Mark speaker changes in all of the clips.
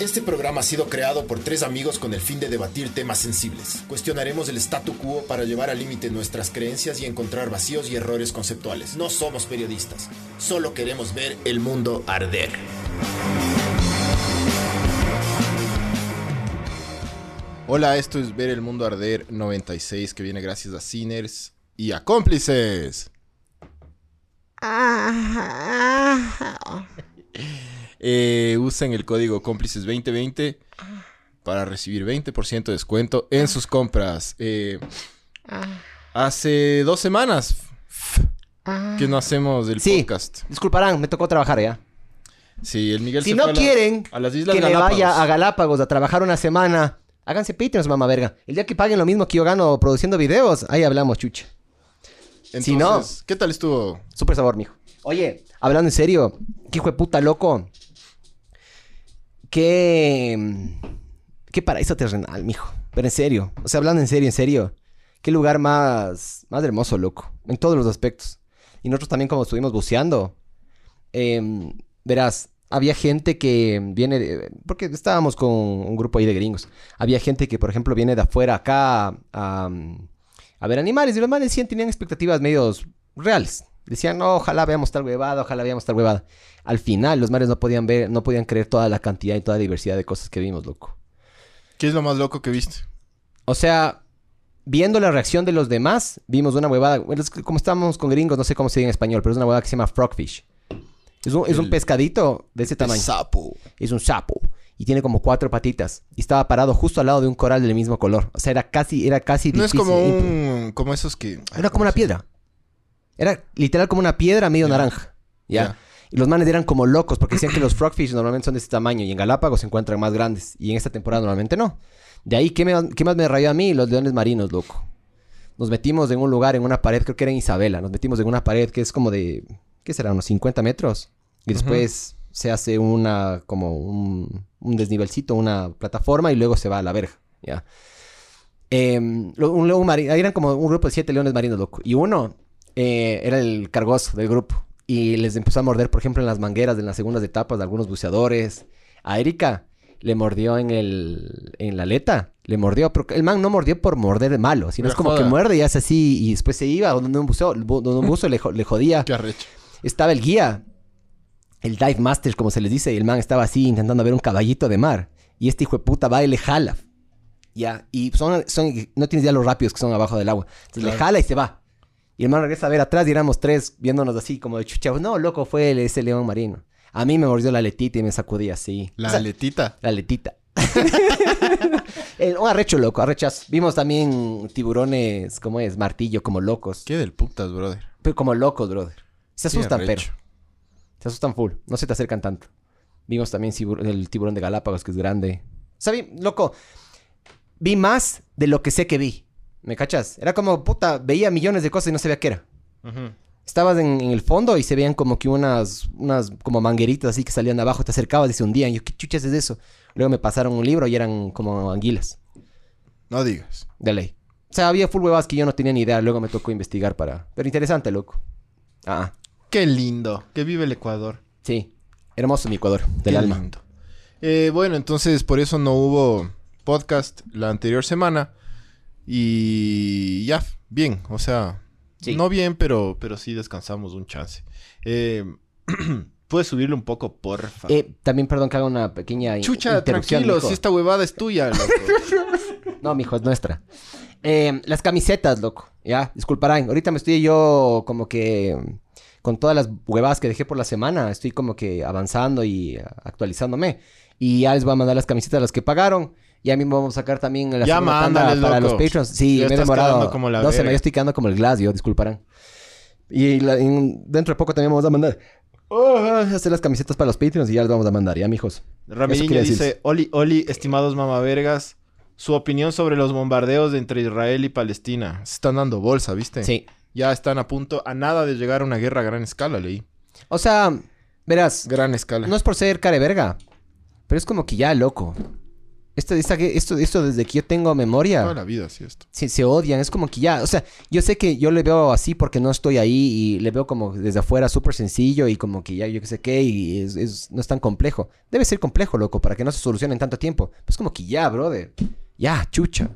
Speaker 1: Este programa ha sido creado por tres amigos con el fin de debatir temas sensibles. Cuestionaremos el statu quo para llevar al límite nuestras creencias y encontrar vacíos y errores conceptuales. No somos periodistas, solo queremos ver el mundo arder.
Speaker 2: Hola, esto es Ver el Mundo Arder 96 que viene gracias a Sinners y a cómplices. Eh, usen el código cómplices 2020 para recibir 20% de descuento en sus compras. Eh, hace dos semanas que no hacemos el
Speaker 3: Sí.
Speaker 2: podcast.
Speaker 3: Disculparán, me tocó trabajar ya.
Speaker 2: Sí, el Miguel
Speaker 3: Si
Speaker 2: se
Speaker 3: no
Speaker 2: fue a la-
Speaker 3: quieren
Speaker 2: a las Islas
Speaker 3: que me
Speaker 2: Galápagos.
Speaker 3: vaya a Galápagos a trabajar una semana, háganse Patreons, mamá verga. El día que paguen lo mismo que yo gano produciendo videos, ahí hablamos, chucha. Si no-
Speaker 2: Entonces, ¿qué tal estuvo?
Speaker 3: Súper sabor, mijo. Oye, hablando en serio, qué hijo de puta loco. Qué. Qué paraíso terrenal, mijo. Pero en serio. O sea, hablando en serio, en serio. Qué lugar más. Más hermoso, loco. En todos los aspectos. Y nosotros también, como estuvimos buceando. em, verás, había gente que viene. Porque estábamos con un grupo ahí de gringos. Había gente que, por ejemplo, viene de afuera acá a. ver animales. Y los males sí tenían expectativas medios reales. Decían, no, ojalá veamos tal huevada, ojalá veamos tal huevada. Al final, los mares no podían ver, no podían creer toda la cantidad y toda la diversidad de cosas que vimos, loco.
Speaker 2: ¿Qué es lo más loco que viste?
Speaker 3: O sea, viendo la reacción de los demás, vimos una huevada. es como estábamos con gringos, no sé cómo se dice en español, pero es una huevada que se llama frogfish. Es un, es un pescadito de ese tamaño.
Speaker 2: Sapo.
Speaker 3: Es un sapo. Y tiene como cuatro patitas. Y estaba parado justo al lado de un coral del mismo color. O sea, era casi, era casi
Speaker 2: No es como un... Como esos que...
Speaker 3: Era como
Speaker 2: ¿cómo
Speaker 3: una piedra. Era literal como una piedra medio naranja. ¿ya? Y los manes eran como locos porque decían que los frogfish normalmente son de ese tamaño y en Galápagos se encuentran más grandes. Y en esta temporada normalmente no. De ahí, ¿qué, me- qué más me rayó a mí? Los leones marinos, loco. Nos metimos en un lugar, en una pared, creo que era en Isabela. Nos metimos en una pared que es como de, ¿qué será? Unos 50 metros. Y después se hace una, como un, un desnivelcito, una plataforma y luego se va a la verja, ¿ya? Em, lo- un león marino, eran como un grupo de siete leones marinos, loco. Y uno eh, era el cargoso del grupo. Y les empezó a morder, por ejemplo, en las mangueras de las segundas etapas de algunos buceadores. A Erika le mordió en el en la aleta. Le mordió, pero el man no mordió por morder de malo, sino
Speaker 2: Me
Speaker 3: es como
Speaker 2: joda.
Speaker 3: que muerde y hace así y después se iba donde un buceo, donde un buzo le, le jodía.
Speaker 2: Qué arrecho.
Speaker 3: Estaba el guía, el dive master, como se les dice, y el man estaba así intentando ver un caballito de mar. Y este hijo de puta va y le jala. Ya, y son, son, no tienes ya los rápidos que son abajo del agua. Entonces le jala y se va. Y el man regresa a ver atrás y éramos tres viéndonos así como de chucha. No, loco, fue ese león marino. A mí me mordió la letita y me sacudí así.
Speaker 2: La
Speaker 3: O sea,
Speaker 2: aletita.
Speaker 3: la letita. Un arrecho loco, arrechas. Vimos también tiburones, ¿cómo es? Martillo, como locos.
Speaker 2: Qué del putas, brother.
Speaker 3: Pero como locos, brother. Se asustan, pero. Se asustan full. No se te acercan tanto. Vimos también el tiburón de Galápagos, que es grande. O sea, vi- loco, vi más de lo que sé que vi. ¿Me cachas? Era como, puta, veía millones de cosas y no sabía qué era. Estabas en, en el fondo y se veían como que unas, unas como mangueritas así que salían de abajo, te acercabas y se hundían. Yo, ¿qué chuchas es eso? Luego me pasaron un libro y eran como anguilas,
Speaker 2: No digas.
Speaker 3: de ley. O sea, había full huevas que yo no tenía ni idea. Luego me tocó investigar para... Pero interesante, loco. Ah,
Speaker 2: Qué lindo. Que vive el Ecuador.
Speaker 3: sí. Hermoso mi Ecuador, del
Speaker 2: Qué
Speaker 3: alma.
Speaker 2: lindo. Eh, bueno, entonces por eso no hubo podcast la anterior semana. Y ya, bien. O sea,
Speaker 3: Sí.
Speaker 2: no bien, pero, pero sí descansamos un chance. Eh, Puedes subirle un poco, porfa.
Speaker 3: Eh, también, perdón que haga una pequeña
Speaker 2: Chucha, tranquilo,
Speaker 3: mijo.
Speaker 2: si esta huevada es tuya, loco.
Speaker 3: No, mijo, es nuestra. Eh, las camisetas, loco. Ya, disculparán. Ahorita me estoy yo como que mm, con todas las huevadas que dejé por la semana, estoy como que avanzando y actualizándome. Y ya les voy a mandar las camisetas a los que pagaron. Y a mí me vamos a sacar también la
Speaker 2: Ya
Speaker 3: segunda para
Speaker 2: loco.
Speaker 3: los patrons. Sí,
Speaker 2: Ya
Speaker 3: me he demorado.
Speaker 2: como la
Speaker 3: no sé, yo estoy quedando como el glass, yo, disculparán. Y la- en- dentro de poco también vamos a mandar. Oh, hacer las camisetas para los patrons y ya las vamos a mandar, ya, mijos.
Speaker 2: Ramiriño dice. Oli, Oli, estimados mamavergas, su opinión sobre los bombardeos entre Israel y Palestina. Se están dando bolsa, ¿viste?
Speaker 3: Sí.
Speaker 2: Ya están a punto, a nada de llegar a una guerra a gran escala, leí.
Speaker 3: O sea, verás,
Speaker 2: Gran escala.
Speaker 3: no es por ser care verga, pero es como que ya, loco. Esto, esta- esto, esto desde que yo tengo memoria.
Speaker 2: Toda la vida, sí, esto.
Speaker 3: se, se odian, es como que ya, o sea, yo sé que yo le veo así porque no estoy ahí y le veo como desde afuera súper sencillo y como que ya yo qué sé qué y es, es- no es tan complejo. Debe ser complejo, loco, para que no se solucione en tanto tiempo. Pues como que ya, brother, ya, chucha.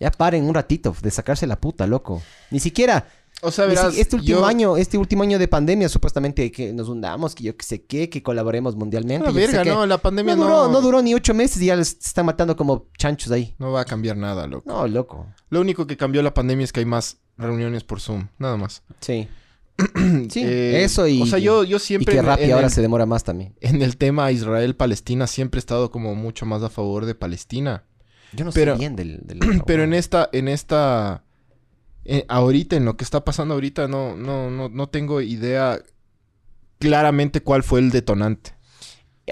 Speaker 3: Ya paren un ratito de sacarse la puta, loco. Ni siquiera...
Speaker 2: O sea, verás,
Speaker 3: este último
Speaker 2: yo-
Speaker 3: año, este último año de pandemia, supuestamente que nos hundamos, que yo qué sé qué, que colaboremos mundialmente. Sé
Speaker 2: verga, no, la pandemia
Speaker 3: no
Speaker 2: no,
Speaker 3: duró, no duró ni ocho meses y ya les están matando como chanchos ahí.
Speaker 2: no va a cambiar nada, loco.
Speaker 3: No, loco.
Speaker 2: Lo único que cambió la pandemia es que hay más reuniones por Zoom, nada más.
Speaker 3: Sí. sí,
Speaker 2: Eh,
Speaker 3: eso y...
Speaker 2: O sea, yo, yo
Speaker 3: Y
Speaker 2: siempre
Speaker 3: que
Speaker 2: en-
Speaker 3: Rappi ahora
Speaker 2: el,
Speaker 3: se demora más también.
Speaker 2: en el tema Israel-Palestina siempre he estado como mucho más a favor de Palestina.
Speaker 3: Yo no
Speaker 2: Pero-
Speaker 3: sé bien del... del
Speaker 2: Pero en esta, en esta, eh, ahorita, en lo que está pasando ahorita, no, no, no, no tengo idea claramente cuál fue el detonante.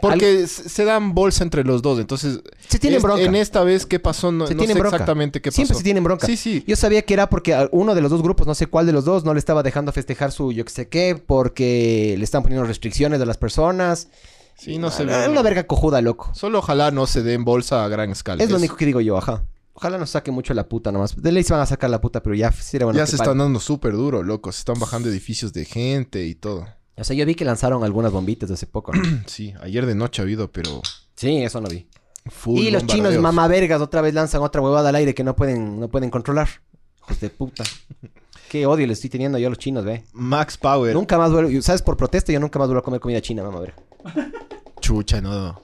Speaker 2: Porque se se dan bolsa entre los dos, entonces...
Speaker 3: Se tienen
Speaker 2: es-
Speaker 3: bronca.
Speaker 2: En esta vez, ¿qué pasó? No,
Speaker 3: Se
Speaker 2: no
Speaker 3: tienen
Speaker 2: sé
Speaker 3: bronca.
Speaker 2: exactamente qué pasó.
Speaker 3: Siempre se tienen bronca.
Speaker 2: Sí, sí.
Speaker 3: Yo sabía que era porque a uno de los dos grupos, no sé cuál de los dos, no le estaba dejando festejar su yo qué sé qué, porque le están poniendo restricciones de las personas.
Speaker 2: Sí, no sé.
Speaker 3: Es una verga cojuda, loco.
Speaker 2: Solo ojalá no se den bolsa a gran escala.
Speaker 3: Es lo único que digo yo, ajá. Ojalá nos saque mucho la puta nomás. De ley se van a sacar la puta, pero ya sería bueno.
Speaker 2: ya se están dando súper duro, loco. Se están bajando edificios de gente y todo.
Speaker 3: O sea, yo vi que lanzaron algunas bombitas hace poco. ¿no?
Speaker 2: Sí, ayer de noche ha habido, pero
Speaker 3: sí, eso no vi.
Speaker 2: full
Speaker 3: y los chinos mamavergas otra vez lanzan otra huevada al aire que no pueden, no pueden controlar. Hijos de puta. Qué odio le estoy teniendo yo a los chinos, ve.
Speaker 2: Max Power.
Speaker 3: Nunca más vuelvo, ¿sabes? Por protesta yo nunca más vuelvo a comer comida china, mamá verga.
Speaker 2: Chucha, no.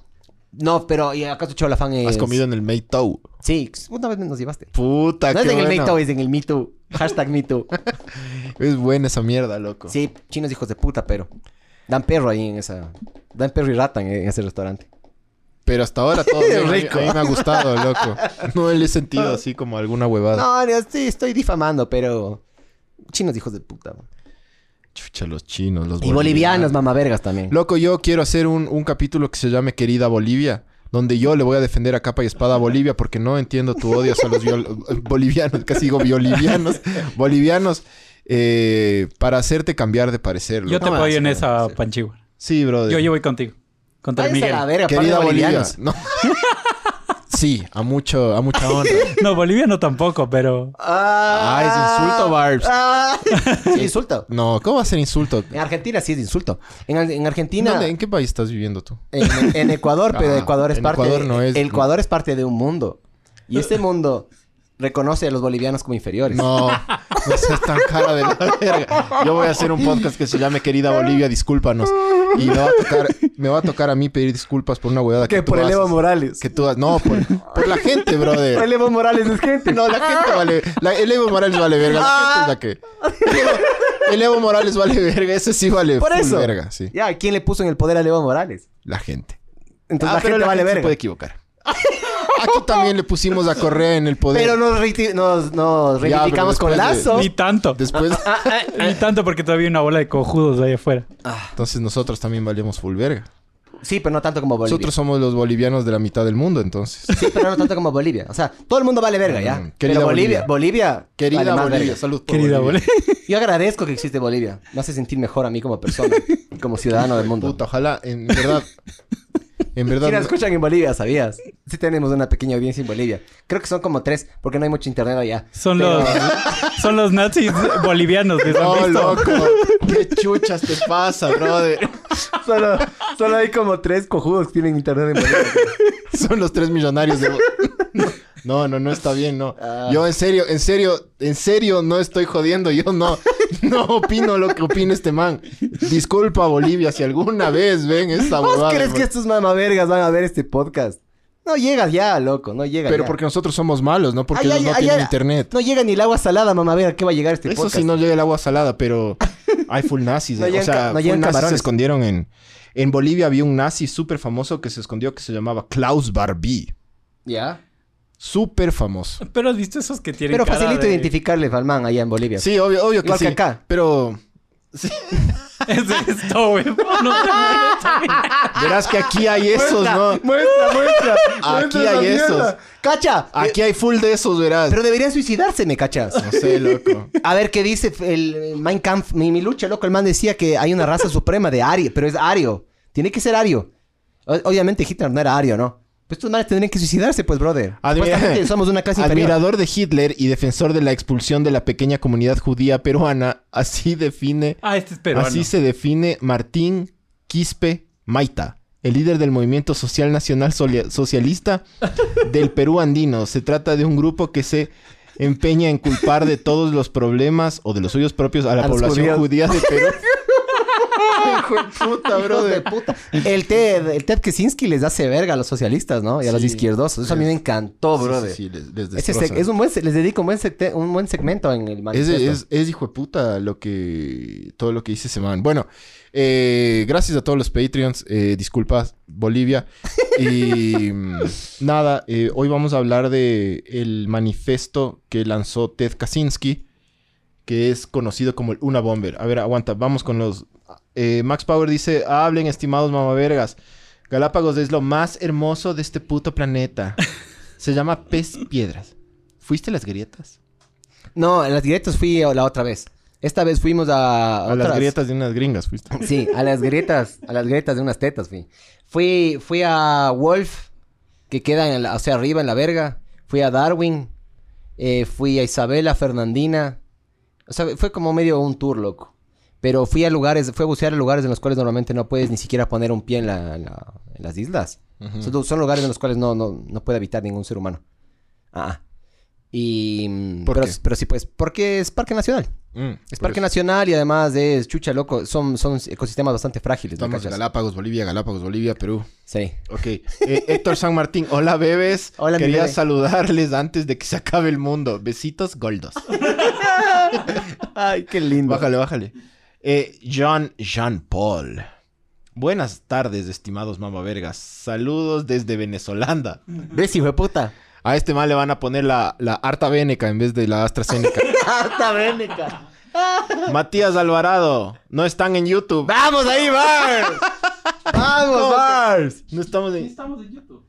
Speaker 3: No, pero ¿y es...?
Speaker 2: Has comido en el Meitao.
Speaker 3: Sí, una vez nos llevaste.
Speaker 2: Puta,
Speaker 3: No es
Speaker 2: qué
Speaker 3: en el
Speaker 2: bueno.
Speaker 3: MeToo, es en el MeToo. Hashtag MeToo.
Speaker 2: Es buena esa mierda, loco.
Speaker 3: Sí, chinos hijos de puta, pero... Dan perro ahí en esa... Dan perro y rata en, en ese restaurante.
Speaker 2: Pero hasta ahora todo bien. A mí-
Speaker 3: Rico.
Speaker 2: A, mí me ha gustado, loco. No le he sentido así como alguna huevada.
Speaker 3: No, no, sí, estoy difamando, pero... Chinos hijos de puta. man.
Speaker 2: Chucha, los chinos, los
Speaker 3: Y bolivianos, mamavergas también.
Speaker 2: Loco, yo quiero hacer un, un capítulo que se llame Querida Bolivia, donde yo le voy a defender a capa y espada a Bolivia porque no entiendo tu odio hacia los viol- bolivianos, casi digo bolivianos, bolivianos, eh, para hacerte cambiar de parecer.
Speaker 4: Yo
Speaker 2: loco.
Speaker 4: te apoyo en
Speaker 3: no
Speaker 4: esa panchigua.
Speaker 2: Sí, brother.
Speaker 4: Yo, yo voy contigo. Contra el
Speaker 3: Váyanse a
Speaker 4: Miguel.
Speaker 3: la verga, par de
Speaker 2: Querida Bolivia.
Speaker 3: bolivianos.
Speaker 2: No. sí, a mucho, a mucha honra.
Speaker 4: No, boliviano tampoco, pero...
Speaker 2: Ah, es insulto, Barbs.
Speaker 3: Ah. Sí, insulto.
Speaker 2: No, ¿cómo va a ser insulto?
Speaker 3: En Argentina sí es insulto. En, en Argentina...
Speaker 2: ¿Dónde- ¿En qué país estás viviendo tú?
Speaker 3: En, en Ecuador, pero
Speaker 2: Ah,
Speaker 3: Ecuador es
Speaker 2: en
Speaker 3: parte...
Speaker 2: Ecuador no es-
Speaker 3: el Ecuador es parte de un mundo. Y este mundo reconoce a los bolivianos como inferiores.
Speaker 2: No, no seas tan cara de la verga. Yo voy a hacer un podcast que se llame Querida Bolivia, discúlpanos. Y me va a tocar, me va a, tocar a mí pedir disculpas por una huevada que,
Speaker 3: Que
Speaker 2: tú
Speaker 3: por el. Evo Morales.
Speaker 2: Que tú No, por, por la gente, brother.
Speaker 3: El Evo Morales es gente.
Speaker 2: No, la gente vale... la- el Evo Morales vale verga. La gente es la que... El Evo Morales vale verga. Ese sí vale
Speaker 3: Por eso.
Speaker 2: verga, sí.
Speaker 3: Ya, ¿quién le puso en el poder al Evo Morales?
Speaker 2: La gente.
Speaker 3: Entonces
Speaker 2: Ah,
Speaker 3: la gente vale
Speaker 2: se
Speaker 3: verga.
Speaker 2: puede equivocar. Aquí también le pusimos a Correa en el poder.
Speaker 3: Pero nos, reiti- nos, nos
Speaker 2: Ya,
Speaker 3: reivindicamos
Speaker 2: pero
Speaker 3: con
Speaker 2: después de-
Speaker 3: Lazo.
Speaker 4: Ni tanto.
Speaker 2: Después...
Speaker 4: Ni tanto porque todavía hay una bola de cojudos ahí afuera.
Speaker 2: Entonces nosotros también valemos full verga.
Speaker 3: Sí, pero no tanto como Bolivia.
Speaker 2: Nosotros somos los bolivianos de la mitad del mundo, entonces.
Speaker 3: Sí, pero no tanto como Bolivia. O sea, todo el mundo vale verga, ¿ya?
Speaker 2: Mm, querida
Speaker 3: pero Bolivia,
Speaker 2: Bolivia.
Speaker 3: Bolivia,
Speaker 2: Querida
Speaker 3: vale más
Speaker 2: Bolivia,
Speaker 3: verga.
Speaker 2: salud por
Speaker 4: Querida
Speaker 2: Bolivia.
Speaker 4: Bolivia.
Speaker 3: Yo agradezco que existe Bolivia. Me hace sentir mejor a mí como persona, y como ciudadano del mundo.
Speaker 2: Puta, ojalá, en verdad. En verdad.
Speaker 3: Sí nos escuchan en Bolivia, ¿sabías? Sí tenemos una pequeña audiencia en Bolivia. Creo que son como tres, porque no hay mucho internet allá.
Speaker 4: Son
Speaker 3: Pero-
Speaker 4: los, son los nazis bolivianos. ¿les han
Speaker 2: No,
Speaker 4: visto?
Speaker 2: loco. ¿Qué chuchas te pasa, brother?
Speaker 3: Solo, solo hay como tres cojudos que tienen internet en Bolivia.
Speaker 2: Son los tres millonarios de... No, no, no está bien, no.
Speaker 3: Ah.
Speaker 2: Yo en serio, en serio, en serio no estoy jodiendo. Yo no, no opino lo que opina este man. Disculpa, Bolivia, si alguna vez ven esta
Speaker 3: ¿Vos crees que estos mamavergas van a ver este podcast? No llegas ya, loco. No llegas
Speaker 2: Pero
Speaker 3: ya.
Speaker 2: porque nosotros somos malos, no porque
Speaker 3: Ay,
Speaker 2: ellos
Speaker 3: ay,
Speaker 2: no
Speaker 3: ay,
Speaker 2: tienen internet.
Speaker 3: No llega ni el agua salada, mamaverga. ¿Qué va a llegar este
Speaker 2: Eso
Speaker 3: podcast?
Speaker 2: sí no llega el agua salada, pero hay full nazis. Eh. o sea,
Speaker 3: no
Speaker 2: full se escondieron en... En Bolivia había un nazi súper famoso que se escondió que se llamaba Klaus Barbie.
Speaker 3: Ya.
Speaker 2: Súper famoso.
Speaker 4: Pero has visto esos que tienen
Speaker 3: Pero
Speaker 4: cara
Speaker 3: facilito
Speaker 4: de-
Speaker 3: identificarle al man allá en Bolivia.
Speaker 2: Sí, obvio, obvio que
Speaker 3: Igual
Speaker 2: sí.
Speaker 3: que acá.
Speaker 2: Pero
Speaker 4: es todo, güey. No,
Speaker 2: verás que aquí hay esos, ¿no?
Speaker 3: Muestra, muestra.
Speaker 2: Aquí hay esos.
Speaker 3: ¡Cacha!
Speaker 2: Aquí hay full de esos, verás.
Speaker 3: Pero deberían suicidarse, ¿me cachas?
Speaker 2: No sé, loco.
Speaker 3: A ver qué dice el el Mein Kampf, mi, mi lucha, loco. El man decía que hay una raza suprema de Ario, pero es Ario. Tiene que ser Ario. O- obviamente Hitler no era Ario, ¿no? Pues estos manes tendrían que suicidarse, pues, brother. Somos una clase inferior.
Speaker 2: Admirador de Hitler y defensor de la expulsión de la pequeña comunidad judía peruana, así define,
Speaker 4: Ah, este es peruano.
Speaker 2: así se define Martín Quispe Maita, el líder del movimiento social nacional socialista del Perú andino. Se trata de un grupo que se empeña en culpar de todos los problemas o de los suyos propios a la
Speaker 3: A
Speaker 2: población judía de Perú. Hijo de puta, brother.
Speaker 3: de puta. El Ted, el Ted Kaczynski les hace verga a los socialistas, ¿no? Y a los izquierdosos. Eso a mí me encantó,
Speaker 2: Sí, sí,
Speaker 3: brother.
Speaker 2: sí, les-
Speaker 3: Ese es un buen, les dedico un buen, secte- un buen segmento en el
Speaker 2: Es,
Speaker 3: manifiesto.
Speaker 2: es, es hijo de puta lo que... Todo lo que dice ese man. Bueno, eh, gracias a todos los Patreons. Eh, disculpas, Bolivia. Y mm, nada, eh, hoy vamos a hablar de el manifiesto que lanzó Ted Kaczynski, que es conocido como el Una Bomber. A ver, aguanta, vamos con los... eh, Max Power dice, hablen estimados mamavergas. Galápagos es lo más hermoso de este puto planeta. Se llama Pez Piedras. ¿Fuiste a las grietas?
Speaker 3: No, en las grietas fui la otra vez. Esta vez fuimos a...
Speaker 2: A las grietas de unas gringas fuiste.
Speaker 3: Sí, a las grietas, a las grietas de unas tetas fui. Fui, fui a Wolf, que queda en la, o sea, arriba en la verga. Fui a Darwin. eh, fui a Isabela, Fernandina. O sea, fue como medio un tour, loco. Pero fui a lugares, fui a bucear a lugares en los cuales normalmente no puedes ni siquiera poner un pie en, la- en la- en las islas. son, son lugares en los cuales no, no, no puede habitar ningún ser humano. Ah. Y... mm,
Speaker 2: ¿Por
Speaker 3: pero,
Speaker 2: qué?
Speaker 3: pero sí, pues, porque es parque nacional.
Speaker 2: Mm,
Speaker 3: Es parque
Speaker 2: eso.
Speaker 3: nacional y además es chucha loco. Son, son ecosistemas bastante frágiles. ¿me
Speaker 2: Estamos? Galápagos, Bolivia, Galápagos, Bolivia, Perú.
Speaker 3: Sí.
Speaker 2: Ok. Eh, Héctor San Martín, hola bebés.
Speaker 3: Hola,
Speaker 2: Quería
Speaker 3: bebé.
Speaker 2: saludarles antes de que se acabe el mundo. Besitos goldos.
Speaker 3: Ay, qué lindo.
Speaker 2: bájale, bájale. Eh, John Jean Paul. Buenas tardes, estimados mamavergas. Saludos desde Venezolanda.
Speaker 3: ¿Ves, hijo de puta?
Speaker 2: A este mal le van a poner la, la Arta Veneca en vez de la AstraZeneca.
Speaker 3: ¡Harta veneca!
Speaker 2: Matías Alvarado, no están en YouTube.
Speaker 3: ¡Vamos ahí, Bars! ¡Vamos, Bars!
Speaker 2: No estamos en.
Speaker 4: estamos en YouTube.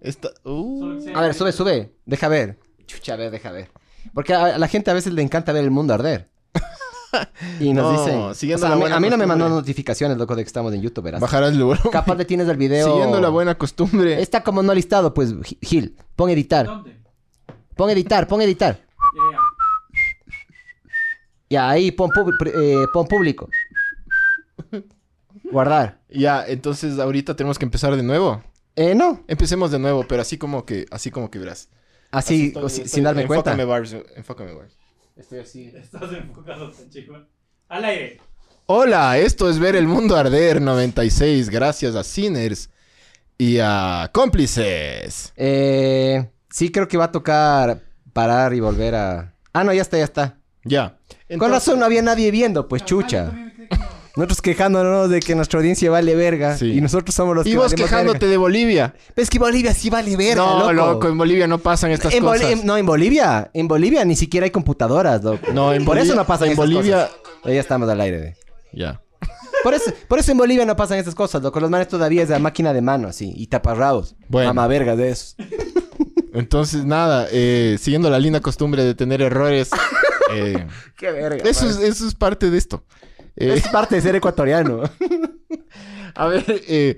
Speaker 2: Esta- uh.
Speaker 3: A ver, sube, sube. Deja ver. Chucha, a ver, deja ver. Porque a a la gente a veces le encanta ver el mundo arder. Y nos
Speaker 2: No,
Speaker 3: dicen...
Speaker 2: siguiendo
Speaker 3: o sea,
Speaker 2: la
Speaker 3: a mí,
Speaker 2: buena
Speaker 3: a mí no me mandó notificaciones, loco, de que estamos en YouTube, verás.
Speaker 2: Bajarás el volumen.
Speaker 3: Capaz le tienes el video...
Speaker 2: Siguiendo la buena costumbre.
Speaker 3: Está como no listado, pues, Gil. Pon editar.
Speaker 4: ¿Dónde?
Speaker 3: Pon editar, pon editar.
Speaker 4: Ya, ya.
Speaker 3: Ahí pon, eh, pon público. Guardar.
Speaker 2: Ya, entonces ahorita tenemos que empezar de nuevo.
Speaker 3: Eh, no.
Speaker 2: Empecemos de nuevo, pero así como que, así como que verás.
Speaker 3: Así,
Speaker 2: estoy-
Speaker 3: o si-
Speaker 2: estoy-
Speaker 3: sin darme cuenta.
Speaker 2: Enfócame, Barbs, enfócame, Barbs. Estoy así.
Speaker 4: Estás enfocado. Al aire.
Speaker 2: Hola, esto es Ver el Mundo Arder 96, gracias a Sinners y a cómplices.
Speaker 3: Eh, sí, creo que va a tocar parar y volver a. Ah, no, ya está, ya está.
Speaker 2: Ya.
Speaker 3: Con
Speaker 2: Entonces-
Speaker 3: razón no había nadie viendo, pues chucha. Nosotros quejándonos de que nuestra audiencia vale verga.
Speaker 2: Sí.
Speaker 3: Y nosotros somos los
Speaker 2: Y
Speaker 3: que
Speaker 2: vos
Speaker 3: valemos
Speaker 2: quejándote
Speaker 3: verga.
Speaker 2: de Bolivia.
Speaker 3: Pero es que Bolivia sí vale verga,
Speaker 2: no,
Speaker 3: loco.
Speaker 2: loco, en Bolivia no pasan estas
Speaker 3: En
Speaker 2: cosas.
Speaker 3: en- no, en Bolivia. En Bolivia ni siquiera hay computadoras, loco.
Speaker 2: No, en
Speaker 3: Por
Speaker 2: Bolivia-
Speaker 3: eso no pasan
Speaker 2: en
Speaker 3: estas
Speaker 2: Bolivia-
Speaker 3: cosas. Ya estamos al aire. de.
Speaker 2: Ya.
Speaker 3: Por eso, por eso en Bolivia no pasan estas cosas, loco. Los manes todavía es la máquina de mano, así. Y taparrabos.
Speaker 2: Bueno.
Speaker 3: Mamá verga de eso.
Speaker 2: Entonces, nada, eh, siguiendo la linda costumbre de tener errores. eh,
Speaker 3: Qué verga.
Speaker 2: eso, es, eso es parte de esto. Eh,
Speaker 3: Es parte de ser ecuatoriano.
Speaker 2: A ver, eh, eh,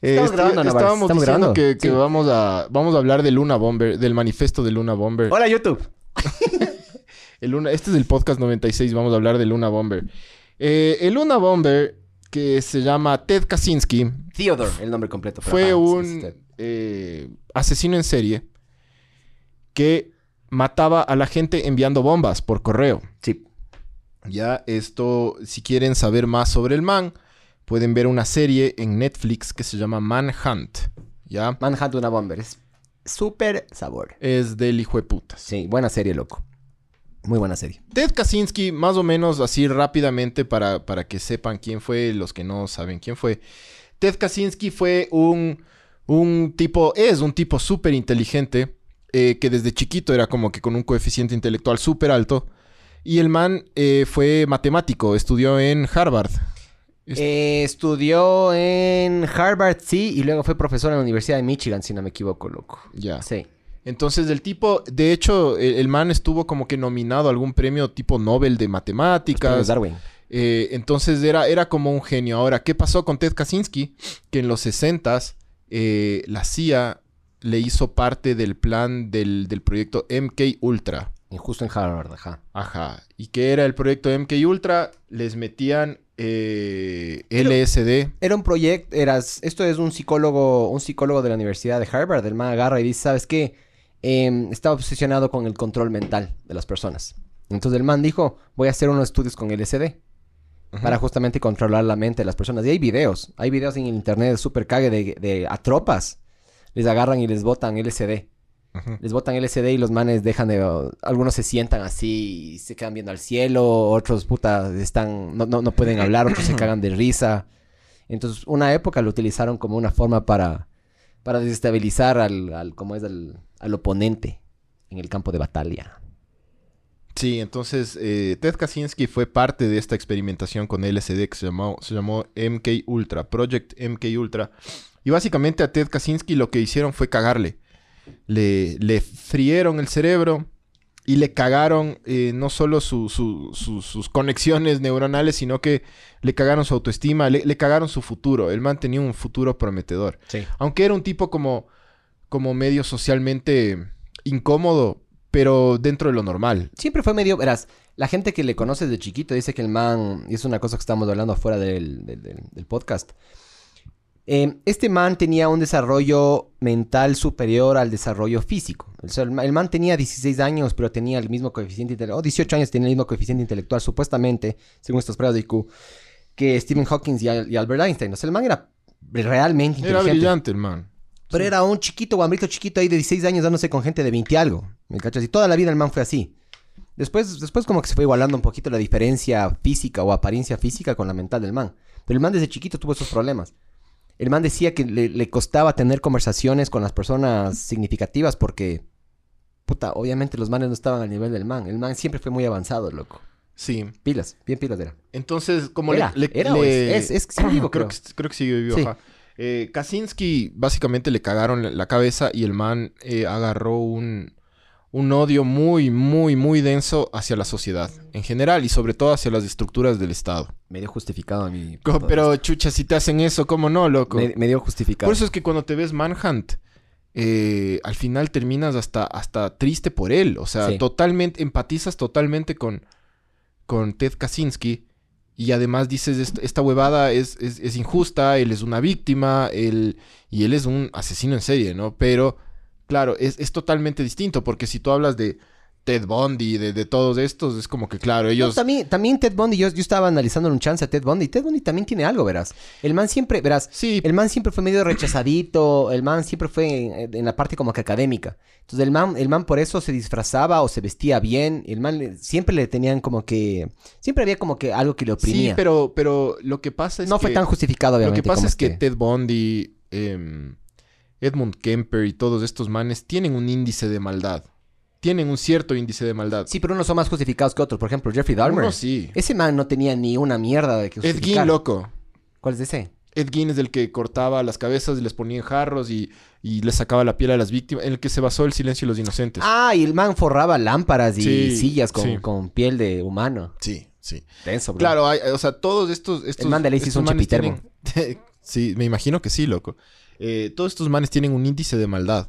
Speaker 3: Estamos
Speaker 2: este-
Speaker 3: grabando,
Speaker 2: estábamos
Speaker 3: Estamos
Speaker 2: diciendo
Speaker 3: grabando.
Speaker 2: que, que
Speaker 3: Sí.
Speaker 2: vamos a vamos a hablar de Luna Bomber, del manifiesto de Luna Bomber.
Speaker 3: Hola, YouTube.
Speaker 2: El Luna- este es el podcast 96, vamos a hablar de Luna Bomber. Eh, el Luna Bomber, que se llama Ted Kaczynski,
Speaker 3: Theodore, el nombre completo.
Speaker 2: fue un eh, asesino en serie que mataba a la gente enviando bombas por correo.
Speaker 3: Sí.
Speaker 2: Ya, esto, si quieren saber más sobre el man, pueden ver una serie en Netflix que se llama Manhunt. Ya,
Speaker 3: Manhunt una bomber. Es súper sabor.
Speaker 2: es del hijo de putas.
Speaker 3: Sí, buena serie, loco. Muy buena serie.
Speaker 2: Ted Kaczynski, más o menos así rápidamente para, para que sepan quién fue, los que no saben quién fue. Ted Kaczynski fue un, un tipo, es un tipo súper inteligente, eh, que desde chiquito era como que con un coeficiente intelectual súper alto. Y el man eh, fue matemático, estudió en Harvard.
Speaker 3: Eh, estudió en Harvard, sí, y luego fue profesor en la Universidad de Michigan, si no me equivoco, loco.
Speaker 2: Ya.
Speaker 3: Sí.
Speaker 2: Entonces el tipo, de hecho, el, el man estuvo como que nominado a algún premio tipo Nobel de matemáticas.
Speaker 3: Darwin.
Speaker 2: Eh, entonces era, era como un genio. Ahora, ¿qué pasó con Ted Kaczynski? Que en los 60s eh, la CIA le hizo parte del plan del, del proyecto MK Ultra.
Speaker 3: Y justo en Harvard, ajá.
Speaker 2: Ajá. ¿Y qué era el proyecto MK Ultra? Les metían eh, LSD.
Speaker 3: Era un proyecto, eras, esto es un psicólogo, un psicólogo de la Universidad de Harvard, el man agarra y dice, ¿sabes qué? Em, estaba obsesionado con el control mental de las personas. Entonces el man dijo, voy a hacer unos estudios con LSD. Para justamente controlar la mente de las personas. Y hay videos, hay videos en el internet súper cague de, de a tropas. Les agarran y les botan LSD. Les botan LSD y los manes dejan de... Algunos se sientan así y se quedan viendo al cielo. Otros, puta, están... No, no, no pueden hablar. Otros se cagan de risa. Entonces, una época lo utilizaron como una forma para... Para desestabilizar al... al como es al, al oponente en el campo de batalla.
Speaker 2: Sí, entonces eh, Ted Kaczynski fue parte de esta experimentación con LSD que se llamó, se llamó MK Ultra, Project MK Ultra. Y básicamente a Ted Kaczynski lo que hicieron fue cagarle. Le, le frieron el cerebro y le cagaron eh, no solo su- su- su- sus conexiones neuronales, sino que le cagaron su autoestima, le, le cagaron su futuro. El man tenía un futuro prometedor.
Speaker 3: Sí.
Speaker 2: Aunque era un tipo como, como medio socialmente incómodo, pero dentro de lo normal.
Speaker 3: Siempre fue medio, verás, la gente que le conoce de chiquito dice que el man, y es una cosa que estamos hablando afuera del, del- del- del podcast, eh, este man tenía un desarrollo mental superior al desarrollo físico. O sea, el, ma- el man tenía 16 años, pero tenía el mismo coeficiente intelectual, o 18 años tenía el mismo coeficiente intelectual, supuestamente, según estas pruebas de IQ, que Stephen Hawking y, Al- y Albert Einstein. O sea, el man era realmente
Speaker 2: Era
Speaker 3: inteligente.
Speaker 2: brillante el man.
Speaker 3: Pero era un chiquito, guambrito chiquito ahí de 16 años dándose con gente de 20 y algo. ¿Me cachas? Y toda la vida el man fue así. Después, después como que se fue igualando un poquito la diferencia física o apariencia física con la mental del man. Pero el man desde chiquito tuvo esos problemas. El man decía que le, le costaba tener conversaciones con las personas significativas porque, puta, obviamente los manes no estaban al nivel del man. El man siempre fue muy avanzado, loco.
Speaker 2: Sí.
Speaker 3: Pilas, bien pilas era.
Speaker 2: Entonces, como
Speaker 3: Era,
Speaker 2: le... le-
Speaker 3: era o es, es, sigue vivo,
Speaker 2: creo,
Speaker 3: creo.
Speaker 2: que, creo que sigue vivo,
Speaker 3: Sí.
Speaker 2: ajá. Eh, Kaczynski básicamente le cagaron la, la cabeza y el man eh, agarró un, un odio muy, muy, muy denso hacia la sociedad en general y sobre todo hacia las estructuras del Estado.
Speaker 3: Medio justificado a.
Speaker 2: Co- Pero chucha, si te hacen eso, ¿cómo no, loco?
Speaker 3: Me- medio justificado.
Speaker 2: Por eso es que cuando te ves Manhunt, eh, al final terminas hasta, hasta triste por él. O sea,
Speaker 3: Sí.
Speaker 2: totalmente, empatizas totalmente con, con Ted Kaczynski. Y además dices, "Est- esta huevada es, es- es injusta, él es una víctima, él, y él es un asesino en serie, ¿no? Pero, claro, es, es totalmente distinto, porque si tú hablas de Ted Bundy, de, de todos estos, es como que, claro,
Speaker 3: No,
Speaker 2: ellos...
Speaker 3: también, también Ted Bundy, yo, yo estaba analizando un chance a Ted Bundy. Ted Bundy también tiene algo, verás. El man siempre, verás,
Speaker 2: Sí,
Speaker 3: el man siempre fue medio rechazadito, el man siempre fue en, en la parte como que académica. Entonces el man, el man por eso se disfrazaba o se vestía bien. El man le- siempre le tenían como que, siempre había como que algo que le
Speaker 2: sí,
Speaker 3: oprimía.
Speaker 2: pero, pero lo que pasa es
Speaker 3: no
Speaker 2: que...
Speaker 3: fue tan justificado,
Speaker 2: Lo
Speaker 3: obviamente.
Speaker 2: que pasa es que
Speaker 3: este.
Speaker 2: Ted Bundy, em, Edmund Kemper y todos estos manes tienen un índice de maldad. Tienen un cierto índice de maldad.
Speaker 3: Sí, pero unos son más justificados que otros. Por ejemplo, Jeffrey Dahmer.
Speaker 2: Uno sí.
Speaker 3: Ese man no tenía ni una mierda de que
Speaker 2: Ed
Speaker 3: justificar.
Speaker 2: Gein, loco.
Speaker 3: ¿Cuál es ese?
Speaker 2: Ed Gein es el que cortaba las cabezas y les ponía en jarros y, y les sacaba la piel a las víctimas, en el que se basó el silencio de los inocentes.
Speaker 3: Ah, y el man forraba lámparas y
Speaker 2: Sí,
Speaker 3: sillas con,
Speaker 2: sí.
Speaker 3: con piel de humano.
Speaker 2: Sí, sí.
Speaker 3: Denso, bro.
Speaker 2: Claro, hay- o sea, todos estos... estos
Speaker 3: man de ley es un
Speaker 2: tienen- sí, me imagino que sí, loco. Eh, todos estos manes tienen un índice de maldad.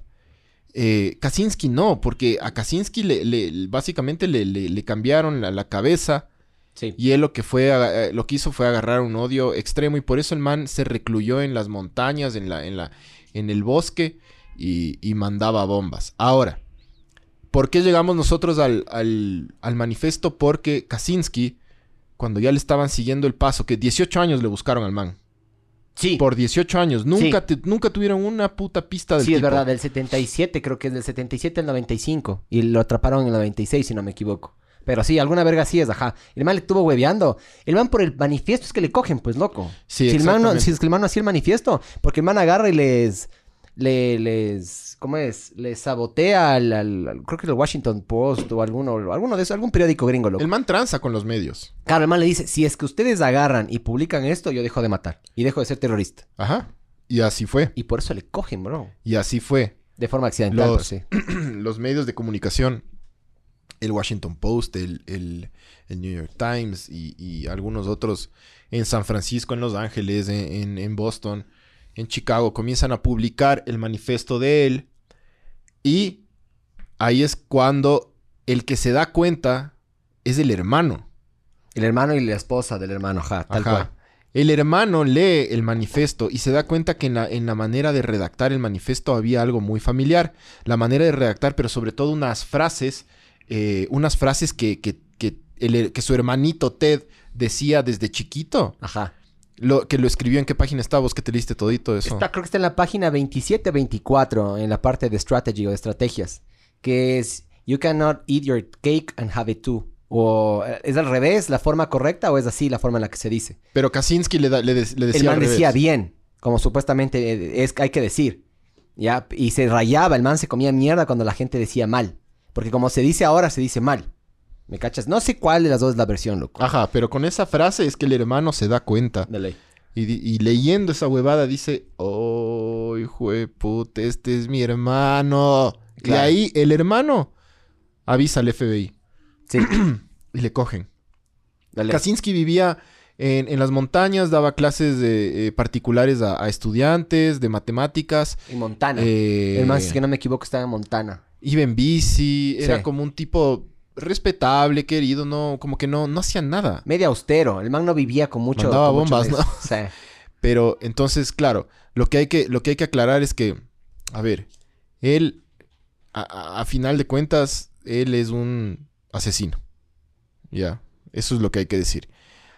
Speaker 2: Eh, Kaczynski no, porque a Kaczynski le, le- básicamente le, le- le cambiaron la, la cabeza
Speaker 3: Sí.
Speaker 2: y él lo que fue eh, lo que hizo fue agarrar un odio extremo y por eso el man se recluyó en las montañas, en la, en la, en el bosque y, y mandaba bombas. Ahora, ¿por qué llegamos nosotros al, al, al manifiesto? Porque Kaczynski, cuando ya le estaban siguiendo el paso, que 18 años le buscaron al man.
Speaker 3: Sí.
Speaker 2: Por 18 años. Nunca, te- nunca tuvieron una puta pista del
Speaker 3: Sí, es verdad, del 77, creo que es del 77 al 95. Y lo atraparon en el 96, si no me equivoco. Pero sí, alguna verga sí es, ajá. El man le estuvo hueveando. El man por el manifiesto es que le cogen, pues, loco.
Speaker 2: Sí,
Speaker 3: si, el man no, si es que el man no hacía el manifiesto, porque el man agarra y les... Le, les... ¿Cómo es? Les sabotea al, al- al- Creo que el Washington Post o alguno, alguno de esos, algún periódico gringo, loco.
Speaker 2: El man tranza con los medios.
Speaker 3: Claro, el man le dice, si es que ustedes agarran y publican esto, yo dejo de matar. Y dejo de ser terrorista.
Speaker 2: Ajá. Y así fue.
Speaker 3: Y por eso le cogen, bro.
Speaker 2: Y así fue.
Speaker 3: De forma accidental,
Speaker 2: Los-
Speaker 3: pero sí.
Speaker 2: los medios de comunicación, el Washington Post, el, el- el New York Times y, y algunos otros en San Francisco, en Los Ángeles, en, en- en Boston, en Chicago, comienzan a publicar el manifiesto de él Y ahí es cuando el que se da cuenta es el hermano.
Speaker 3: El hermano y la esposa del hermano, ajá, tal
Speaker 2: Ajá.
Speaker 3: cual.
Speaker 2: El hermano lee el manifiesto y se da cuenta que en la, en la manera de redactar el manifiesto había algo muy familiar. La manera de redactar, pero sobre todo unas frases, eh, unas frases que, que, que, el- que su hermanito Ted decía desde chiquito.
Speaker 3: Ajá.
Speaker 2: Lo, que lo escribió en qué página está vos que te leíste todito eso.
Speaker 3: Está, creo que está en la página 27-24, en la parte de strategy o de estrategias, que es You cannot eat your cake and have it too. O eh, es al revés la forma correcta o es así la forma en la que se dice.
Speaker 2: Pero Kaczynski le, da- le, de- le
Speaker 3: El
Speaker 2: decía
Speaker 3: man
Speaker 2: al revés.
Speaker 3: decía bien, como supuestamente eh, es hay que decir. ¿Ya? Y se rayaba, el man se comía mierda cuando la gente decía mal. Porque como se dice ahora, se dice mal. ¿Me cachas? No sé cuál de las dos es la versión, loco.
Speaker 2: Ajá, pero con esa frase es que el hermano se da cuenta.
Speaker 3: De ley.
Speaker 2: Y, leyendo esa huevada dice, oh, hijo de puta, este es mi hermano. Y ahí el hermano avisa al FBI
Speaker 3: Sí,
Speaker 2: y le cogen.
Speaker 3: de ley.
Speaker 2: Kaczynski vivía en, en las montañas, daba clases de, eh, particulares a, a estudiantes de matemáticas.
Speaker 3: En Montana.
Speaker 2: eh,
Speaker 3: el si es que no me equivoco, estaba en Montana.
Speaker 2: Iba en bici, era
Speaker 3: Sí.
Speaker 2: como un tipo respetable, querido, no, como que no, no hacía nada.
Speaker 3: Medio austero. El man no vivía con mucho...
Speaker 2: Mandaba
Speaker 3: con
Speaker 2: bombas, ¿no?
Speaker 3: Sí.
Speaker 2: Pero entonces, claro, lo que hay que, lo que, hay que aclarar es que, a ver, él, a, final de cuentas, él es un asesino. Ya, eso es lo que hay que decir.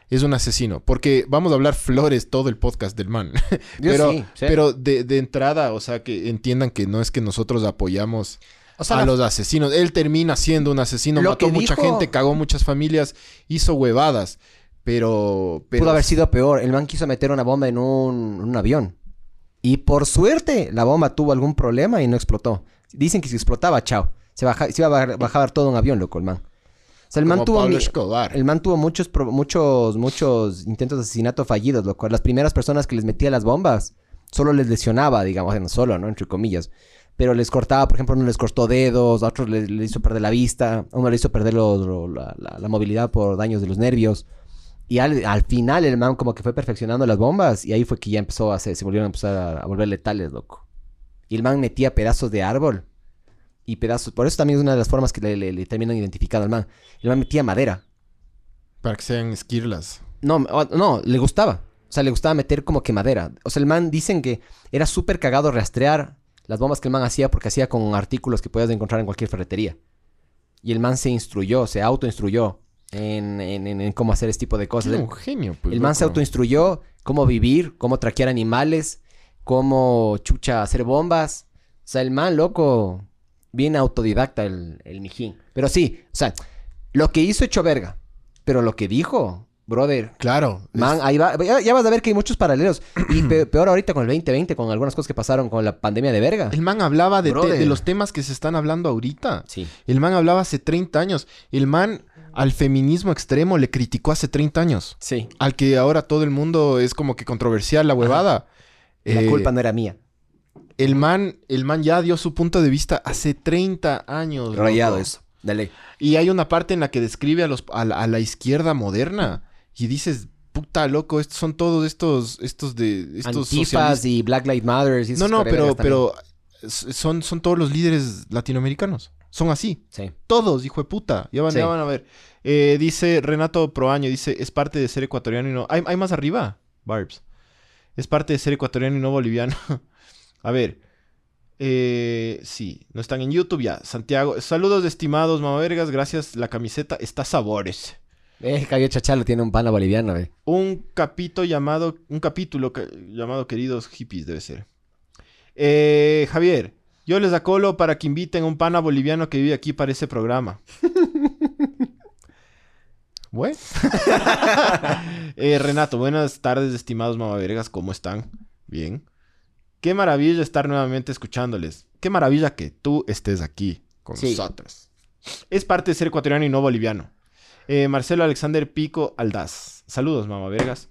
Speaker 2: Es un asesino. Porque vamos a hablar flores todo el podcast del man. Pero
Speaker 3: sí, sí.
Speaker 2: pero de, de entrada, o sea, que entiendan que no es que nosotros apoyamos
Speaker 3: O sea,
Speaker 2: a
Speaker 3: la-
Speaker 2: los asesinos. Él termina siendo un asesino,
Speaker 3: Lo
Speaker 2: mató mucha
Speaker 3: dijo-
Speaker 2: gente, cagó muchas familias, hizo huevadas. Pero, pero
Speaker 3: pudo haber sido peor. El man quiso meter una bomba en un, un avión. Y por suerte, la bomba tuvo algún problema y no explotó. Dicen que si explotaba, chao. Se, baja- se iba a bajar, todo un avión, loco, el man. O sea, el man tuvo... El man tuvo muchos, muchos, muchos intentos de asesinato fallidos, loco. Las primeras personas que les metía las bombas, solo les lesionaba, digamos, bueno, solo, ¿no? Entre comillas. Pero les cortaba, por ejemplo, uno les cortó dedos, a otros les, les hizo perder la vista, a uno le hizo perder los- lo- la, la- la movilidad por daños de los nervios. Y al, al final el man como que fue perfeccionando las bombas y ahí fue que ya empezó a hacer, se volvieron a empezar a, a volver letales, loco. Y el man metía pedazos de árbol y pedazos, por eso también es una de las formas que le, le- le terminan identificando al man. El man metía madera.
Speaker 2: Para que sean esquirlas.
Speaker 3: No, no, le gustaba. O sea, le gustaba meter como que madera. O sea, el man dicen que era súper cagado rastrear las bombas que el man hacía porque hacía con artículos que podías encontrar en cualquier ferretería. Y el man se instruyó, se autoinstruyó en, en, en- en cómo hacer este tipo de cosas. El,
Speaker 2: un genio, pues.
Speaker 3: el man se
Speaker 2: loco.
Speaker 3: autoinstruyó cómo vivir, cómo traquear animales, cómo chucha hacer bombas. O sea, el man, loco, bien autodidacta el, el mijín. Pero sí, o sea, lo que hizo hecho verga. Pero lo que dijo, brother,
Speaker 2: Claro. es-
Speaker 3: Man, ahí va. Ya, ya vas a ver que hay muchos paralelos. Y pe- peor ahorita con el 2020, con algunas cosas que pasaron con la pandemia de verga.
Speaker 2: El man hablaba de, te-
Speaker 3: Brother.
Speaker 2: de los temas que se están hablando ahorita.
Speaker 3: Sí.
Speaker 2: El man hablaba hace 30 años. El man al feminismo extremo le criticó hace 30 años.
Speaker 3: Sí.
Speaker 2: Al que ahora todo el mundo es como que controversial la huevada.
Speaker 3: La
Speaker 2: Eh,
Speaker 3: culpa no era mía.
Speaker 2: el man, el man ya dio su punto de vista hace 30 años.
Speaker 3: Rayado
Speaker 2: loco.
Speaker 3: eso. Dale.
Speaker 2: Y hay una parte en la que describe a, los, a, la, a la izquierda moderna. Y dices, puta loco, estos son todos estos, estos de estos
Speaker 3: Antifas y Black Lives Matter. Y
Speaker 2: No, no, pero, pero son, son todos los líderes latinoamericanos. Son así.
Speaker 3: Sí.
Speaker 2: Todos, hijo de puta. Ya van,
Speaker 3: Sí.
Speaker 2: ya van a ver. Eh, dice Renato Proaño, dice, es parte de ser ecuatoriano y no... Hay, hay más arriba, Barbs. Es parte de ser ecuatoriano y no boliviano. a ver. Eh, sí, no están en YouTube ya. Santiago, saludos estimados mamavergas, gracias. La camiseta está sabores.
Speaker 3: Eh, Cabello Chachalo tiene un pana boliviano, eh.
Speaker 2: Un capítulo llamado, un capítulo ca- llamado Queridos Hippies debe ser. Eh, Javier, yo les acolo para que inviten a un pana boliviano que vive aquí para ese programa. Bueno. Eh, Renato, buenas tardes, estimados mamavergas, ¿cómo están? Bien. Qué maravilla estar nuevamente escuchándoles. Qué maravilla que tú estés aquí con
Speaker 3: Sí.
Speaker 2: nosotros. Es parte de ser ecuatoriano y no boliviano. Eh, Marcelo Alexander Pico Aldaz. Saludos, mamavergas.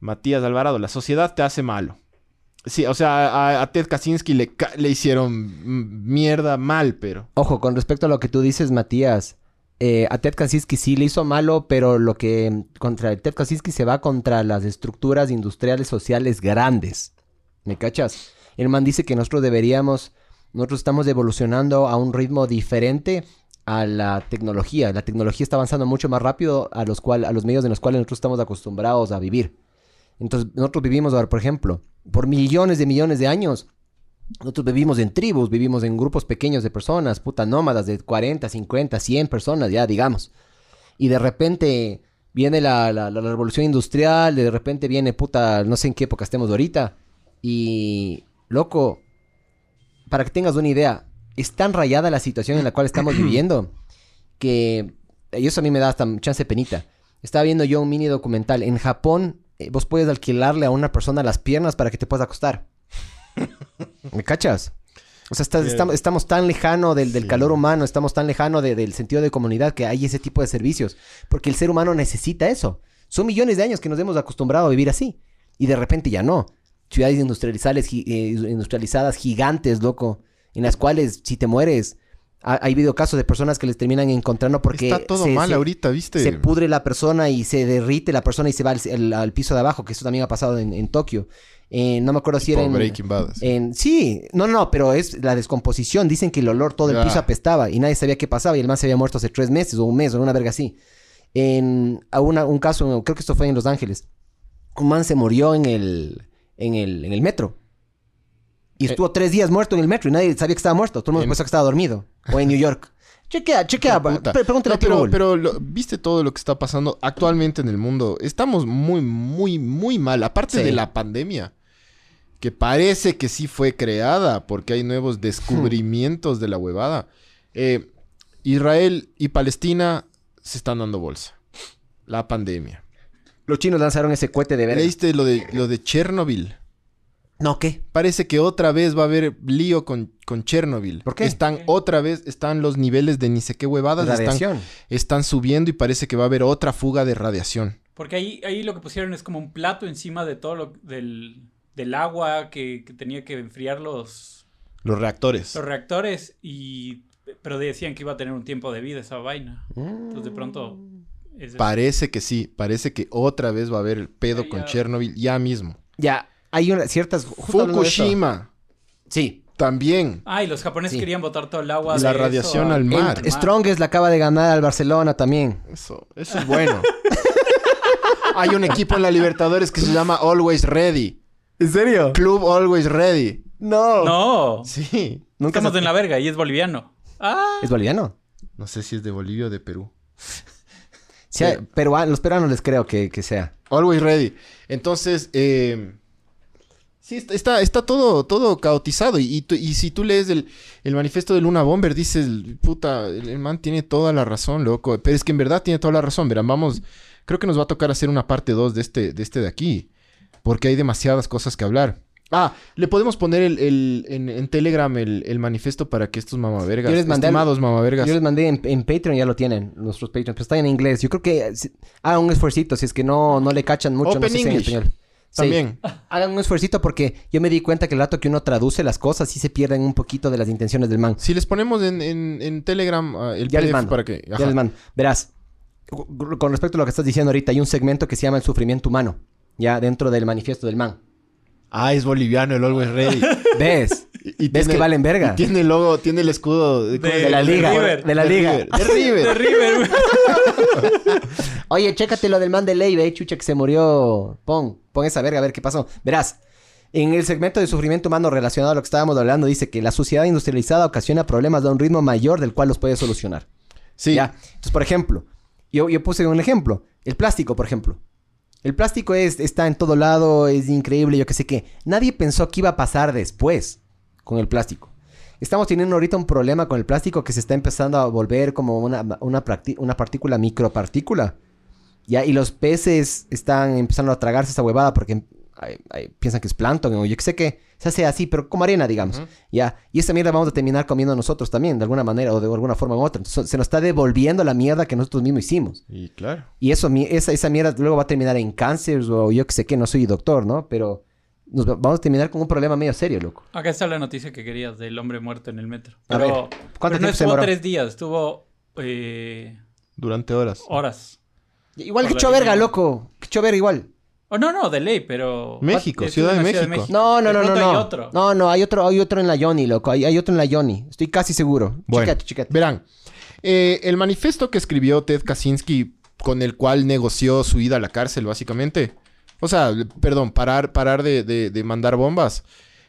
Speaker 2: Matías Alvarado, la sociedad te hace malo. Sí, o sea, a, a Ted Kaczynski le, hicieron mierda mal, pero...
Speaker 3: Ojo, con respecto a lo que tú dices, Matías, eh, a Ted Kaczynski sí le hizo malo, pero lo que contra Ted Kaczynski se va contra las estructuras industriales sociales grandes. ¿Me cachas? El man dice que nosotros deberíamos nosotros estamos evolucionando a un ritmo diferente a la tecnología. La tecnología está avanzando mucho más rápido a los, cual, a los medios en los cuales nosotros estamos acostumbrados a vivir. Entonces, nosotros vivimos ahora, por ejemplo, por millones de millones de años. Nosotros vivimos en tribus, vivimos en grupos pequeños de personas, puta nómadas de 40, 50, 100 personas, ya digamos. Y de repente viene la, la- la revolución industrial, de repente viene puta, no sé en qué época estemos ahorita. Y, loco, para que tengas una idea, es tan rayada la situación en la cual estamos viviendo que eso a mí me da hasta chance penita. Estaba viendo yo un mini documental. En Japón, eh, vos puedes alquilarle a una persona las piernas para que te puedas acostar. ¿Me cachas? O sea, estás- estamos, estamos tan lejano del, del calor humano, estamos tan lejano de- del sentido de comunidad que hay ese tipo de servicios. Porque el ser humano necesita eso. Son millones de años que nos hemos acostumbrado a vivir así. Y de repente ya no. Ciudades industrializadas, gi- eh, industrializadas gigantes, loco. En las cuales, si te mueres, ha, ha habido casos de personas que les terminan encontrando porque...
Speaker 2: Está todo
Speaker 3: se-
Speaker 2: mal
Speaker 3: se-
Speaker 2: ahorita, ¿viste?
Speaker 3: se pudre la persona y se derrite la persona y se va al, al- al piso de abajo, que eso también ha pasado en, en Tokio. Eh, no me acuerdo si era en,
Speaker 2: Breaking Bad.
Speaker 3: en- Sí, no, no, pero es la descomposición. Dicen que el olor, todo el
Speaker 2: Ah.
Speaker 3: piso apestaba y nadie sabía qué pasaba y el man se había muerto hace tres meses o un mes o una verga así. En a una- un caso, creo que esto fue en Los Ángeles. Un man se murió en el, en el, en el metro. Y estuvo tres días muerto en el metro y nadie sabía que estaba muerto. Todo el mundo
Speaker 2: En-
Speaker 3: pensó que estaba dormido. O en New York. Chequea, chequea. Pre- Pregúntale
Speaker 2: No,
Speaker 3: a
Speaker 2: pero,
Speaker 3: Google.
Speaker 2: pero lo- viste todo lo que está pasando actualmente en el mundo. Estamos muy, muy, muy mal. Aparte
Speaker 3: Sí.
Speaker 2: de la pandemia, que parece que sí fue creada porque hay nuevos descubrimientos de la huevada. Eh, Israel y Palestina se están dando bolsa. La pandemia.
Speaker 3: Los chinos lanzaron ese cohete de verga.
Speaker 2: ¿Leíste lo de, lo de Chernobyl?
Speaker 3: No, ¿qué?
Speaker 2: Parece que otra vez va a haber lío con, con Chernobyl.
Speaker 3: ¿Por qué?
Speaker 2: Están otra vez, están los niveles de ni sé qué huevadas. Están,
Speaker 3: Radiación.
Speaker 2: están subiendo y parece que va a haber otra fuga de radiación.
Speaker 4: Porque ahí, ahí lo que pusieron es como un plato encima de todo lo del, del agua que, que tenía que enfriar los,
Speaker 2: Los reactores.
Speaker 4: los reactores y pero decían que iba a tener un tiempo de vida esa vaina. Entonces de pronto.
Speaker 2: Parece que sí, parece que otra vez va a haber el pedo con
Speaker 4: ya.
Speaker 2: Chernobyl ya mismo.
Speaker 3: Ya, hay una, ciertas...
Speaker 2: Fukushima
Speaker 3: Sí.
Speaker 2: también.
Speaker 4: Ah, y los japoneses
Speaker 3: Sí.
Speaker 4: querían botar todo el agua
Speaker 2: La
Speaker 4: de
Speaker 2: radiación
Speaker 4: eso
Speaker 2: al
Speaker 3: El
Speaker 2: mar.
Speaker 3: Strongest le acaba de ganar al Barcelona también.
Speaker 2: Eso, eso es bueno. Hay un equipo en la Libertadores que se llama Always Ready.
Speaker 3: ¿En serio?
Speaker 2: Club Always Ready.
Speaker 3: No.
Speaker 4: No.
Speaker 2: Sí.
Speaker 3: Nunca
Speaker 4: Estamos
Speaker 3: se-
Speaker 4: en la verga y es boliviano. Ah.
Speaker 3: ¿Es boliviano?
Speaker 2: No sé si es de Bolivia o de Perú.
Speaker 3: Sí,
Speaker 2: Sí.
Speaker 3: perua- los peruanos les creo que, que sea.
Speaker 2: Always ready. Entonces, eh, sí, está- está, todo, todo caotizado. Y, y y si tú lees el, el manifiesto de Luna Bomber, dices, puta, el, el man tiene toda la razón, loco. Pero es que en verdad tiene toda la razón. Verán, vamos, creo que nos va a tocar hacer una parte 2 de este, de este de aquí. Porque hay demasiadas cosas que hablar. Ah, le podemos poner el, el- en, en Telegram el, el manifiesto para que estos mamavergas,
Speaker 3: Yo les mandé
Speaker 2: estimados mamavergas,
Speaker 3: Yo les mandé en, en Patreon, ya lo tienen, nuestros Patreons, pero está en inglés. Yo creo que hagan un esfuercito, si es que no, no le cachan mucho, no
Speaker 2: Open
Speaker 3: sé si en
Speaker 2: English.
Speaker 3: Sí.
Speaker 2: también.
Speaker 3: Hagan un esfuercito porque yo me di cuenta que el rato que uno traduce las cosas sí se pierden un poquito de las intenciones del man.
Speaker 2: Si les ponemos en, en, en Telegram ah, el
Speaker 3: Ya les
Speaker 2: PDF
Speaker 3: mando.
Speaker 2: para que...
Speaker 3: Ya les mando. Verás, con respecto a lo que estás diciendo ahorita, hay un segmento que se llama el sufrimiento humano, ya dentro del manifiesto del man.
Speaker 2: Ah, es boliviano el Always Ready.
Speaker 3: ¿Ves?
Speaker 2: Y- y
Speaker 3: ¿Ves
Speaker 2: tiene-
Speaker 3: que valen verga?
Speaker 2: y tiene el logo, tiene el escudo
Speaker 3: de, la
Speaker 4: de
Speaker 3: liga.
Speaker 4: River.
Speaker 3: De la
Speaker 2: De
Speaker 3: liga.
Speaker 2: River. De River.
Speaker 4: De River.
Speaker 3: Oye, chécate lo del man de ley, ve, chucha, que se murió. Pon, pon esa verga a ver qué pasó. Verás, en el segmento de sufrimiento humano relacionado a lo que estábamos hablando, dice que la sociedad industrializada ocasiona problemas de un ritmo mayor del cual los puede solucionar.
Speaker 2: Sí.
Speaker 3: ¿Ya? Entonces, por ejemplo, yo, yo puse un ejemplo. El plástico, por ejemplo. El plástico es, está en todo lado, es increíble, yo qué sé qué. Nadie pensó que iba a pasar después con el plástico. Estamos teniendo ahorita un problema con el plástico que se está empezando a volver como una, una, partícula, micropartícula. ¿Ya? Y los peces están empezando a tragarse esa huevada porque ay, ay, piensan que es plancton o yo qué sé qué. Se hace así, pero como arena, digamos. ¿Ya? Y esa mierda vamos a terminar comiendo nosotros también, de alguna manera o de alguna forma u otra. Entonces, se nos está devolviendo la mierda que nosotros mismos hicimos.
Speaker 2: Y claro.
Speaker 3: Y eso, esa, esa mierda luego va a terminar en cáncer o yo que sé qué, no soy doctor, ¿no? Pero nos va- vamos a terminar con un problema medio serio, loco.
Speaker 4: Acá está la noticia que querías del hombre muerto en el metro.
Speaker 3: A
Speaker 4: Pero,
Speaker 3: ver, ¿cuánto
Speaker 4: pero no estuvo tres días, estuvo eh,
Speaker 2: Durante horas.
Speaker 4: horas.
Speaker 3: Igual que
Speaker 4: Por
Speaker 3: hecho
Speaker 4: la
Speaker 3: verga,
Speaker 4: línea.
Speaker 3: loco. Que hecho verga igual.
Speaker 4: Oh, no, no, de ley, pero...
Speaker 2: México,
Speaker 4: Es
Speaker 2: Ciudad de México.
Speaker 3: No, no, no, no, no.
Speaker 4: hay otro.
Speaker 3: No, no, hay otro, hay otro en la Yoni, loco. Hay, hay otro en la Yoni. Estoy casi seguro.
Speaker 2: Bueno,
Speaker 3: Chécate, chécate.
Speaker 2: verán. eh, el manifiesto que escribió Ted Kaczynski, con el cual negoció su ida a la cárcel, básicamente. O sea, perdón, parar, parar de, de- de mandar bombas.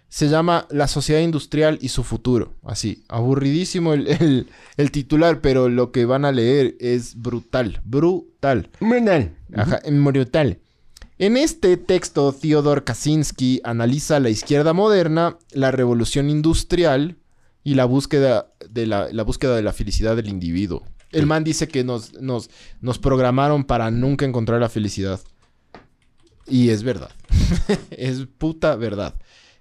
Speaker 2: Se llama La sociedad industrial y su futuro. Así, aburridísimo el, el- el titular, pero lo que van a leer es brutal. Brutal. Ajá, brutal. En este texto, Theodor Kaczynski analiza la izquierda moderna, la revolución industrial y la búsqueda de la, la búsqueda de la felicidad del individuo. El man dice que nos, nos, nos programaron para nunca encontrar la felicidad. Y es verdad. es puta verdad.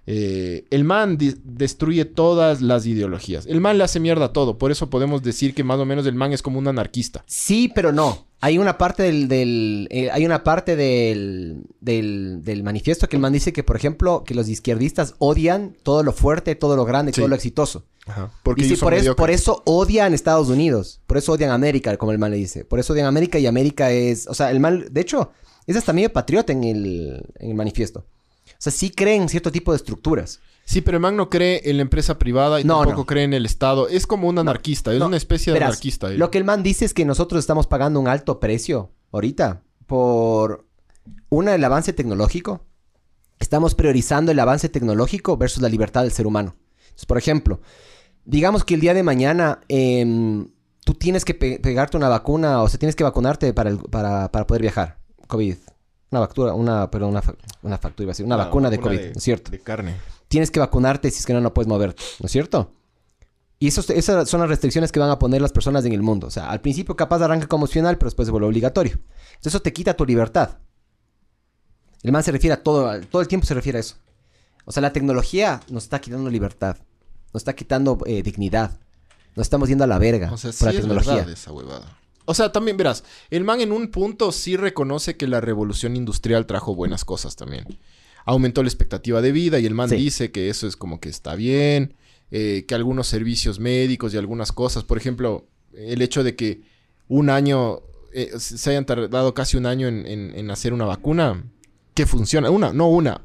Speaker 2: Eh, el man destruye todas las ideologías. El man le hace mierda a todo. Por eso podemos decir que más o menos el man es como un anarquista.
Speaker 3: Sí, pero no. Hay una parte del, del, eh, hay una parte del, del, del manifiesto que el man dice que, por ejemplo, que los izquierdistas odian todo lo fuerte, todo lo grande,
Speaker 2: Sí.
Speaker 3: todo lo exitoso.
Speaker 2: Porque
Speaker 3: y sí, por, eso,
Speaker 2: mediocres.
Speaker 3: por eso odian Estados Unidos. Por eso odian América, como el man le dice. Por eso odian América y América es... O sea, el man... De hecho, es hasta medio patriota en el, en el manifiesto. O sea, sí creen cierto tipo de estructuras.
Speaker 2: Sí, pero el man no cree en la empresa privada y
Speaker 3: No,
Speaker 2: tampoco
Speaker 3: no.
Speaker 2: cree en el Estado. Es como un anarquista, es una especie de
Speaker 3: Verás,
Speaker 2: anarquista. él.
Speaker 3: Lo que el man dice es que nosotros estamos pagando un alto precio ahorita por una el avance tecnológico. Estamos priorizando el avance tecnológico versus la libertad del ser humano. Entonces, por ejemplo, digamos que el día de mañana em, tú tienes que pe- pegarte una vacuna o sea, tienes que vacunarte para, el- para, para poder viajar. COVID. Una factura, una, perdón, una, una factura iba a decir, una vacuna de COVID, ¿no es cierto?
Speaker 2: De carne.
Speaker 3: tienes que vacunarte si es que no, no puedes moverte, ¿no es cierto? Y esos- esas son las restricciones que van a poner las personas en el mundo. O sea, al principio capaz arranca como opcional, pero después se vuelve obligatorio. Entonces eso te quita tu libertad. El man se refiere a todo, todo el tiempo se refiere a eso. O sea, la tecnología nos está quitando libertad, nos está quitando eh, dignidad, nos estamos yendo a la verga
Speaker 2: O sea, sí
Speaker 3: por la
Speaker 2: es
Speaker 3: tecnología.
Speaker 2: verdad esa huevada. O sea, también verás, el man en un punto sí reconoce que la revolución industrial trajo buenas cosas también. Aumentó la expectativa de vida y el man
Speaker 3: Sí.
Speaker 2: dice que eso es como que está bien, eh, que algunos servicios médicos y algunas cosas, por ejemplo, el hecho de que un año, eh, se hayan tardado casi un año en, en- en hacer una vacuna que funciona, una, no una,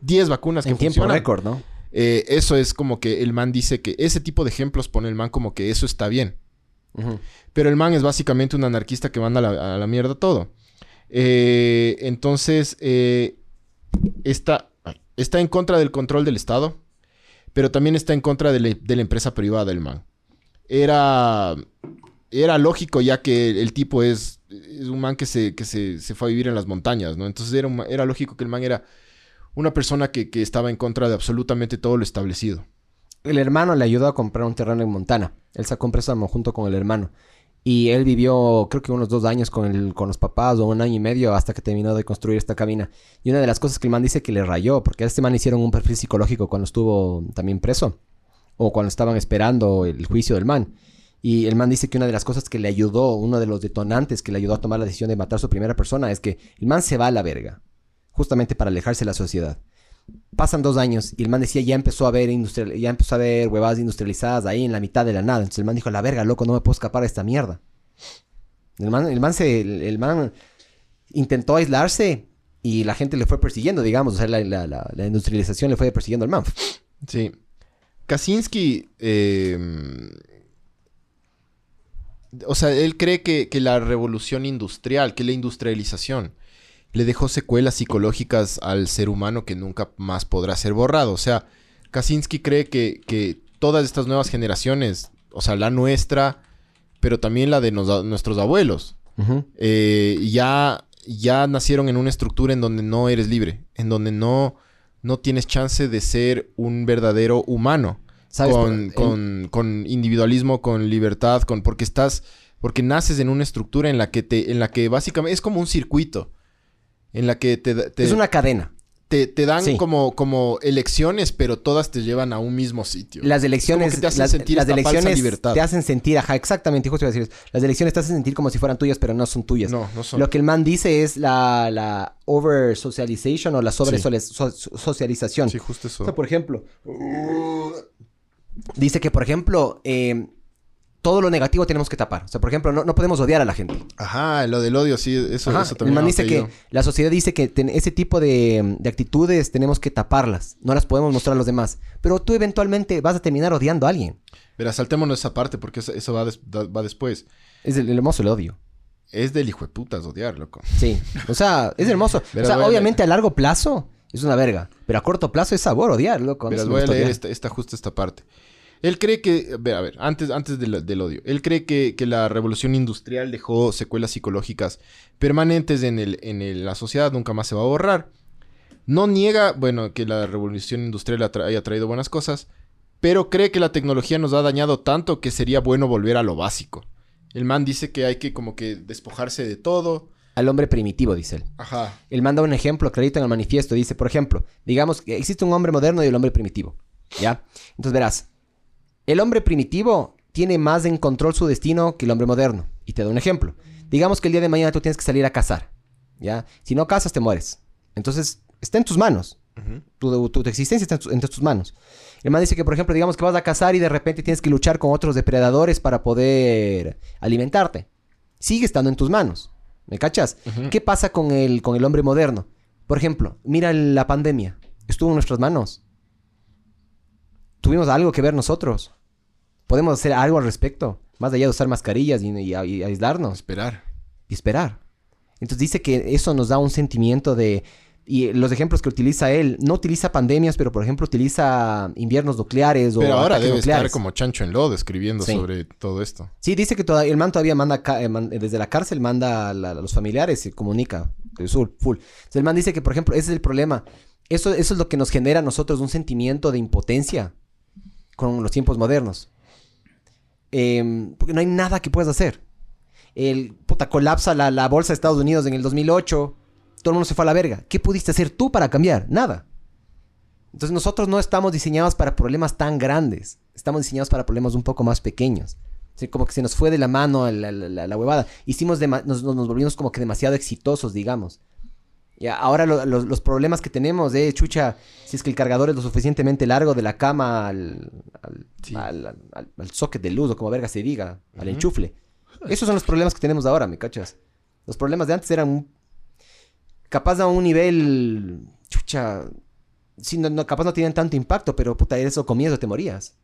Speaker 2: 10 vacunas que
Speaker 3: En tiempo
Speaker 2: funcionan.
Speaker 3: récord, ¿no?
Speaker 2: Eh, eso es como que el man dice que ese tipo de ejemplos pone el man como que eso está bien. Pero el man es básicamente un anarquista que manda a la, mierda todo. Eh, entonces, eh, está, está en contra del control del Estado, pero también está en contra de, la- empresa privada, el man. Era, era lógico ya que el, tipo es, un man que, se, que se, se fue a vivir en las montañas, ¿no? Entonces era, era lógico que el man era una persona que, que estaba en contra de absolutamente todo lo establecido.
Speaker 3: El hermano le ayudó a comprar un terreno en Montana. Él sacó un préstamo junto con el hermano. Y él vivió, creo que unos dos años con, el, con los papás o un año y medio hasta que terminó de construir esta cabina. Y una de las cosas que el man dice que le rayó, porque a este man hicieron un perfil psicológico cuando estuvo también preso. O cuando estaban esperando el juicio del man. Y el man dice que una de las cosas que le ayudó, uno de los detonantes que le ayudó a tomar la decisión de matar a su primera persona es que el man se va a la verga. Justamente para alejarse de la sociedad pasan dos años y el man decía ya empezó a ver industrial, ya empezó a ver huevadas industrializadas ahí en la mitad de la nada. Entonces el man dijo, la verga, loco, no me puedo escapar de esta mierda. El man, el man se, el, man intentó aislarse y la gente le fue persiguiendo, digamos, o sea, la, la- industrialización le fue persiguiendo al man.
Speaker 2: Sí. Kaczynski, eh, o sea, él cree que, que la revolución industrial, que la industrialización, le dejó secuelas psicológicas al ser humano que nunca más podrá ser borrado. O sea, Kaczynski cree que, que todas estas nuevas generaciones, o sea, la nuestra, pero también la de nos- nuestros abuelos, eh, ya, ya nacieron en una estructura en donde no eres libre, en donde no, no tienes chance de ser un verdadero humano.
Speaker 3: ¿Sabes?
Speaker 2: Con, con- con individualismo, con libertad, con porque estás, porque naces en una estructura en la que te, en la que básicamente es como un circuito, en la que te,
Speaker 3: es una cadena.
Speaker 2: te, te dan
Speaker 3: Sí.
Speaker 2: como, como elecciones, pero todas te llevan a un mismo sitio.
Speaker 3: Las elecciones,
Speaker 2: te hacen
Speaker 3: las,
Speaker 2: sentir
Speaker 3: las elecciones
Speaker 2: libertad.
Speaker 3: te hacen sentir, ajá, exactamente, justo iba a decir eso. Las elecciones te hacen sentir como si fueran tuyas, pero no son tuyas.
Speaker 2: No, no son.
Speaker 3: Lo que el man dice es la, la over socialization o la sobre
Speaker 2: Sí.
Speaker 3: so- socialización.
Speaker 2: Sí, justo eso.
Speaker 3: O sea, por ejemplo, dice que, por ejemplo, eh, todo lo negativo tenemos que tapar. O sea, por ejemplo, no, no podemos odiar a la gente.
Speaker 2: Ajá, lo del odio, sí, eso,
Speaker 3: Ajá,
Speaker 2: eso
Speaker 3: el
Speaker 2: también.
Speaker 3: man
Speaker 2: lo
Speaker 3: dice que la sociedad dice que ten- ese tipo de, de actitudes tenemos que taparlas. No las podemos mostrar a los demás. Pero tú eventualmente vas a terminar odiando a alguien.
Speaker 2: Verá, saltémonos esa parte porque eso, eso va, des- va después.
Speaker 3: Es el, el hermoso el odio.
Speaker 2: Es del hijo de putas odiar, loco.
Speaker 3: Sí. O sea, es hermoso.
Speaker 2: Verás,
Speaker 3: o sea,
Speaker 2: a
Speaker 3: obviamente a largo plazo es una verga. Pero a corto plazo es sabor odiar, loco.
Speaker 2: Verás, voy a leer esta justo esta parte. Él cree que, a ver, a ver, antes, antes del, del odio, él cree que, que la revolución industrial dejó secuelas psicológicas permanentes en, el, en el- la sociedad, nunca más se va a borrar. No niega, bueno, que la revolución industrial atra- haya traído buenas cosas, pero cree que la tecnología nos ha dañado tanto que sería bueno volver a lo básico. El man dice que hay que como que despojarse de todo.
Speaker 3: Al hombre primitivo, dice él.
Speaker 2: Ajá.
Speaker 3: Él manda un ejemplo clarito en el manifiesto. Dice, por ejemplo, digamos que existe un hombre moderno y el hombre primitivo. ¿Ya? Entonces verás, el hombre primitivo tiene más en control su destino que el hombre moderno. Y te doy un ejemplo. Digamos que el día de mañana tú tienes que salir a cazar. ¿Ya? Si no cazas, te mueres. Entonces, está en tus manos. Tu, tu- tu existencia está en, tu- tus manos. El man dice que, por ejemplo, digamos que vas a cazar y de repente tienes que luchar con otros depredadores para poder alimentarte. Sigue estando en tus manos. ¿Me cachas? ¿Qué pasa con el, con el hombre moderno? Por ejemplo, mira la pandemia. Estuvo en nuestras manos. Tuvimos algo que ver nosotros. Podemos hacer algo al respecto. Más allá de usar mascarillas y, y- y aislarnos
Speaker 2: Esperar.
Speaker 3: y esperar. Entonces dice que eso nos da un sentimiento de... Y los ejemplos que utiliza él, no utiliza pandemias, pero por ejemplo utiliza inviernos nucleares o
Speaker 2: Pero ahora debe
Speaker 3: nucleares.
Speaker 2: estar como chancho en lodo escribiendo
Speaker 3: Sí.
Speaker 2: sobre todo esto.
Speaker 3: Sí, dice que toda- el man todavía manda, eh, man- desde la cárcel manda a, la- a los familiares y comunica. Full, full. Entonces, el man dice que, por ejemplo, ese es el problema. Eso, eso es lo que nos genera a nosotros un sentimiento de impotencia con los tiempos modernos. Em, porque no hay nada que puedas hacer. El puta colapsa la, la bolsa de Estados Unidos en el 2008. Todo el mundo se fue a la verga. ¿Qué pudiste hacer tú para cambiar? Nada. Entonces nosotros no estamos diseñados para problemas tan grandes. Estamos diseñados para problemas un poco más pequeños. Como que se nos fue de la mano la, la- huevada. Hicimos nos- nos volvimos como que demasiado exitosos, digamos. Y ahora lo- los- los problemas que tenemos de chucha, si es que el cargador es lo suficientemente largo de la cama al, al,
Speaker 2: Sí.
Speaker 3: al- al- al- al socket de luz o como verga se diga, al enchufle. Esos son los problemas que tenemos ahora, ¿me cachas? Los problemas de antes eran capaz a un nivel, chucha, sí, no, no- capaz no tienen tanto impacto, pero puta, eso comías o te morías.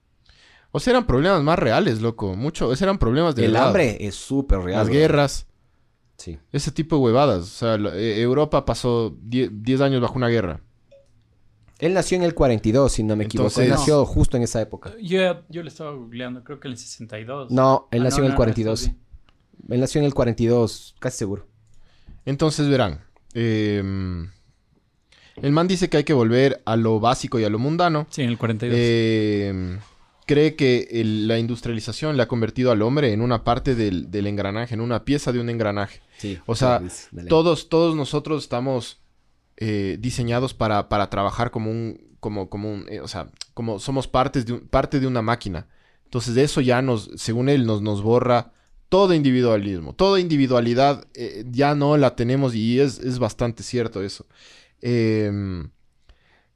Speaker 2: O sea, eran problemas más reales, loco. Mucho. Esos eran problemas de
Speaker 3: el
Speaker 2: verdad.
Speaker 3: hambre es súper real.
Speaker 2: Las
Speaker 3: bro.
Speaker 2: guerras.
Speaker 3: Sí.
Speaker 2: Ese tipo de huevadas. O sea, la- eh, Europa pasó 10 años bajo una guerra.
Speaker 3: Él nació en el 42, si no me equivoco. Él
Speaker 2: Entonces-
Speaker 3: nació justo en esa época.
Speaker 4: Yo, yo le estaba googleando, creo que en el 62.
Speaker 3: No, él
Speaker 4: Ah,
Speaker 3: nació
Speaker 4: no,
Speaker 3: en el
Speaker 4: no,
Speaker 3: 42.
Speaker 4: esto
Speaker 3: Él nació en el 42, casi seguro.
Speaker 2: Entonces, verán. eh, el man dice que hay que volver a lo básico y a lo mundano.
Speaker 4: Sí, en el 42.
Speaker 2: Eh, cree que el- la industrialización le ha convertido al hombre en una parte del, del engranaje, en una pieza de un engranaje.
Speaker 3: Sí.
Speaker 2: O sea. Todos, todos nosotros estamos eh, diseñados para, para trabajar como un, como, como un, eh, o sea, como somos partes de un- parte de una máquina. Entonces de eso ya nos, según él, nos, nos borra todo individualismo. Toda individualidad eh, ya no la tenemos y es, es bastante cierto eso. Em,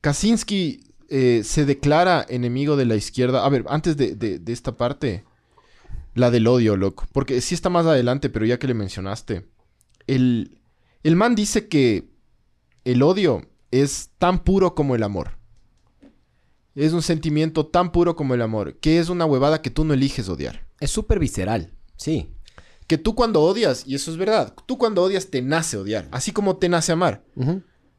Speaker 2: Kaczynski eh, se declara enemigo de la izquierda. A ver, antes de, de- de esta parte, la del odio, loco. Porque sí está más adelante, pero ya que le mencionaste. El, el man dice que el odio es tan puro como el amor. Es un sentimiento tan puro como el amor, que es una huevada que tú no eliges odiar.
Speaker 3: Es súper visceral. Sí.
Speaker 2: Que tú cuando odias, y eso es verdad, tú cuando odias te nace odiar, así como te nace amar.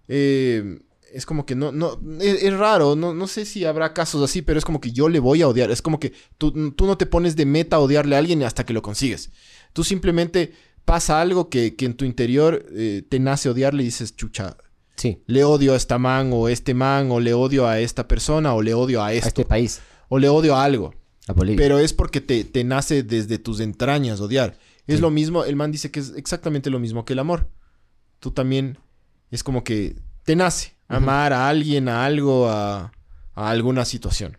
Speaker 2: Eh, es como que no, no, es, es raro, no, no sé si habrá casos así, pero es como que yo le voy a odiar. Es como que tú, tú no te pones de meta a odiarle a alguien hasta que lo consigues. Tú simplemente pasa algo que, que en tu interior eh, te nace odiarle y dices, chucha,
Speaker 3: Sí.
Speaker 2: le odio a esta man o este man, o le odio a esta persona, o le odio a
Speaker 3: este país.
Speaker 2: o le odio a algo.
Speaker 3: A Bolivia.
Speaker 2: Pero es porque te, te nace desde tus entrañas odiar. Es
Speaker 3: Sí.
Speaker 2: lo mismo, el man dice que es exactamente lo mismo que el amor. Tú también es como que te nace amar a alguien, a algo, a, a alguna situación.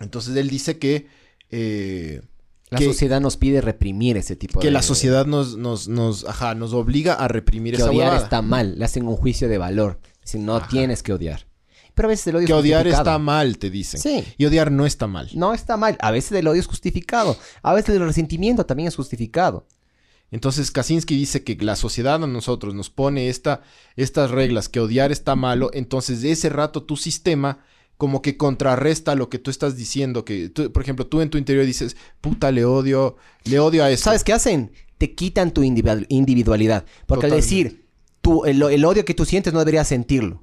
Speaker 2: Entonces él dice que, eh,
Speaker 3: la
Speaker 2: que,
Speaker 3: sociedad nos pide reprimir ese tipo de...
Speaker 2: que la sociedad nos, nos, nos, ajá, nos obliga a reprimir
Speaker 3: que
Speaker 2: esa
Speaker 3: odiar
Speaker 2: huevada.
Speaker 3: está mal. Le hacen un juicio de valor. Dicen, no
Speaker 2: Ajá.
Speaker 3: tienes que odiar. Pero a veces el odio
Speaker 2: Que
Speaker 3: es
Speaker 2: odiar está mal, te dicen.
Speaker 3: Sí.
Speaker 2: Y odiar no está mal.
Speaker 3: No está mal. A veces el odio es justificado. A veces el resentimiento también es justificado.
Speaker 2: Entonces Kaczynski dice que la sociedad a nosotros nos pone esta, estas reglas, que odiar está malo, entonces de ese rato tu sistema como que contrarresta lo que tú estás diciendo, que tú, por ejemplo, tú en tu interior dices, puta, le odio, le odio a eso.
Speaker 3: ¿Sabes qué hacen? Te quitan tu individu- individualidad. Porque al decir, tú, el, el odio que tú sientes no deberías sentirlo.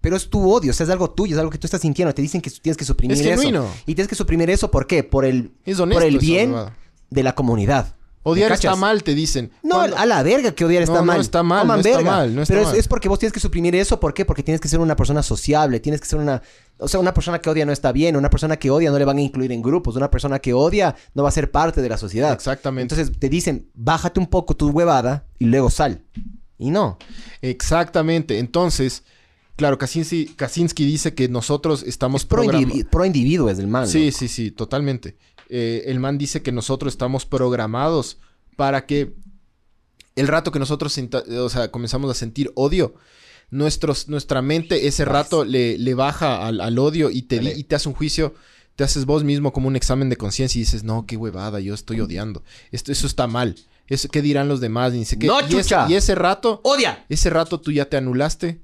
Speaker 3: Pero es tu odio, o sea, es algo tuyo, es algo que tú estás sintiendo. Te dicen que tienes que suprimir
Speaker 2: Es
Speaker 3: eso.
Speaker 2: genuino.
Speaker 3: Y tienes que suprimir eso, ¿por qué? Por el,
Speaker 2: Es honesto
Speaker 3: por el bien de la comunidad.
Speaker 2: Odiar
Speaker 3: ¿Me
Speaker 2: está mal, te dicen.
Speaker 3: No, a la verga que odiar está
Speaker 2: No, no
Speaker 3: mal.
Speaker 2: está mal, no está
Speaker 3: verga.
Speaker 2: mal, no está
Speaker 3: Pero es,
Speaker 2: mal.
Speaker 3: es porque vos tienes que suprimir eso. ¿Por qué? Porque tienes que ser una persona sociable. Tienes que ser una... O sea, una persona que odia no está bien. Una persona que odia no le van a incluir en grupos. Una persona que odia no va a ser parte de la sociedad.
Speaker 2: Exactamente.
Speaker 3: Entonces te dicen, bájate un poco tu huevada y luego sal. Y no.
Speaker 2: Exactamente. Entonces, claro, Kaczynski, Kaczynski dice que nosotros estamos
Speaker 3: Pro, individuo es del mal.
Speaker 2: Sí, sí, sí, totalmente. Eh, el man dice que nosotros estamos programados para que el rato que nosotros sinta- o sea, comenzamos a sentir odio, nuestros, nuestra mente ese rato le, le baja al, al odio y te, y te hace un juicio, te haces vos mismo como un examen de conciencia y dices, no, qué huevada, yo estoy odiando. Esto, eso está mal. Eso, ¿Qué dirán los demás? Y, dice, ¿qué?
Speaker 3: ¡No,
Speaker 2: y, ese, y ese rato,
Speaker 3: ¡Odia!
Speaker 2: ese rato tú ya te anulaste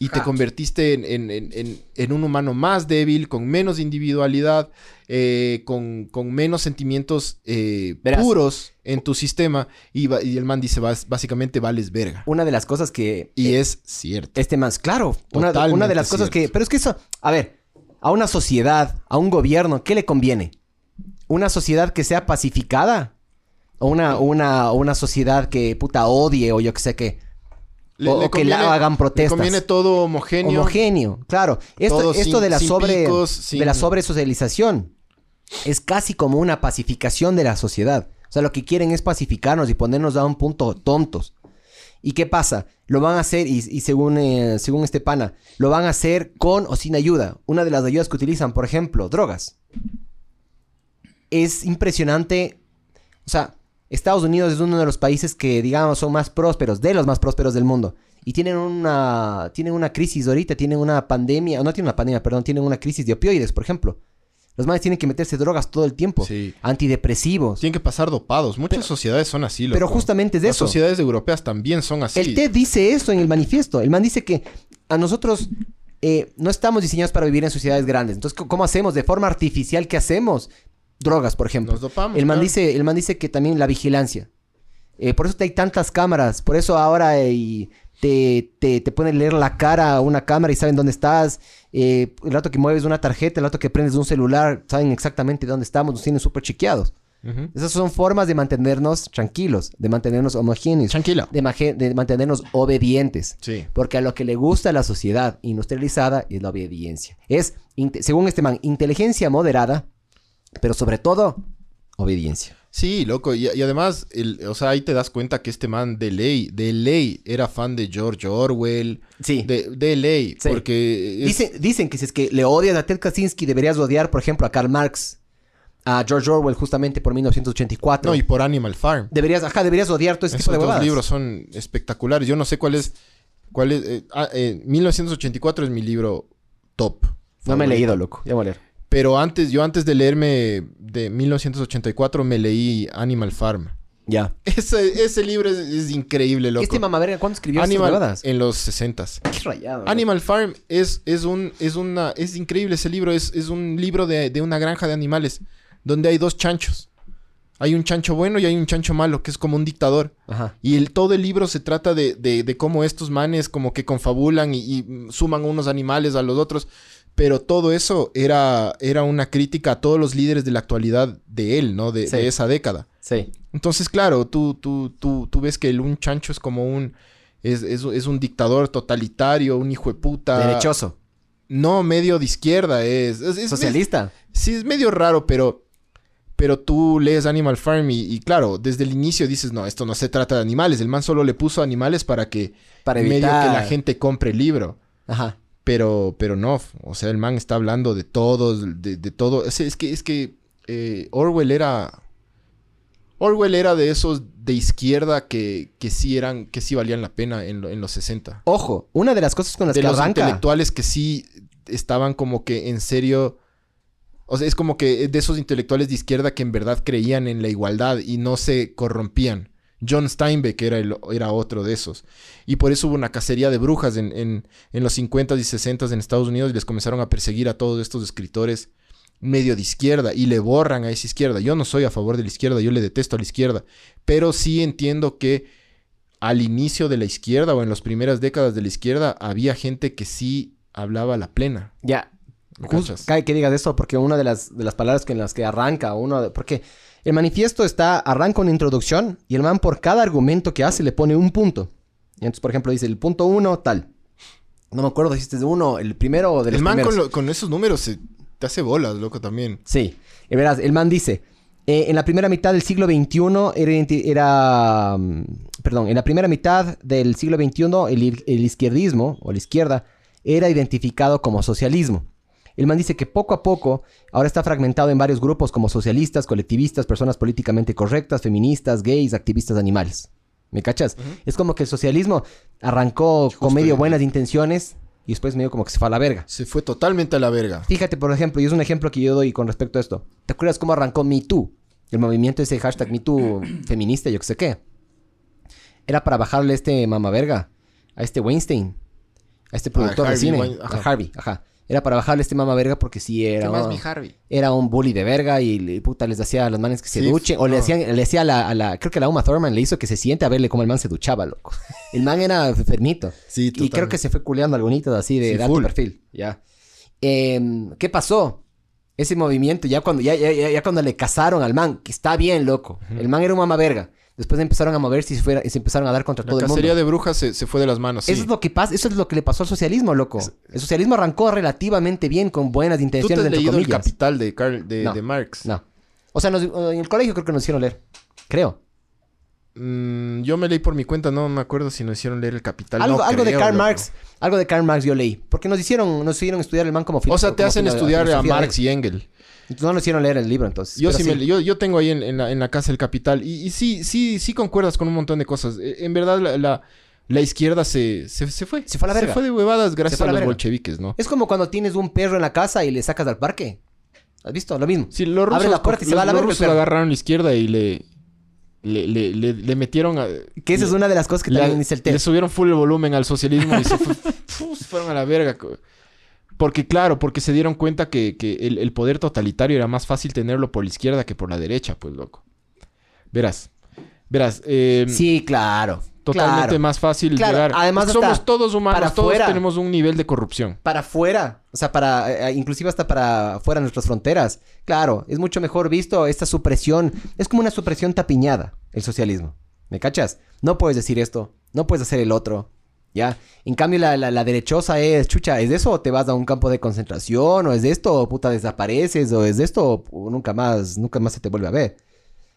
Speaker 2: y te convertiste en, en- en- un humano más débil, con menos individualidad, eh, con, con menos sentimientos eh, puros en tu sistema. Y, va- y el man dice, "Vas- básicamente vales verga.
Speaker 3: Una de las cosas que...
Speaker 2: Y
Speaker 3: eh,
Speaker 2: es cierto.
Speaker 3: Este más, claro. Una, de las cosas que... Pero es que eso... A ver, a una sociedad, a un gobierno, ¿qué le conviene? ¿Una sociedad que sea pacificada? ¿O una, una, una sociedad que puta odie o yo que sé qué?
Speaker 2: Le-
Speaker 3: o-
Speaker 2: le
Speaker 3: que la hagan protestas.
Speaker 2: Conviene todo homogéneo.
Speaker 3: Homogéneo, claro. Esto,
Speaker 2: Todo
Speaker 3: esto
Speaker 2: sin-
Speaker 3: de la sobre
Speaker 2: picos, sin-
Speaker 3: de la sobresocialización es casi como una pacificación de la sociedad. O sea, lo que quieren es pacificarnos y ponernos a un punto tontos. ¿Y qué pasa? Lo van a hacer, y, y según, eh, según este pana, lo van a hacer con o sin ayuda. Una de las ayudas que utilizan, por ejemplo, drogas. Es impresionante. O sea, Estados Unidos es uno de los países que, digamos, son más prósperos, de los más prósperos del mundo. Y tienen una, tienen una crisis ahorita, tienen una pandemia, no tienen una pandemia, perdón, tienen una crisis de opioides, por ejemplo. Los manes tienen que meterse drogas todo el tiempo.
Speaker 2: Sí.
Speaker 3: Antidepresivos.
Speaker 2: Tienen que pasar dopados. Muchas sociedades son así.
Speaker 3: Pero
Speaker 2: loco.
Speaker 3: justamente es de
Speaker 2: Las
Speaker 3: eso.
Speaker 2: sociedades europeas también son así.
Speaker 3: El TED dice esto en el manifiesto. El man dice que a nosotros eh, no estamos diseñados para vivir en sociedades grandes. Entonces, ¿c- ¿cómo hacemos? De forma artificial, ¿qué hacemos? Drogas, por ejemplo.
Speaker 2: Nos dopamos,
Speaker 3: el, man
Speaker 2: claro.
Speaker 3: dice, el man dice que también la vigilancia. Eh, por eso hay tantas cámaras. Por eso ahora eh, te, te, te pueden leer la cara a una cámara y saben dónde estás. Eh, el rato que mueves una tarjeta, el rato que prendes un celular, saben exactamente dónde estamos. Nos tienen súper chequeados.
Speaker 2: Ujú.
Speaker 3: Esas son formas de mantenernos tranquilos, de mantenernos homogéneos,
Speaker 2: Tranquilo.
Speaker 3: de, de mantenernos obedientes.
Speaker 2: Sí.
Speaker 3: Porque a lo que le gusta a la sociedad industrializada es la obediencia. Es, según este man, inteligencia moderada, pero sobre todo, obediencia.
Speaker 2: Sí, loco. Y, y además, el, o sea, ahí te das cuenta que este man de ley, de ley, era fan de George Orwell.
Speaker 3: Sí.
Speaker 2: De, de ley.
Speaker 3: Sí.
Speaker 2: Porque... es-
Speaker 3: Dicen, dicen que si es que le odias a Ted Kaczynski, deberías odiar, por ejemplo, a Karl Marx, a George Orwell, justamente por 1984.
Speaker 2: No, y por Animal Farm.
Speaker 3: Deberías, ajá, deberías odiar todo ese
Speaker 2: Esos
Speaker 3: tipo de
Speaker 2: dos libros son espectaculares. Yo no sé cuál es... Cuál es eh, ah, eh, 1984 es mi libro top.
Speaker 3: No me he leído, loco. Ya voy a leer.
Speaker 2: Pero antes, yo antes de leerme de 1984 me leí Animal Farm.
Speaker 3: Ya.
Speaker 2: Ese, ese libro es, es increíble, loco.
Speaker 3: Este mamá, verga, ¿cuándo escribió estas
Speaker 2: Animal
Speaker 3: huevadas?
Speaker 2: en los 60s.
Speaker 3: Qué rayado.
Speaker 2: Animal Farm es, es un es una es increíble ese libro es, es un libro de, de una granja de animales donde hay dos chanchos hay un chancho bueno y hay un chancho malo que es como un dictador
Speaker 3: Ajá.
Speaker 2: y el, todo el libro se trata de, de, de cómo estos manes como que confabulan y, y, suman unos animales a los otros pero todo eso era, era una crítica a todos los líderes de la actualidad de él, ¿no? De,
Speaker 3: Sí.
Speaker 2: de esa década.
Speaker 3: Sí.
Speaker 2: Entonces, claro, tú, tú, tú, tú ves que el, un chancho es como un... Es, es, es un dictador totalitario, un hijo de puta.
Speaker 3: Derechoso.
Speaker 2: No, medio de izquierda es.
Speaker 3: Socialista.
Speaker 2: sí, es medio raro, pero. Pero tú lees Animal Farm y, y claro, desde el inicio dices, no, esto no se trata de animales. El man solo le puso animales para que
Speaker 3: Para
Speaker 2: medio
Speaker 3: evitar.
Speaker 2: que la gente compre el libro.
Speaker 3: Ajá.
Speaker 2: Pero, pero no, o sea, el man está hablando de todos, de, de todo. Es, es que, es que eh, Orwell era. Orwell era de esos de izquierda que, que sí eran, que sí valían la pena en, lo- en los 60.
Speaker 3: Ojo, una de las cosas con las
Speaker 2: De
Speaker 3: que
Speaker 2: los
Speaker 3: arranca.
Speaker 2: intelectuales que sí estaban como que en serio... O sea, es como que de esos intelectuales de izquierda que en verdad creían en la igualdad y no se corrompían. John Steinbeck era, otro de esos. Y por eso hubo una cacería de brujas en, los 50s y 60s en Estados Unidos y les comenzaron a perseguir a todos estos escritores medio de izquierda y le borran a esa izquierda. Yo no soy a favor de la izquierda, yo le detesto a la izquierda, pero sí entiendo que al inicio de la izquierda o en las primeras décadas de la izquierda había gente que sí hablaba la plena.
Speaker 3: Ya. Cae que digas eso porque una de las, de las palabras que en las que arranca uno de- porque el manifiesto está arranca una introducción y el man por cada argumento que hace le pone un punto. Y entonces, por ejemplo, dice el punto uno tal. No me acuerdo si este es de uno, el primero o de los
Speaker 2: El man
Speaker 3: primeros.
Speaker 2: con, lo- con esos números se, te hace bolas, loco, también.
Speaker 3: Sí, y verás, el man dice, eh, en la primera mitad del siglo XXI era, mm, perdón, en la primera mitad del siglo XXI el, el izquierdismo, o la izquierda, era identificado como socialismo. El man dice que poco a poco ahora está fragmentado en varios grupos como socialistas, colectivistas, personas políticamente correctas, feministas, gays, activistas animales. ¿Me cachas? Es como que el socialismo arrancó con medio buenas intenciones y después medio como que se fue a la verga.
Speaker 2: Se fue totalmente a la verga.
Speaker 3: Fíjate, por ejemplo, y es un ejemplo que yo doy con respecto a esto. ¿Te acuerdas cómo arrancó Me Too? El movimiento ese hashtag Me Too feminista, yo que sé qué. Era para bajarle este mamaverga a este Weinstein, a este productor de cine,
Speaker 2: Wein- ajá.
Speaker 3: a Harvey, ajá. Era para bajarle este mamaverga porque sí era,
Speaker 2: Harvey?
Speaker 3: era un bully de verga y puta les hacía a los manes que se
Speaker 2: Sí,
Speaker 3: duchen. O le hacían, le hacía a la, a la- creo que la Uma Thurman le hizo que se siente a verle cómo el man se duchaba, loco. El man era enfermito.
Speaker 2: Sí,
Speaker 3: Y creo que se fue culeando algunitos así de,
Speaker 2: Sí,
Speaker 3: de alto perfil. Ya. Em, ¿Qué pasó? Ese movimiento, ya cuando, ya, ya, ya- cuando le cazaron al man, que está bien, loco. El man era un mama verga. Después empezaron a moverse y se, fuera- y se empezaron a dar contra
Speaker 2: La
Speaker 3: todo el mundo.
Speaker 2: cacería de brujas se, se fue de las manos, sí.
Speaker 3: Eso es lo que pasa, eso es lo que le pasó al socialismo, loco. El socialismo arrancó relativamente bien, con buenas
Speaker 2: ¿Tú te
Speaker 3: intenciones,
Speaker 2: has leído El
Speaker 3: comillas.
Speaker 2: Capital de, Karl- de,
Speaker 3: No.
Speaker 2: de Marx?
Speaker 3: No. O sea, nos- en el colegio creo que nos hicieron leer. Creo.
Speaker 2: Mm, yo me leí por mi cuenta, no me acuerdo si nos hicieron leer El Capital.
Speaker 3: Algo,
Speaker 2: no
Speaker 3: algo de Karl
Speaker 2: loco.
Speaker 3: Marx. Algo de Karl Marx yo leí. Porque nos hicieron, nos hicieron estudiar el man como
Speaker 2: O
Speaker 3: filósofo,
Speaker 2: sea, te hacen estudiar a
Speaker 3: de
Speaker 2: Marx y Engel.
Speaker 3: No nos hicieron leer el libro, entonces.
Speaker 2: Yo sí, me- yo, yo tengo ahí en, en la, en la casa El Capital. Y, y sí, sí, sí concuerdas con un montón de cosas. Eh, En verdad, la, la, la izquierda se, se, se fue.
Speaker 3: Se fue a la verga.
Speaker 2: Se fue de huevadas gracias
Speaker 3: a
Speaker 2: los bolcheviques, ¿no?
Speaker 3: Es como cuando tienes un perro en la casa y le sacas al parque. ¿Has visto? Lo mismo.
Speaker 2: Sí, los rusos,
Speaker 3: Abre la puerta y se
Speaker 2: los-
Speaker 3: va a la
Speaker 2: los
Speaker 3: verga el
Speaker 2: rusos agarraron la izquierda y le, le, le, le- le metieron a...
Speaker 3: Que esa es una de las cosas que
Speaker 2: le,
Speaker 3: también dice el
Speaker 2: le
Speaker 3: TED.
Speaker 2: subieron full el volumen al socialismo y se, fue- fu- se fueron a la verga. Porque claro, porque se dieron cuenta que, que el, el poder totalitario era más fácil tenerlo por la izquierda que por la derecha, pues loco. Verás, verás, eh,
Speaker 3: Sí, claro.
Speaker 2: totalmente
Speaker 3: claro.
Speaker 2: más fácil
Speaker 3: Claro,
Speaker 2: llegar.
Speaker 3: además
Speaker 2: somos todos humanos,
Speaker 3: para
Speaker 2: todos
Speaker 3: afuera.
Speaker 2: tenemos un nivel de corrupción.
Speaker 3: Para afuera, o sea, para, eh, inclusive hasta para fuera de nuestras fronteras. Claro, es mucho mejor visto esta supresión. Es como una supresión tapiñada, el socialismo. ¿Me cachas? No puedes decir esto, no puedes hacer el otro. ¿Ya? En cambio, la, la, la derechosa es, chucha, ¿es de eso o te vas a un campo de concentración? ¿O es de esto o puta desapareces? ¿O es de esto o nunca más, nunca más se te vuelve a ver?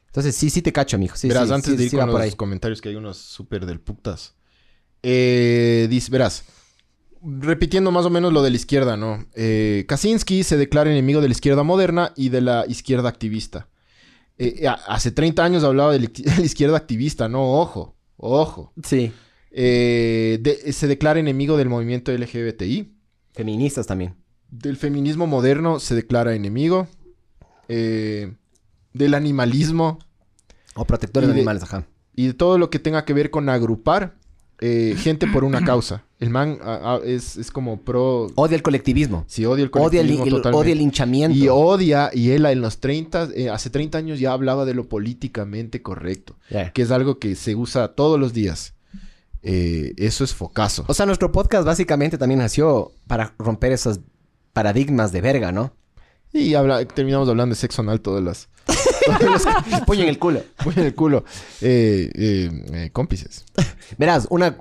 Speaker 3: Entonces, sí, sí te cacho, mijo. Sí,
Speaker 2: verás,
Speaker 3: sí,
Speaker 2: antes
Speaker 3: sí,
Speaker 2: de ir con los comentarios que hay unos súper del putas. Eh, dice, verás, repitiendo más o menos lo de la izquierda, ¿no? Eh, Kaczynski se declara enemigo de la izquierda moderna y de la izquierda activista. Eh, a- hace 30 años hablaba de la, de la izquierda activista, no, ojo, ojo.
Speaker 3: Sí,
Speaker 2: Eh, de- se declara enemigo del movimiento LGBTI.
Speaker 3: feministas también.
Speaker 2: Del feminismo moderno se declara enemigo. Eh, del animalismo
Speaker 3: O protectores
Speaker 2: Y
Speaker 3: de animales, ajá.
Speaker 2: y de todo lo que tenga que ver con agrupar eh, gente por una causa. El man es, es como pro...
Speaker 3: Odia el colectivismo.
Speaker 2: Sí, odia el
Speaker 3: Odia el,
Speaker 2: colectivismo totalmente.
Speaker 3: odia el linchamiento.
Speaker 2: Y odia, y él en los 30, eh, hace 30 años ya hablaba de lo políticamente correcto, que es algo que se usa todos los días. Eh, eso es focazo.
Speaker 3: O sea, nuestro podcast básicamente también nació para romper esos paradigmas de verga, ¿no?
Speaker 2: Y habla- terminamos hablando de sexo anal todas las... todas las
Speaker 3: Puño en el culo.
Speaker 2: Muy en el culo. Eh, eh, eh, cómplices.
Speaker 3: Verás, una...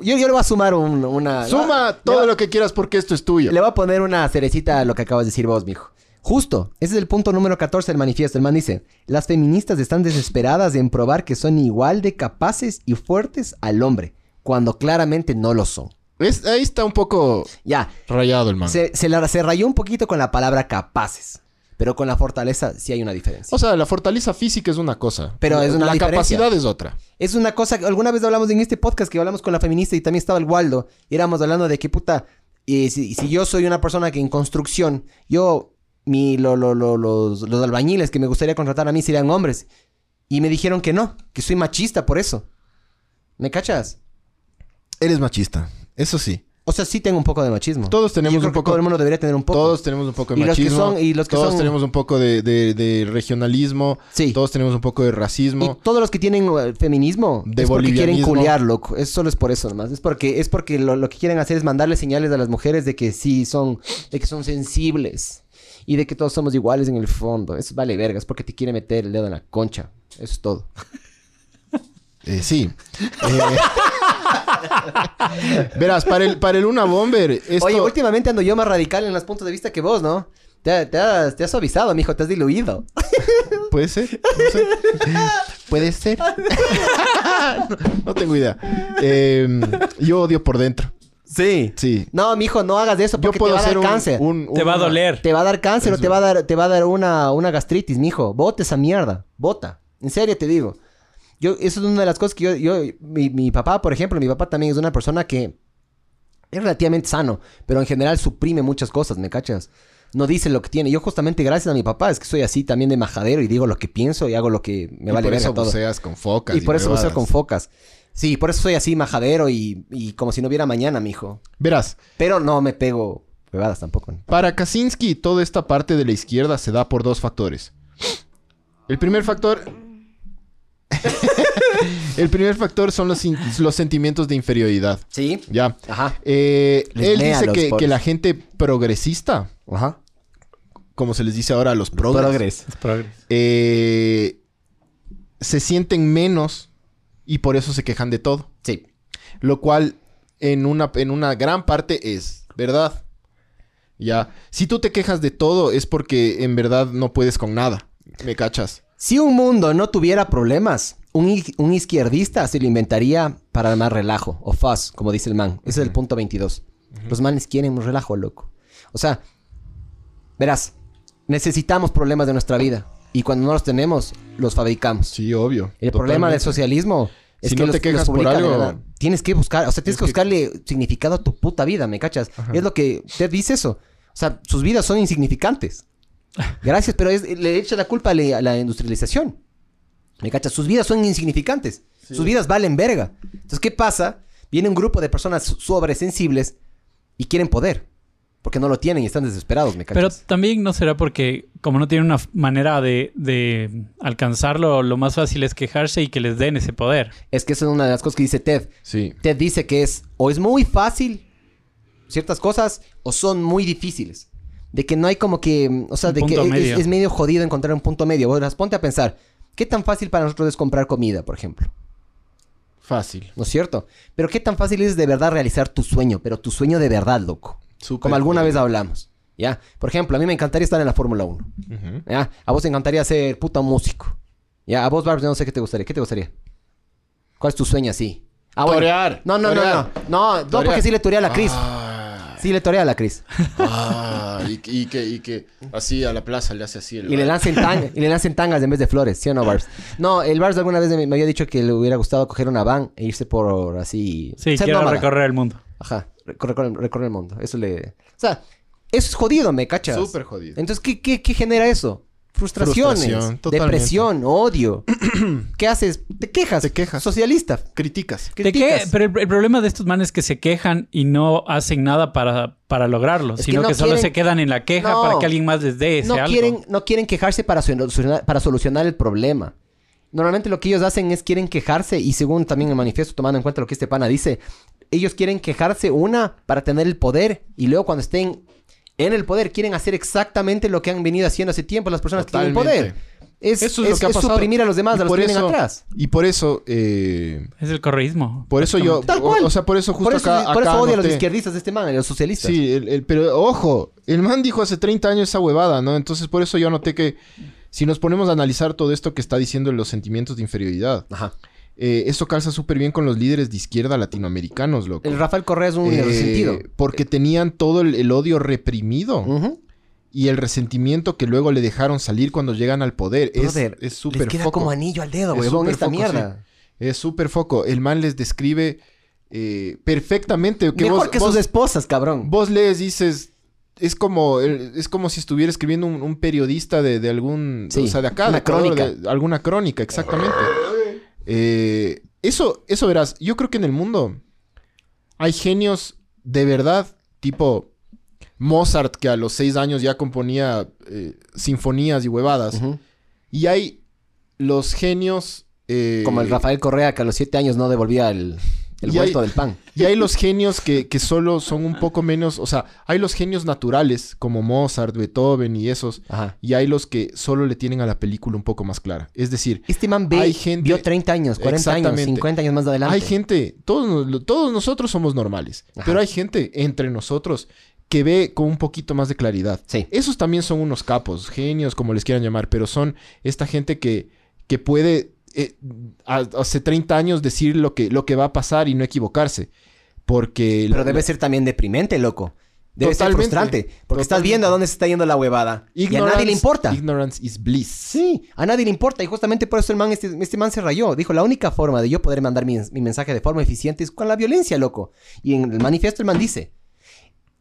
Speaker 3: Yo, yo le voy a sumar un- una...
Speaker 2: Suma todo lo que quieras porque esto es tuyo.
Speaker 3: Le voy a poner una cerecita a lo que acabas de decir vos, mijo. Justo, ese es el punto número 14 del manifiesto. El man dice, las feministas están desesperadas en probar que son igual de capaces y fuertes al hombre, cuando claramente no lo son.
Speaker 2: Es- ahí está un poco
Speaker 3: Ya,
Speaker 2: rayado el man.
Speaker 3: se, se, la- se rayó un poquito con la palabra capaces, pero con la fortaleza sí hay una diferencia.
Speaker 2: O sea, la fortaleza física es una cosa.
Speaker 3: Pero es una
Speaker 2: La
Speaker 3: diferencia.
Speaker 2: capacidad es otra.
Speaker 3: Es una cosa que alguna vez hablamos en este podcast que hablamos con la feminista y también estaba el Waldo. Y éramos hablando de que puta, Y si, si yo soy una persona que en construcción, yo, mi, lo- lo- lo- los, los albañiles que me gustaría contratar a mí serían hombres. Y me dijeron que no, que soy machista por eso. ¿Me cachas?
Speaker 2: Eres machista. Eso sí.
Speaker 3: O sea, sí tengo un poco de machismo.
Speaker 2: Todos tenemos
Speaker 3: Yo creo
Speaker 2: un
Speaker 3: que
Speaker 2: poco-
Speaker 3: Todo el mundo debería tener un poco.
Speaker 2: Todos tenemos un poco de
Speaker 3: Y los que
Speaker 2: machismo.
Speaker 3: son- y los que
Speaker 2: todos
Speaker 3: son-
Speaker 2: tenemos un poco de, de- de regionalismo.
Speaker 3: Sí.
Speaker 2: Todos tenemos un poco de
Speaker 3: Y
Speaker 2: racismo.
Speaker 3: todos los que tienen eh, feminismo
Speaker 2: De
Speaker 3: es porque quieren
Speaker 2: bolivianismo.
Speaker 3: culiar, loco. Es solo es por eso nomás. Es porque, es porque lo, lo que quieren hacer es mandarle señales a las mujeres de que sí son, de que son sensibles. Y de que todos somos iguales en el fondo. Eso vale verga. Es porque te quiere meter el dedo en la concha. Eso es todo.
Speaker 2: Eh, sí. Eh, Verás, para el, para el Una Bomber, esto...
Speaker 3: Oye, últimamente ando yo más radical en los puntos de vista que vos, ¿no? Te, te has, te has suavizado, mijo. Te has diluido.
Speaker 2: Puede ser. No sé. Puede ser. no, no tengo idea. Eh, yo odio por dentro.
Speaker 3: Sí.
Speaker 2: Sí.
Speaker 3: No, mijo, no hagas eso
Speaker 2: Yo
Speaker 3: porque te
Speaker 2: puedo
Speaker 3: va a dar
Speaker 2: hacer un,
Speaker 3: cáncer.
Speaker 2: un-
Speaker 4: Te va a doler.
Speaker 3: Te va a dar cáncer o te va a dar, te va a dar una, una gastritis, mijo. Bota esa mierda. Bota. En serio te digo. Yo, eso es una de las cosas que yo, yo mi, mi papá, por ejemplo, mi papá también es una persona que es relativamente sano, pero en general suprime muchas cosas, ¿me cachas? No dice lo que tiene. Yo justamente gracias a mi papá es que soy así también de majadero y digo lo que pienso y hago lo que me
Speaker 2: y
Speaker 3: vale
Speaker 2: por
Speaker 3: verga
Speaker 2: eso
Speaker 3: todo.
Speaker 2: buceas con focas.
Speaker 3: Y por eso buceo con focas. Sí, por eso soy así majadero y, y como si no hubiera mañana, mijo.
Speaker 2: Verás,
Speaker 3: Pero no me pego huevadas tampoco.
Speaker 2: para Kaczynski toda esta parte de la izquierda se da por dos factores. El primer factor... el primer factor son los, sentimientos de inferioridad.
Speaker 3: Sí.
Speaker 2: Ya.
Speaker 3: Ajá.
Speaker 2: Eh, él dice que, la gente progresista,
Speaker 3: Ajá.
Speaker 2: como se les dice ahora a los progres,
Speaker 4: Es progres.
Speaker 2: eh, se sienten menos y por eso se quejan de todo.
Speaker 3: Sí.
Speaker 2: Lo cual en una, en una gran parte es verdad. Ya. Si tú te quejas de todo es porque en verdad no puedes con nada. ¿Me cachas?
Speaker 3: Si un mundo no tuviera problemas, un, un izquierdista se lo inventaría para más relajo, o fuzz, como dice el man. Ese es el punto 22. Los manes quieren un relajo, loco. O sea, verás, necesitamos problemas de nuestra vida. Y cuando no los tenemos, los fabricamos.
Speaker 2: Sí, obvio.
Speaker 3: el problema del socialismo es
Speaker 2: Si
Speaker 3: que
Speaker 2: no
Speaker 3: los,
Speaker 2: te quejas por algo.
Speaker 3: Tienes que buscar, o sea, tienes
Speaker 2: es
Speaker 3: que
Speaker 2: que-
Speaker 3: buscarle significado a tu puta vida, ¿me cachas? Es lo que Ted dice eso. O sea, sus vidas son insignificantes. Gracias, pero es- le echa la culpa a la, a la industrialización. ¿Me cachas? Sus vidas son insignificantes. Sus vidas valen verga. Entonces, ¿qué pasa? Viene un grupo de personas sobresensibles y quieren poder. Porque no lo tienen y están desesperados, ¿me
Speaker 4: Pero
Speaker 3: cachas?
Speaker 4: también no será porque, como no tienen una manera de, de alcanzarlo, lo más fácil es quejarse y que les den ese poder.
Speaker 3: Es que esa es una de las cosas que dice Ted.
Speaker 2: Sí.
Speaker 3: Ted dice que es o es muy fácil ciertas cosas o son muy difíciles. De que no hay como que, mm, o sea,
Speaker 4: Un
Speaker 3: de que
Speaker 4: punto
Speaker 3: es,
Speaker 4: medio.
Speaker 3: es medio jodido encontrar un punto medio. Bueno, ponte a pensar, ¿qué tan fácil para nosotros es comprar comida, por ejemplo?
Speaker 2: Fácil.
Speaker 3: ¿No es cierto? Pero ¿qué tan fácil es de verdad realizar tu sueño? Pero tu sueño de verdad, loco. Como alguna vez hablamos. ¿Ya? Por ejemplo, a mí me encantaría estar en la Fórmula 1.
Speaker 2: Ujú.
Speaker 3: ¿Ya? A vos te encantaría ser puta músico. ¿Ya? A vos, Barbs, yo no sé qué te gustaría. ¿Qué te gustaría? ¿Cuál es tu sueño así? Ah, bueno.
Speaker 2: Torear,
Speaker 3: No, no,
Speaker 2: torear.
Speaker 3: no, no. No, no,
Speaker 2: Torear.
Speaker 3: porque sí le torea a la Cris.
Speaker 2: Ah,
Speaker 3: Sí le torea a la Cris.
Speaker 2: ah, y, y que, y que así a la plaza le hace así el...
Speaker 3: Y le lancen y le lancen tangas en vez de flores, ¿sí o no, Barbs? No, el Barbs alguna vez me, me había dicho que le hubiera gustado coger una van e irse por así.
Speaker 4: Sí,
Speaker 3: ser
Speaker 4: quiero
Speaker 3: nómada.
Speaker 4: recorrer el mundo.
Speaker 3: Ajá, recorrer, recorrer el mundo. Eso le. O sea, eso es jodido, ¿me cachas?
Speaker 2: Súper jodido.
Speaker 3: Entonces, ¿qué, qué, qué genera eso? Frustraciones,
Speaker 2: Frustración,
Speaker 3: depresión, odio. ¿Qué haces? Te quejas.
Speaker 2: Te quejas.
Speaker 3: Socialista.
Speaker 2: Criticas.
Speaker 4: ¿De qué?
Speaker 3: Criticas.
Speaker 4: Pero el, el problema de estos manes es que se quejan y no hacen nada para, para lograrlo,
Speaker 3: Es que
Speaker 4: sino
Speaker 3: no
Speaker 4: que solo
Speaker 3: quieren-
Speaker 4: se quedan en la queja
Speaker 3: No.
Speaker 4: para que alguien más les dé ese
Speaker 3: no
Speaker 4: algo.
Speaker 3: quieren, no quieren quejarse para solucionar, para solucionar el problema. Normalmente lo que ellos hacen es quieren quejarse y según también el manifiesto tomando en cuenta lo que este pana dice, ellos quieren quejarse una para tener el poder y luego cuando estén en el poder quieren hacer exactamente lo que han venido haciendo hace tiempo las personas que tienen poder. Es,
Speaker 2: Eso es lo que ha pasado.
Speaker 3: suprimir a los demás,
Speaker 2: Y
Speaker 3: a los
Speaker 2: por
Speaker 3: que vienen
Speaker 2: eso-
Speaker 3: atrás.
Speaker 2: Y por eso, eh,
Speaker 4: Es el correísmo.
Speaker 2: por eso yo,
Speaker 3: Tal
Speaker 2: o,
Speaker 3: cual.
Speaker 2: o sea, por eso justo
Speaker 3: Por eso,
Speaker 2: acá,
Speaker 3: por eso odia a los izquierdistas de este man, a los socialistas.
Speaker 2: Sí, el- el- pero ojo, el man dijo hace 30 años esa huevada, ¿no? Entonces por eso yo anoté que si nos ponemos a analizar todo esto que está diciendo los sentimientos de inferioridad,
Speaker 3: Ajá.
Speaker 2: Eh, eso calza súper bien con los líderes de izquierda latinoamericanos, loco.
Speaker 3: El Rafael Correa es un
Speaker 2: Eh,
Speaker 3: resentido.
Speaker 2: Porque tenían todo el, el odio reprimido y el resentimiento que luego le dejaron salir cuando llegan al poder. Es-
Speaker 3: Brother,
Speaker 2: es súper
Speaker 3: queda
Speaker 2: foco.
Speaker 3: como anillo al dedo,
Speaker 2: Es
Speaker 3: huevón,
Speaker 2: súper
Speaker 3: esta
Speaker 2: foco,
Speaker 3: mierda.
Speaker 2: Es súper foco. El man les describe eh, perfectamente. Que
Speaker 3: Mejor
Speaker 2: vos,
Speaker 3: que
Speaker 2: vos-
Speaker 3: sus esposas, cabrón.
Speaker 2: vos lees, dices, es como, es como si estuviera escribiendo un, un periodista de, de algún,
Speaker 3: Sí,
Speaker 2: o sea, de acá,
Speaker 3: una
Speaker 2: de
Speaker 3: crónica.
Speaker 2: de alguna crónica, exactamente. Eh, eso, eso verás, yo creo que en el mundo hay genios de verdad, tipo Mozart, que a los seis años ya componía eh, sinfonías y huevadas, y hay los genios... eh,
Speaker 3: Como el Rafael Correa que a los siete años no devolvía el, el
Speaker 2: Y hay-
Speaker 3: vuelto del pan.
Speaker 2: Y hay los genios que, que solo son un poco menos, o sea, hay los genios naturales como Mozart, Beethoven y esos,
Speaker 3: Ajá.
Speaker 2: y hay los que solo le tienen a la película un poco más clara. Es decir,
Speaker 3: Este man ve,
Speaker 2: Hay gente-
Speaker 3: vio 30 años, 40 años,
Speaker 2: Exactamente.
Speaker 3: 50 años más adelante.
Speaker 2: hay gente, todos, nos- todos nosotros somos normales,
Speaker 3: Ajá.
Speaker 2: pero hay gente entre nosotros que ve con un poquito más de claridad.
Speaker 3: Sí.
Speaker 2: Esos también son unos capos, genios, como les quieran llamar, pero son esta gente que, que puede eh, hace 30 años decir lo que, lo que va a pasar y no equivocarse. Porque...
Speaker 3: Pero debe ser también deprimente, loco. Debe
Speaker 2: Totalmente.
Speaker 3: ser frustrante. Porque estás
Speaker 2: Totalmente.
Speaker 3: viendo a dónde se está yendo la huevada. y a nadie
Speaker 2: Ignorance-
Speaker 3: le importa.
Speaker 2: Ignorance is bliss.
Speaker 3: Sí, a nadie le importa. Y justamente por eso el man, este, este man se rayó. Dijo, la única forma de yo poder mandar mi, mi mensaje de forma eficiente es con la violencia, loco. Y en el manifiesto el man dice,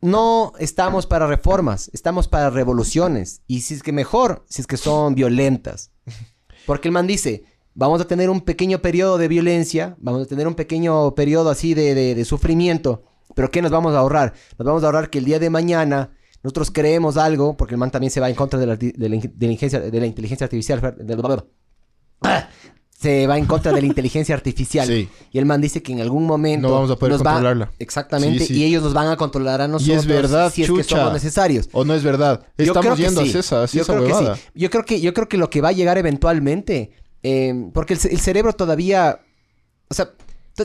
Speaker 3: no estamos para reformas, estamos para revoluciones. Y si es que mejor, si es que son violentas. Porque el man dice, vamos a tener un pequeño periodo de violencia, vamos a tener un pequeño periodo así de, de- de sufrimiento, pero ¿qué nos vamos a ahorrar? Nos vamos a ahorrar que el día de mañana nosotros creemos algo, porque el man también se va en contra de la, de inteligencia, de la inteligencia artificial. ¡Ah! Se va en contra de la inteligencia artificial.
Speaker 2: Sí.
Speaker 3: Y el man dice que en algún momento...
Speaker 2: No vamos a poder
Speaker 3: nos va-
Speaker 2: controlarla.
Speaker 3: Exactamente.
Speaker 2: Sí, sí.
Speaker 3: Y ellos nos van a controlar a nosotros.
Speaker 2: Y es verdad,
Speaker 3: si es que somos necesarios.
Speaker 2: ¿O no es verdad?
Speaker 3: Yo creo
Speaker 2: Estamos
Speaker 3: que
Speaker 2: yendo hacia esa, hacia
Speaker 3: Yo
Speaker 2: esa
Speaker 3: creo que
Speaker 2: huevada.
Speaker 3: sí. Yo creo que, yo creo que lo que va a llegar eventualmente, eh, porque el, ce- el cerebro todavía, o sea,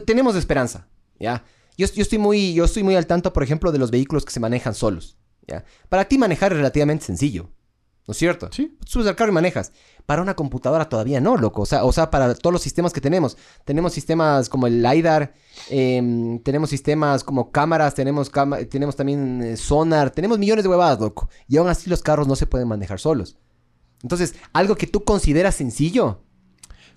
Speaker 3: tenemos esperanza, ¿ya? Yo, yo estoy muy, yo estoy muy al tanto, por ejemplo, de los vehículos que se manejan solos, ¿ya? Para ti manejar es relativamente sencillo, ¿no es cierto?
Speaker 2: Sí.
Speaker 3: Subes al carro y manejas. Para una computadora todavía no, loco. O sea, o sea, para todos los sistemas que tenemos. Tenemos sistemas como el LiDAR, em, tenemos sistemas como cámaras, tenemos, cama- tenemos también eh, sonar, tenemos millones de huevadas, loco. Y aún así los carros no se pueden manejar solos. Entonces, algo que tú consideras sencillo,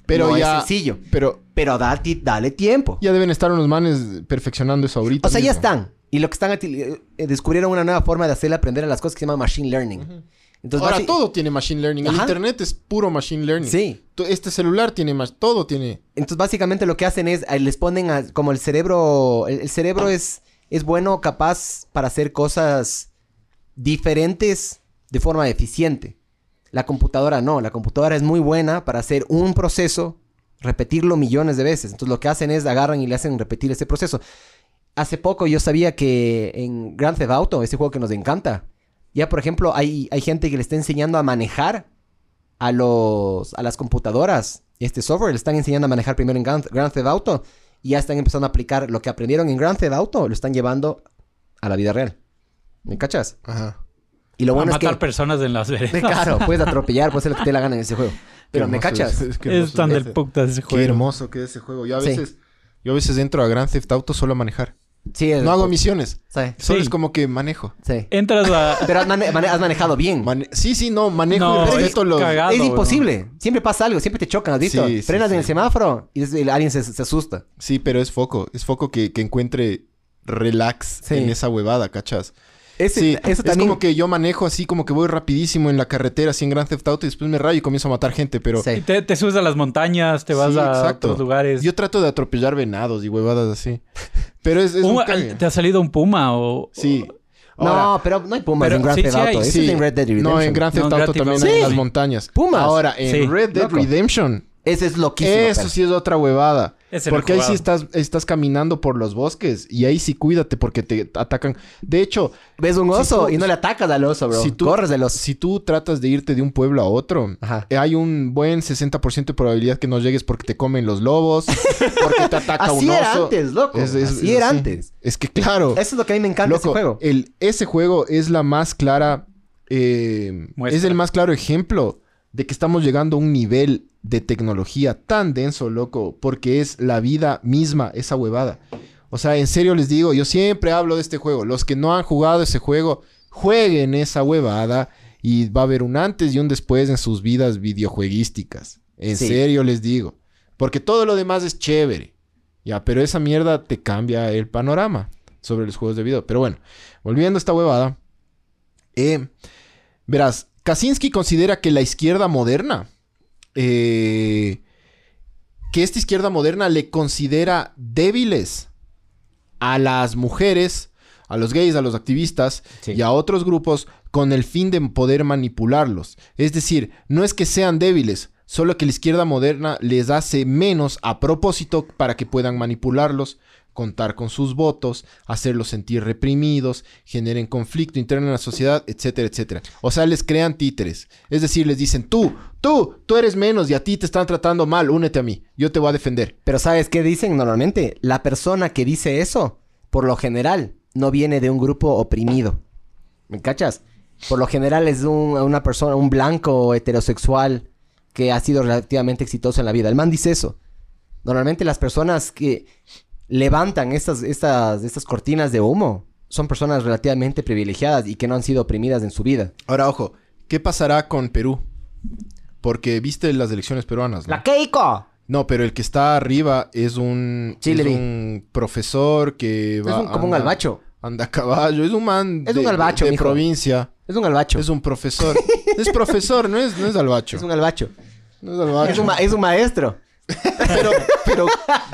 Speaker 2: Pero
Speaker 3: no
Speaker 2: ya...
Speaker 3: es sencillo.
Speaker 2: Pero
Speaker 3: Pero date- dale tiempo.
Speaker 2: ya deben estar unos manes perfeccionando eso ahorita.
Speaker 3: O sea, ya están. Y lo que están... eh, eh, descubrieron una nueva forma de hacerle aprender a las cosas que se llama machine learning. Entonces,
Speaker 2: Ahora todo tiene machine learning. El internet es puro machine learning.
Speaker 3: Sí.
Speaker 2: Este celular tiene más... Todo tiene...
Speaker 3: Entonces, básicamente lo que hacen es, eh, les ponen a- como el cerebro, el, el cerebro es, es bueno, capaz para hacer cosas diferentes de forma eficiente. La computadora no, la computadora es muy buena para hacer un proceso, repetirlo millones de veces. Entonces, lo que hacen es agarran y le hacen repetir ese proceso. Hace poco yo sabía que en Grand Theft Auto, ese juego que nos encanta, ya por ejemplo hay, hay gente que le está enseñando a manejar a los a las computadoras este software le están enseñando a manejar primero en Grand, Grand Theft Auto y ya están empezando a aplicar lo que aprendieron en Grand Theft Auto lo están llevando a la vida real ¿me cachas?
Speaker 2: Ajá.
Speaker 3: Y lo
Speaker 4: a
Speaker 3: bueno es
Speaker 4: matar
Speaker 3: que
Speaker 4: personas en las veredas.
Speaker 3: claro puedes atropellar puedes hacer lo que te dé la gana en ese juego pero
Speaker 2: Qué
Speaker 3: me cachas
Speaker 2: Es, qué
Speaker 4: Es tan
Speaker 2: es
Speaker 4: del
Speaker 2: ese-
Speaker 4: putas ese
Speaker 2: Qué
Speaker 4: juego.
Speaker 2: hermoso que es ese juego. Yo a
Speaker 3: Sí.
Speaker 2: veces... Yo a veces entro a Grand Theft Auto solo a manejar.
Speaker 3: sí es-
Speaker 2: No hago misiones.
Speaker 3: sí,
Speaker 2: Solo
Speaker 4: Sí.
Speaker 2: es como que manejo.
Speaker 3: sí.
Speaker 4: Entras a...
Speaker 3: pero has, mane- mane- has manejado bien
Speaker 2: Mane- sí, sí, no, manejo
Speaker 4: No,
Speaker 2: y
Speaker 4: es
Speaker 2: respeto los...
Speaker 4: cagado.
Speaker 3: es imposible siempre pasa algo siempre te chocan ¿has visto?
Speaker 2: Sí, sí,
Speaker 3: frenas en el semáforo y es- el- alguien se, se asusta
Speaker 2: Sí, pero es foco. Es foco que, que encuentre relax
Speaker 3: Sí.
Speaker 2: en esa huevada, ¿cachas?
Speaker 3: Ese-
Speaker 2: sí,
Speaker 3: eso
Speaker 2: es como que yo manejo así, como que voy rapidísimo en la carretera, así en Grand Theft Auto, y después me rayo y comienzo a matar gente, pero...
Speaker 3: Sí.
Speaker 4: Te, te subes a las montañas, te vas
Speaker 2: Sí,
Speaker 4: a
Speaker 2: exacto.
Speaker 4: otros lugares.
Speaker 2: Yo trato de atropellar venados y huevadas así. Pero es, es
Speaker 4: Un-
Speaker 2: un cague.
Speaker 4: ¿Te ha salido un puma o...?
Speaker 2: Sí.
Speaker 3: no
Speaker 2: Ahora,
Speaker 3: pero no hay pumas
Speaker 4: Pero
Speaker 3: en Grand
Speaker 4: sí,
Speaker 3: Theft. Auto
Speaker 2: sí.
Speaker 3: es en Red Dead Redemption
Speaker 2: No, en Grand Theft Auto también hay en las montañas.
Speaker 3: Pumas.
Speaker 2: Ahora, en
Speaker 4: Sí,
Speaker 2: Red Dead
Speaker 3: loco.
Speaker 2: Redemption,
Speaker 3: ese es loquísimo
Speaker 2: eso
Speaker 3: pero-
Speaker 2: sí es otra huevada. Porque ahí sí estás, estás caminando por los bosques y ahí sí cuídate porque te atacan. De hecho,
Speaker 3: Ves un
Speaker 2: Si
Speaker 3: oso
Speaker 2: tú-
Speaker 3: y no le atacas al oso, bro.
Speaker 2: si tú,
Speaker 3: Corres del oso.
Speaker 2: si tú tratas de irte de un pueblo a otro,
Speaker 3: Ajá.
Speaker 2: hay un buen 60% de probabilidad que no llegues porque te comen los lobos, porque te ataca
Speaker 3: Así
Speaker 2: un oso.
Speaker 3: era antes, loco.
Speaker 2: Es- es-
Speaker 3: Así
Speaker 2: es
Speaker 3: era
Speaker 2: así.
Speaker 3: antes.
Speaker 2: Es que claro,
Speaker 3: Eso es lo que a mí me encanta de ese
Speaker 2: loco,
Speaker 3: juego.
Speaker 2: El, ese juego es la más clara, eh, es el más claro ejemplo de que estamos llegando a un nivel de tecnología tan denso, loco, porque es la vida misma esa huevada. O sea, en serio les digo, yo siempre hablo de este juego. Los que no han jugado ese juego, jueguen esa huevada y va a haber un antes y un después en sus vidas videojueguísticas. En
Speaker 3: Sí.
Speaker 2: serio les digo. Porque todo lo demás es chévere. Ya, pero esa mierda te cambia el panorama sobre los juegos de video. Pero bueno, volviendo a esta huevada. eh, verás, Kaczynski considera que la izquierda moderna, eh, que esta izquierda moderna le considera débiles a las mujeres, a los gays, a los activistas
Speaker 3: Sí.
Speaker 2: y a otros grupos con el fin de poder manipularlos. Es decir, no es que sean débiles, solo que la izquierda moderna les hace menos a propósito para que puedan manipularlos, contar con sus votos, hacerlos sentir reprimidos, generen conflicto interno en la sociedad, etcétera, etcétera. O sea, les crean títeres. Es decir, les dicen, tú, tú, tú eres menos y a ti te están tratando mal, únete a mí, yo te voy a defender.
Speaker 3: Pero ¿sabes qué dicen normalmente? La persona que dice eso, por lo general, no viene de un grupo oprimido. ¿Me cachas? Por lo general es un- una persona, un blanco heterosexual que ha sido relativamente exitoso en la vida. El man dice eso. Normalmente las personas que levantan estas, estas, estas cortinas de humo son personas relativamente privilegiadas y que no han sido oprimidas en su vida.
Speaker 2: Ahora, ojo, ¿qué pasará con Perú? Porque viste las elecciones peruanas, ¿no?
Speaker 3: ¡La Keiko!
Speaker 2: No, pero el que está arriba es un, es un profesor que
Speaker 3: Es
Speaker 2: va
Speaker 3: un- como un albacho.
Speaker 2: Anda a caballo, es un man
Speaker 3: Es
Speaker 2: de,
Speaker 3: un albacho,
Speaker 2: de
Speaker 3: mijo.
Speaker 2: provincia.
Speaker 3: Es un albacho.
Speaker 2: Es un profesor. es profesor, no es, no es albacho.
Speaker 3: Es un albacho.
Speaker 2: No es albacho.
Speaker 3: Es un, ma- es un maestro.
Speaker 2: Pero, pero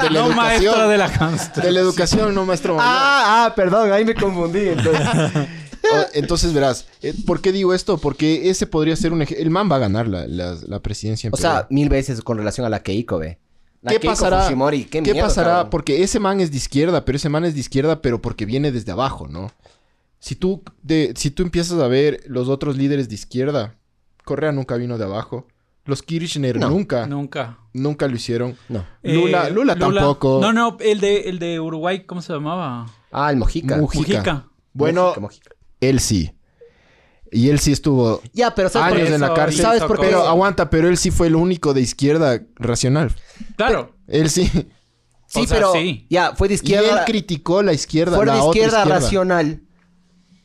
Speaker 2: de la
Speaker 4: No maestro
Speaker 2: educación.
Speaker 4: de la construcción.
Speaker 2: De la educación, no maestro.
Speaker 3: Ah, ah, perdón, ahí me confundí. Entonces.
Speaker 2: O- Entonces verás, eh, ¿por qué digo esto? Porque ese podría ser un ejemplo. El man va a ganar la, la- la presidencia en
Speaker 3: o
Speaker 2: Perú.
Speaker 3: sea, mil veces con relación a la Keiko, ve. La
Speaker 2: ¿Qué
Speaker 3: Keiko
Speaker 2: pasará?
Speaker 3: Fujimori, qué,
Speaker 2: ¿Qué
Speaker 3: miedo,
Speaker 2: pasará?
Speaker 3: cabrón.
Speaker 2: Porque ese man es de izquierda, pero ese man es de izquierda, pero porque viene desde abajo, ¿no? Si tú, de, si tú empiezas a ver los otros líderes de izquierda, Correa nunca vino de abajo. Los Kirchner
Speaker 3: No.
Speaker 2: nunca,
Speaker 4: Nunca.
Speaker 2: nunca lo hicieron.
Speaker 3: No.
Speaker 2: Lula,
Speaker 4: Eh,
Speaker 2: Lula tampoco.
Speaker 4: No, no, el de, el de Uruguay, ¿cómo se llamaba?
Speaker 3: Ah, el Mojica.
Speaker 2: Mujica.
Speaker 4: Mujica.
Speaker 2: Bueno,
Speaker 3: Mojica, Mojica.
Speaker 2: él sí. Y él sí estuvo
Speaker 3: Ya, pero ¿sabes por
Speaker 2: años en la cárcel.
Speaker 3: ¿Sabes por qué?
Speaker 2: Pero aguanta, pero él sí fue el único de izquierda racional.
Speaker 4: Claro.
Speaker 2: Él sí.
Speaker 3: Sí,
Speaker 4: O sea,
Speaker 3: pero
Speaker 4: sí.
Speaker 3: ya, fue de
Speaker 2: Y
Speaker 3: izquierda.
Speaker 2: él criticó la izquierda,
Speaker 3: fue
Speaker 2: la
Speaker 3: de
Speaker 2: otra
Speaker 3: izquierda. racional.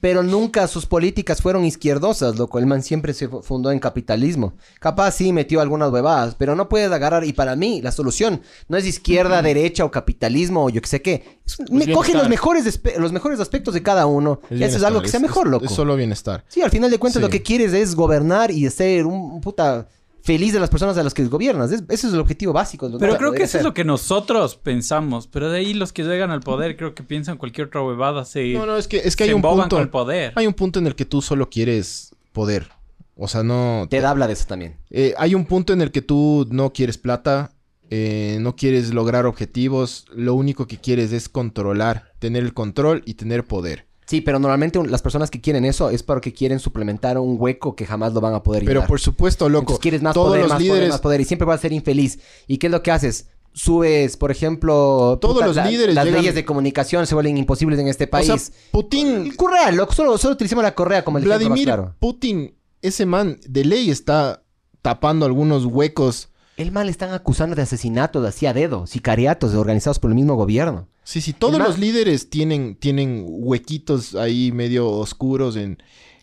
Speaker 3: Pero nunca sus políticas fueron izquierdosas, loco. El man siempre se fu- fundó en capitalismo. Capaz sí metió algunas huevadas, pero no puedes agarrar. Y para mí, la solución no es izquierda, derecha o capitalismo o yo qué sé qué. Es me cogen
Speaker 2: bienestar.
Speaker 3: los mejores, los mejores aspectos de cada uno.
Speaker 2: Es
Speaker 3: y algo que sea mejor, loco.
Speaker 2: Es solo bienestar.
Speaker 3: Sí, al final de cuentas
Speaker 2: Sí.
Speaker 3: lo que quieres es gobernar y ser un, un puta feliz de las personas a las que gobiernas. Es- ese es el objetivo básico.
Speaker 4: Pero creo que eso es lo que nosotros pensamos. Pero de ahí los que llegan al poder creo que piensan cualquier otra huevada. Se,
Speaker 2: No, no, es que, es que hay un punto.
Speaker 4: con el poder.
Speaker 2: Hay un punto en el que tú solo quieres poder. O sea, no.
Speaker 3: Ted habla de eso también.
Speaker 2: Eh, hay un punto en el que tú no quieres plata, eh, no quieres lograr objetivos. Lo único que quieres es controlar, tener el control y tener poder.
Speaker 3: Sí, pero normalmente las personas que quieren eso es porque quieren suplementar un hueco que jamás lo van a poder
Speaker 2: Pero
Speaker 3: llenar.
Speaker 2: por supuesto, loco.
Speaker 3: Entonces quieres más
Speaker 2: todos
Speaker 3: poder,
Speaker 2: los
Speaker 3: más
Speaker 2: líderes,
Speaker 3: poder, más poder y siempre vas a ser infeliz. ¿Y qué es lo que haces? Subes, por ejemplo,
Speaker 2: Todos los líderes
Speaker 3: las
Speaker 2: llegan-
Speaker 3: leyes de comunicación se vuelven imposibles en este
Speaker 2: o
Speaker 3: país.
Speaker 2: sea, Putin,
Speaker 3: El correa, loco, solo, solo utilicemos la correa como el ejemplo más
Speaker 2: Vladimir
Speaker 3: claro.
Speaker 2: Putin, ese man de ley está tapando algunos huecos.
Speaker 3: El mal le están acusando de asesinato de así a dedo, sicariatos organizados por el mismo gobierno.
Speaker 2: Sí, sí, todos los líderes tienen, tienen huequitos ahí medio oscuros en.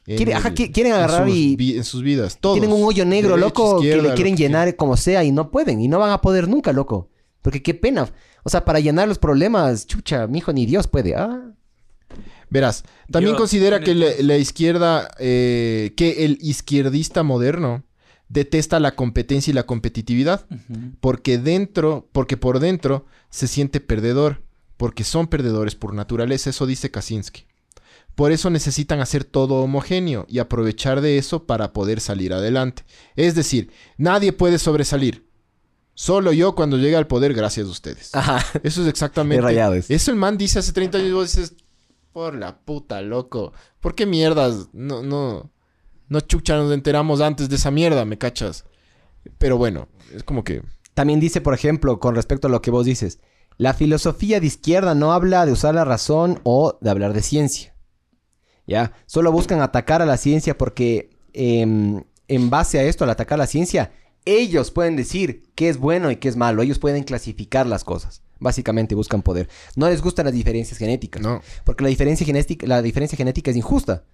Speaker 2: en
Speaker 3: Quiere-
Speaker 2: el-
Speaker 3: quieren
Speaker 2: en
Speaker 3: agarrar
Speaker 2: sus
Speaker 3: y-
Speaker 2: vi- en sus vidas. Todos.
Speaker 3: Tienen un hoyo negro,
Speaker 2: Derecha,
Speaker 3: loco, que le quieren
Speaker 2: que
Speaker 3: llenar como sea y no pueden. Y no van a poder nunca, loco. Porque qué pena. O sea, para llenar los problemas, chucha, mijo, ni Dios puede. Ah.
Speaker 2: Verás, también
Speaker 4: Dios,
Speaker 2: considera que la, la izquierda, eh, que el izquierdista moderno detesta la competencia y la competitividad, porque dentro, porque por dentro se siente perdedor, porque son perdedores por naturaleza, eso dice Kaczynski. Por eso necesitan hacer todo homogéneo y aprovechar de eso para poder salir adelante. Es decir, nadie puede sobresalir. Solo yo cuando llegue al poder gracias a ustedes.
Speaker 3: Ajá.
Speaker 2: Eso es exactamente. Eso el man dice hace 30 años y vos dices, por la puta, loco. ¿Por qué mierdas? No, no. No chucha, nos enteramos antes de esa mierda, ¿me cachas? Pero bueno, es como que.
Speaker 3: También dice, por ejemplo, con respecto a lo que vos dices, la filosofía de izquierda no habla de usar la razón o de hablar de ciencia. ¿Ya? Solo buscan atacar a la ciencia porque em, en base a esto, al atacar la ciencia, ellos pueden decir qué es bueno y qué es malo. Ellos pueden clasificar las cosas. Básicamente buscan poder. No les gustan las diferencias genéticas.
Speaker 2: No.
Speaker 3: Porque la diferencia genética, la diferencia genética es injusta.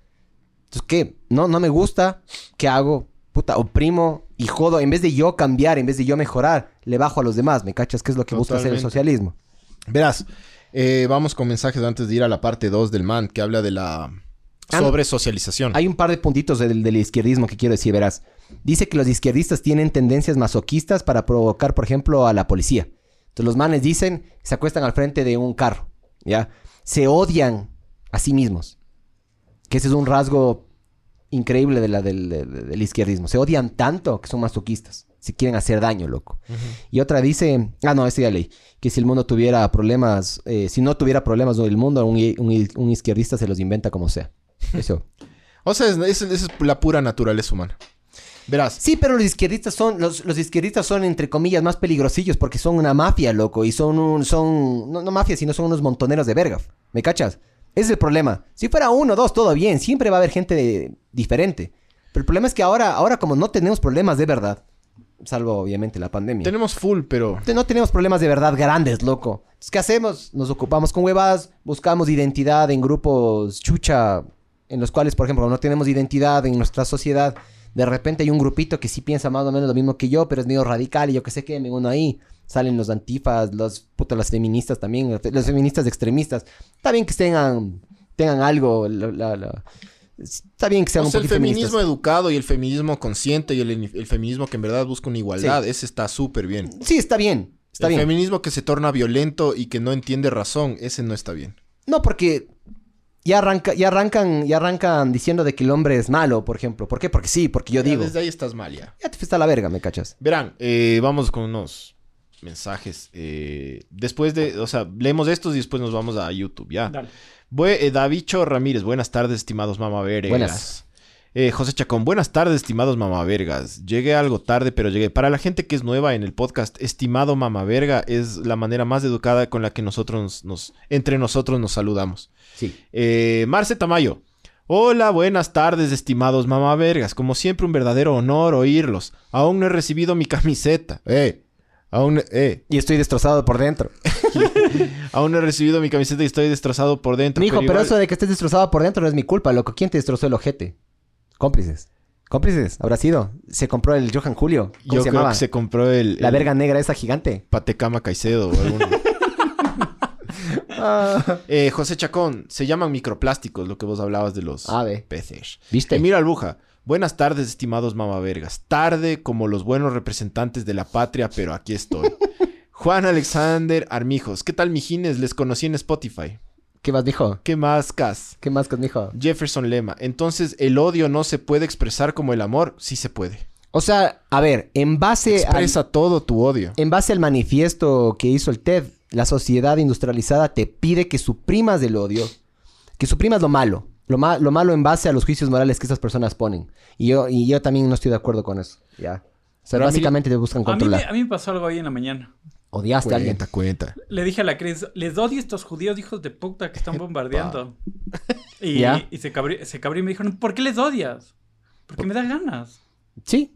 Speaker 3: Entonces, ¿qué? No, no me gusta. ¿Qué hago? Puta, oprimo y jodo. En vez de yo cambiar, en vez de yo mejorar, le bajo a los demás. ¿Me cachas? ¿Qué es lo que busca hacer el socialismo?
Speaker 2: Verás, eh, vamos con mensajes antes de ir a la parte 2 del man, que habla de la
Speaker 3: Ah,
Speaker 2: sobre socialización.
Speaker 3: Hay un par de puntitos del, del izquierdismo que quiero decir, verás. Dice que los izquierdistas tienen tendencias masoquistas para provocar, por ejemplo, a la policía. Entonces los manes dicen, se acuestan al frente de un carro, ¿ya? Se odian a sí mismos. Que ese es un rasgo increíble de la, del, del- del izquierdismo. Se odian tanto que son masoquistas. Si quieren hacer daño, loco. Y otra dice, ah, no, este ya leí, que si el mundo tuviera problemas, eh, si no tuviera problemas del mundo, un, un- un izquierdista se los inventa como sea. Eso.
Speaker 2: O sea, es- es- esa es la pura naturaleza humana. Verás,
Speaker 3: Sí, pero los izquierdistas son, los, los izquierdistas son, entre comillas, más peligrosillos porque son una mafia, loco. Y son un, son, no, no mafia, sino son unos montoneros de verga. ¿Me cachas? Ese es el problema. Si fuera uno, dos, todo bien. Siempre va a haber gente de- diferente. Pero el problema es que ahora, ahora como no tenemos problemas de verdad, salvo obviamente la pandemia.
Speaker 2: tenemos full, pero...
Speaker 3: No tenemos problemas de verdad grandes, loco. Entonces, ¿qué hacemos? Nos ocupamos con huevas, buscamos identidad en grupos chucha, en los cuales, por ejemplo, no tenemos identidad en nuestra sociedad. De repente hay un grupito que sí piensa más o menos lo mismo que yo, pero es medio radical y yo qué sé qué, me uno ahí. Salen los antifas, los putas, las feministas también, los feministas extremistas. Está bien que tengan, tengan algo, la- la- la- está bien que sean
Speaker 2: O
Speaker 3: un
Speaker 2: sea, el
Speaker 3: poquito
Speaker 2: feminismo
Speaker 3: feministas.
Speaker 2: educado y el feminismo consciente y el, el feminismo que en verdad busca una igualdad, ese está súper bien.
Speaker 3: Sí, está bien, está
Speaker 2: el
Speaker 3: bien.
Speaker 2: feminismo que se torna violento y que no entiende razón, ese no está bien.
Speaker 3: No, porque ya, arranca, ya, arrancan, ya arrancan diciendo de que el hombre es malo, por ejemplo. ¿Por qué? Porque sí, porque yo
Speaker 2: Ya
Speaker 3: digo.
Speaker 2: Desde ahí estás mal ya.
Speaker 3: Ya te fuiste a la verga, ¿me cachas?
Speaker 2: Verán, eh, vamos con unos mensajes. eh, después de, o sea, leemos estos y después nos vamos a YouTube, ya.
Speaker 4: Dale.
Speaker 2: Bue- eh, Davicho Ramírez, buenas tardes, estimados mamavergas.
Speaker 3: Buenas.
Speaker 2: Eh, José Chacón, buenas tardes, estimados mamavergas. Llegué algo tarde, pero llegué. Para la gente que es nueva en el podcast, estimado mamaverga es la manera más educada con la que nosotros nos, entre nosotros nos saludamos.
Speaker 3: Sí.
Speaker 2: Eh, Marce Tamayo. Hola, buenas tardes, estimados mamavergas. Como siempre, un verdadero honor oírlos. Aún no he recibido mi camiseta. Eh, aún, eh,
Speaker 3: Y estoy destrozado por dentro.
Speaker 2: aún no he recibido mi camiseta y estoy destrozado por dentro.
Speaker 3: Mijo, pero
Speaker 2: igual-
Speaker 3: eso de que estés destrozado por dentro no es mi culpa, loco. ¿Quién te destrozó el ojete? Cómplices. Cómplices, habrá sido. Se compró el Johan Julio. ¿Cómo
Speaker 2: Yo
Speaker 3: se
Speaker 2: creo
Speaker 3: llamaba?
Speaker 2: que se compró el,
Speaker 3: La
Speaker 2: el
Speaker 3: verga negra esa gigante.
Speaker 2: Patecama Caicedo o alguno. Eh, José Chacón, se llaman microplásticos, lo que vos hablabas de los
Speaker 3: Ah,
Speaker 2: peces.
Speaker 3: ¿Viste?
Speaker 2: Emilio Albuja, buenas tardes, estimados mamavergas. Tarde como los buenos representantes de la patria, pero aquí estoy. Juan Alexander Armijos, ¿qué tal, mijines? Les conocí en Spotify.
Speaker 3: ¿Qué más, mijo?
Speaker 2: ¿Qué más, Cas?
Speaker 3: ¿Qué más, mijo?
Speaker 2: Jefferson Lema, entonces, ¿el odio no se puede expresar como el amor? Sí se puede.
Speaker 3: O sea, a ver, en base al...
Speaker 2: Expresa todo tu odio.
Speaker 3: En base al manifiesto que hizo el TED, la sociedad industrializada te pide que suprimas el odio, que suprimas lo malo, lo, ma- lo malo en base a los juicios morales que estas personas ponen. Y yo, y yo también no estoy de acuerdo con eso. Ya. O sea,
Speaker 2: Pero a mí-
Speaker 3: básicamente te buscan
Speaker 4: A mí, me,
Speaker 3: controlar.
Speaker 4: a mí me pasó algo hoy en la mañana.
Speaker 3: Odiaste a alguien.
Speaker 2: Cuenta, cuenta.
Speaker 4: Le dije a la Cris, les odio a estos judíos hijos de puta que están bombardeando. Y,
Speaker 3: ¿Ya?
Speaker 4: y se cabrió se cabrió y me dijeron, ¿por qué les odias? Porque me da ganas.
Speaker 3: Sí.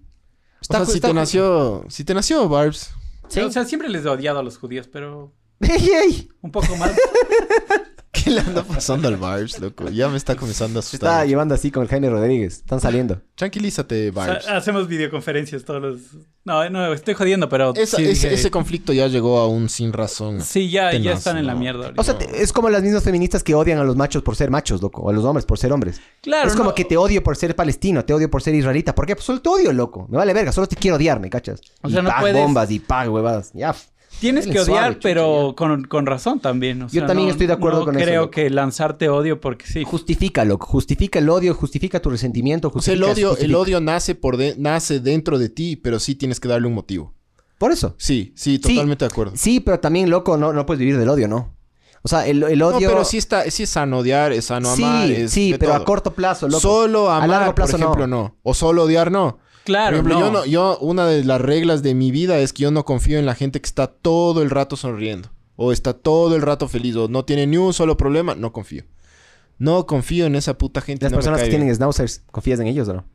Speaker 2: O sea, si te nació, si te nació Barbs,
Speaker 3: Sí.
Speaker 4: O sea, siempre les he odiado a los judíos, pero
Speaker 3: ¡Ey, ey!
Speaker 4: un poco más.
Speaker 2: ¿qué le anda pasando al Barbs, loco? Ya me está comenzando a
Speaker 3: Se está
Speaker 2: asustar.
Speaker 3: llevando así con el Jaime Rodríguez. Están saliendo.
Speaker 2: Tranquilízate,
Speaker 4: O sea,
Speaker 2: Barbs.
Speaker 4: hacemos videoconferencias todos los... No, no, estoy jodiendo, pero...
Speaker 2: Esa-
Speaker 4: sí,
Speaker 2: ese, conflicto ya llegó a un sin razón.
Speaker 4: Sí, ya, ya están en la mierda. ahorita.
Speaker 3: O sea, te- es como las mismas feministas que odian a los machos por ser machos, loco. O a los hombres por ser hombres.
Speaker 4: claro,
Speaker 3: es como
Speaker 4: no,
Speaker 3: que te odio por ser palestino, te odio por ser israelita. ¿Por qué? Pues solo te odio, loco. Me vale verga, solo te quiero odiar, ¿me cachas?
Speaker 4: O
Speaker 3: y
Speaker 4: no
Speaker 3: pag
Speaker 4: puedes-
Speaker 3: bombas y pag huevadas. Ya.
Speaker 4: Tienes que odiar,
Speaker 3: suave,
Speaker 4: pero con, con razón también. o
Speaker 3: Yo también
Speaker 4: no-
Speaker 3: estoy de acuerdo
Speaker 4: no
Speaker 3: con eso,
Speaker 4: creo que lanzarte odio porque sí.
Speaker 3: Justifica, loco. Justifica el odio, justifica tu resentimiento.
Speaker 2: O sea, el
Speaker 3: justifica-
Speaker 2: odio, el odio nace por de- nace dentro de ti, pero sí tienes que darle un motivo.
Speaker 3: Por eso.
Speaker 2: Sí, sí, totalmente de acuerdo.
Speaker 3: Sí, pero también, loco, no, no puedes vivir del odio, ¿no? O sea, el, el
Speaker 2: No,
Speaker 3: odio...
Speaker 2: pero sí está, sí es sano odiar, es sano
Speaker 3: sí,
Speaker 2: amar, es
Speaker 3: sí,
Speaker 2: de
Speaker 3: pero a corto plazo, loco.
Speaker 2: Solo amar,
Speaker 3: a largo plazo
Speaker 2: por ejemplo, no. O solo odiar, no.
Speaker 4: Claro,
Speaker 2: por ejemplo,
Speaker 4: no.
Speaker 2: yo no, yo, una de las reglas de mi vida es que yo no confío en la gente que está todo el rato sonriendo. O está todo el rato feliz. O no tiene ni un solo problema. No confío. No confío en esa puta gente.
Speaker 3: Las
Speaker 2: no
Speaker 3: personas que tienen schnauzers, ¿confías en ellos o no?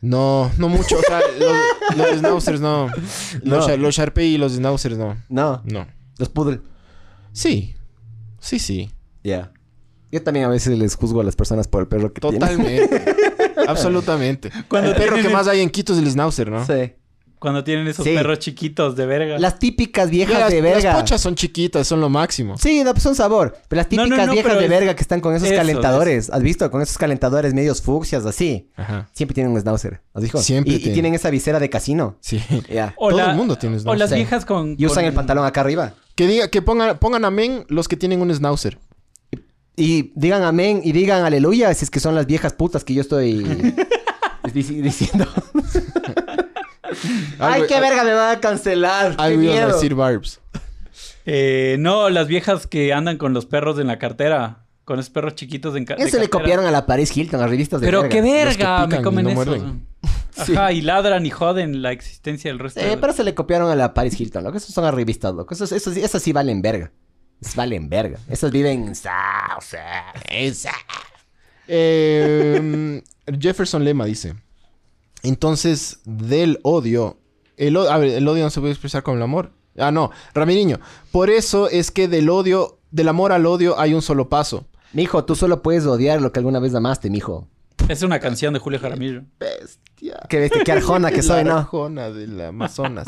Speaker 2: No, no mucho. O sea, los, los schnauzers no. Los,
Speaker 3: No.
Speaker 2: Los Sharpei y los schnauzers no.
Speaker 3: No,
Speaker 2: No.
Speaker 3: los poodle.
Speaker 2: Sí. Sí, sí.
Speaker 3: Ya. Yo también a veces les juzgo a las personas por el perro que tienen.
Speaker 2: Totalmente. Absolutamente.
Speaker 4: Cuando
Speaker 2: el perro
Speaker 4: tienen
Speaker 2: que
Speaker 4: el-
Speaker 2: más hay en Quito es el schnauzer, ¿no?
Speaker 3: Sí.
Speaker 4: Cuando tienen esos
Speaker 3: Sí.
Speaker 4: perros chiquitos de verga.
Speaker 3: Las típicas viejas
Speaker 2: Las,
Speaker 3: de verga.
Speaker 2: las pochas son chiquitas, son lo máximo.
Speaker 3: Sí, no, pues son sabor. Pero las
Speaker 4: No, no,
Speaker 3: típicas
Speaker 4: no,
Speaker 3: viejas
Speaker 4: pero
Speaker 3: de
Speaker 4: es-
Speaker 3: verga que están con esos
Speaker 4: eso,
Speaker 3: calentadores. ¿Has visto? Con esos calentadores medios fucsias así.
Speaker 2: Ajá.
Speaker 3: Siempre tienen un schnauzer. ¿Has visto?
Speaker 2: Siempre
Speaker 3: y, y
Speaker 2: tienen.
Speaker 3: tienen esa visera de casino.
Speaker 2: Sí.
Speaker 3: Ya.
Speaker 4: O
Speaker 2: todo
Speaker 4: la-
Speaker 2: el mundo tiene
Speaker 4: O
Speaker 2: schnauzer.
Speaker 4: las
Speaker 3: Sí.
Speaker 4: viejas con...
Speaker 3: Y usan
Speaker 4: con-
Speaker 3: el pantalón acá arriba.
Speaker 2: Que diga, que pongan, pongan amén los que tienen un schnauzer.
Speaker 3: Y digan amén y digan aleluya si es que son las viejas putas que yo estoy dic- diciendo. Ay, qué verga me van a cancelar. Qué
Speaker 2: Algo iban a
Speaker 3: miedo.
Speaker 2: decir Barbs.
Speaker 4: Eh, no, las viejas que andan con los perros en la cartera. Con esos perros chiquitos en ca- de
Speaker 3: Eso le
Speaker 4: cartera.
Speaker 3: copiaron a la Paris Hilton, a revistas de
Speaker 4: Pero
Speaker 3: verga.
Speaker 4: qué
Speaker 2: Los que
Speaker 4: verga,
Speaker 2: pican
Speaker 4: me
Speaker 2: y
Speaker 4: comen
Speaker 2: no
Speaker 4: eso.
Speaker 2: muerden.
Speaker 4: Ajá, y ladran y joden la existencia del resto.
Speaker 3: Eh,
Speaker 4: de-
Speaker 3: pero se le copiaron a la Paris Hilton, loco. Esos son a revistas, loco. Esos, esos, esas sí valen verga. Esas valen verga. Esas viven... en sa- o sea, esa.
Speaker 2: Eh, Jefferson Lema dice. Entonces, del odio. El, a ver, el odio no se puede expresar con el amor. Ah, no. Ramiriño. Por eso es que del odio, del amor al odio hay un solo paso.
Speaker 3: Mijo, tú solo puedes odiar lo que alguna vez amaste, mijo.
Speaker 4: Es una canción de Julio Jaramillo.
Speaker 2: Bestia.
Speaker 3: Que bestia, qué arjona que soy,
Speaker 2: La
Speaker 3: ¿no?
Speaker 2: arjona del Amazonas.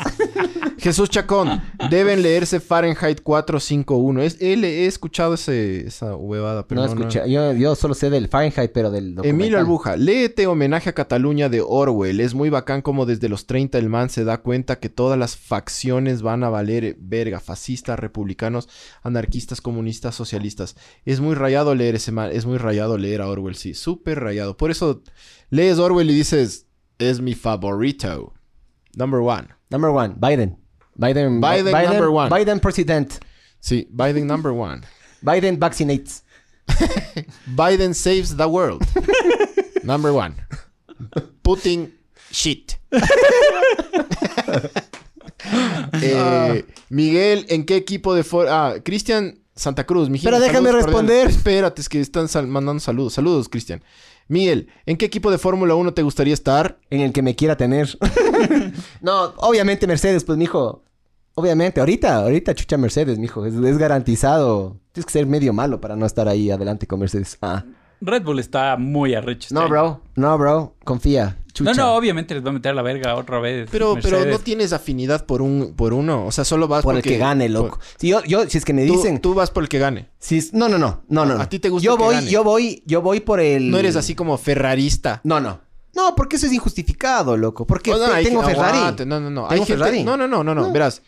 Speaker 2: Jesús Chacón. Deben leerse Fahrenheit 451. Es, él, he escuchado ese, esa huevada, pero
Speaker 3: no
Speaker 2: no, no.
Speaker 3: escuché. Yo, yo solo sé del Fahrenheit, pero del documental.
Speaker 2: Emilio Albuja, léete Homenaje a Cataluña de Orwell. Es muy bacán como desde los 30 el man se da cuenta que todas las facciones van a valer verga. Fascistas, republicanos, anarquistas, comunistas, socialistas. Es muy rayado leer ese man. Es muy rayado leer a Orwell, sí. Súper rayado. Por eso lees Orwell y dices, es mi favorito. Number one.
Speaker 3: Number one, Biden. Biden,
Speaker 2: Biden, number one.
Speaker 3: Biden president.
Speaker 2: Sí, Biden number one.
Speaker 3: Biden vaccinates.
Speaker 2: Biden saves the world. Number one. Putin shit. Eh, Miguel, ¿en qué equipo de for Ah, Cristian Santa Cruz. mijito,
Speaker 3: Pero déjame responder.
Speaker 2: Espérate, es que están sal- mandando saludos. Saludos, Cristian. Miguel, ¿en qué equipo de Fórmula 1 te gustaría estar?
Speaker 3: En el que me quiera tener. no, obviamente Mercedes, pues, mijo. Obviamente, ahorita, ahorita chucha Mercedes, mijo. Es, es garantizado. Tienes que ser medio malo para no estar ahí adelante con Mercedes. Ah.
Speaker 4: Red Bull está muy arrecho. este
Speaker 3: No,
Speaker 4: año.
Speaker 3: bro. No, bro. Confía. Chucha.
Speaker 4: No, no, obviamente les va a meter a la verga otra vez.
Speaker 2: Pero, pero no tienes afinidad por un por uno. O sea, solo vas
Speaker 3: Por el
Speaker 2: porque-
Speaker 3: que gane, loco.
Speaker 2: por-
Speaker 3: Si yo, yo, si es que me dicen...
Speaker 2: tú vas por el que gane.
Speaker 3: si es- no, no, no. No, no.
Speaker 2: ¿A ti te gusta
Speaker 3: Yo
Speaker 2: el que
Speaker 3: voy,
Speaker 2: gane?
Speaker 3: yo voy, yo voy por el...
Speaker 2: No eres así como ferrarista.
Speaker 3: No, no. No, porque eso es injustificado, loco. Porque
Speaker 2: Oh, no,
Speaker 3: te-
Speaker 2: hay
Speaker 3: tengo
Speaker 2: que-
Speaker 3: Ferrari.
Speaker 2: aguante, No, no, no.
Speaker 3: Tengo
Speaker 2: Hay gente-
Speaker 3: Ferrari.
Speaker 2: No, no, no, no, no.
Speaker 3: No.
Speaker 2: Verás.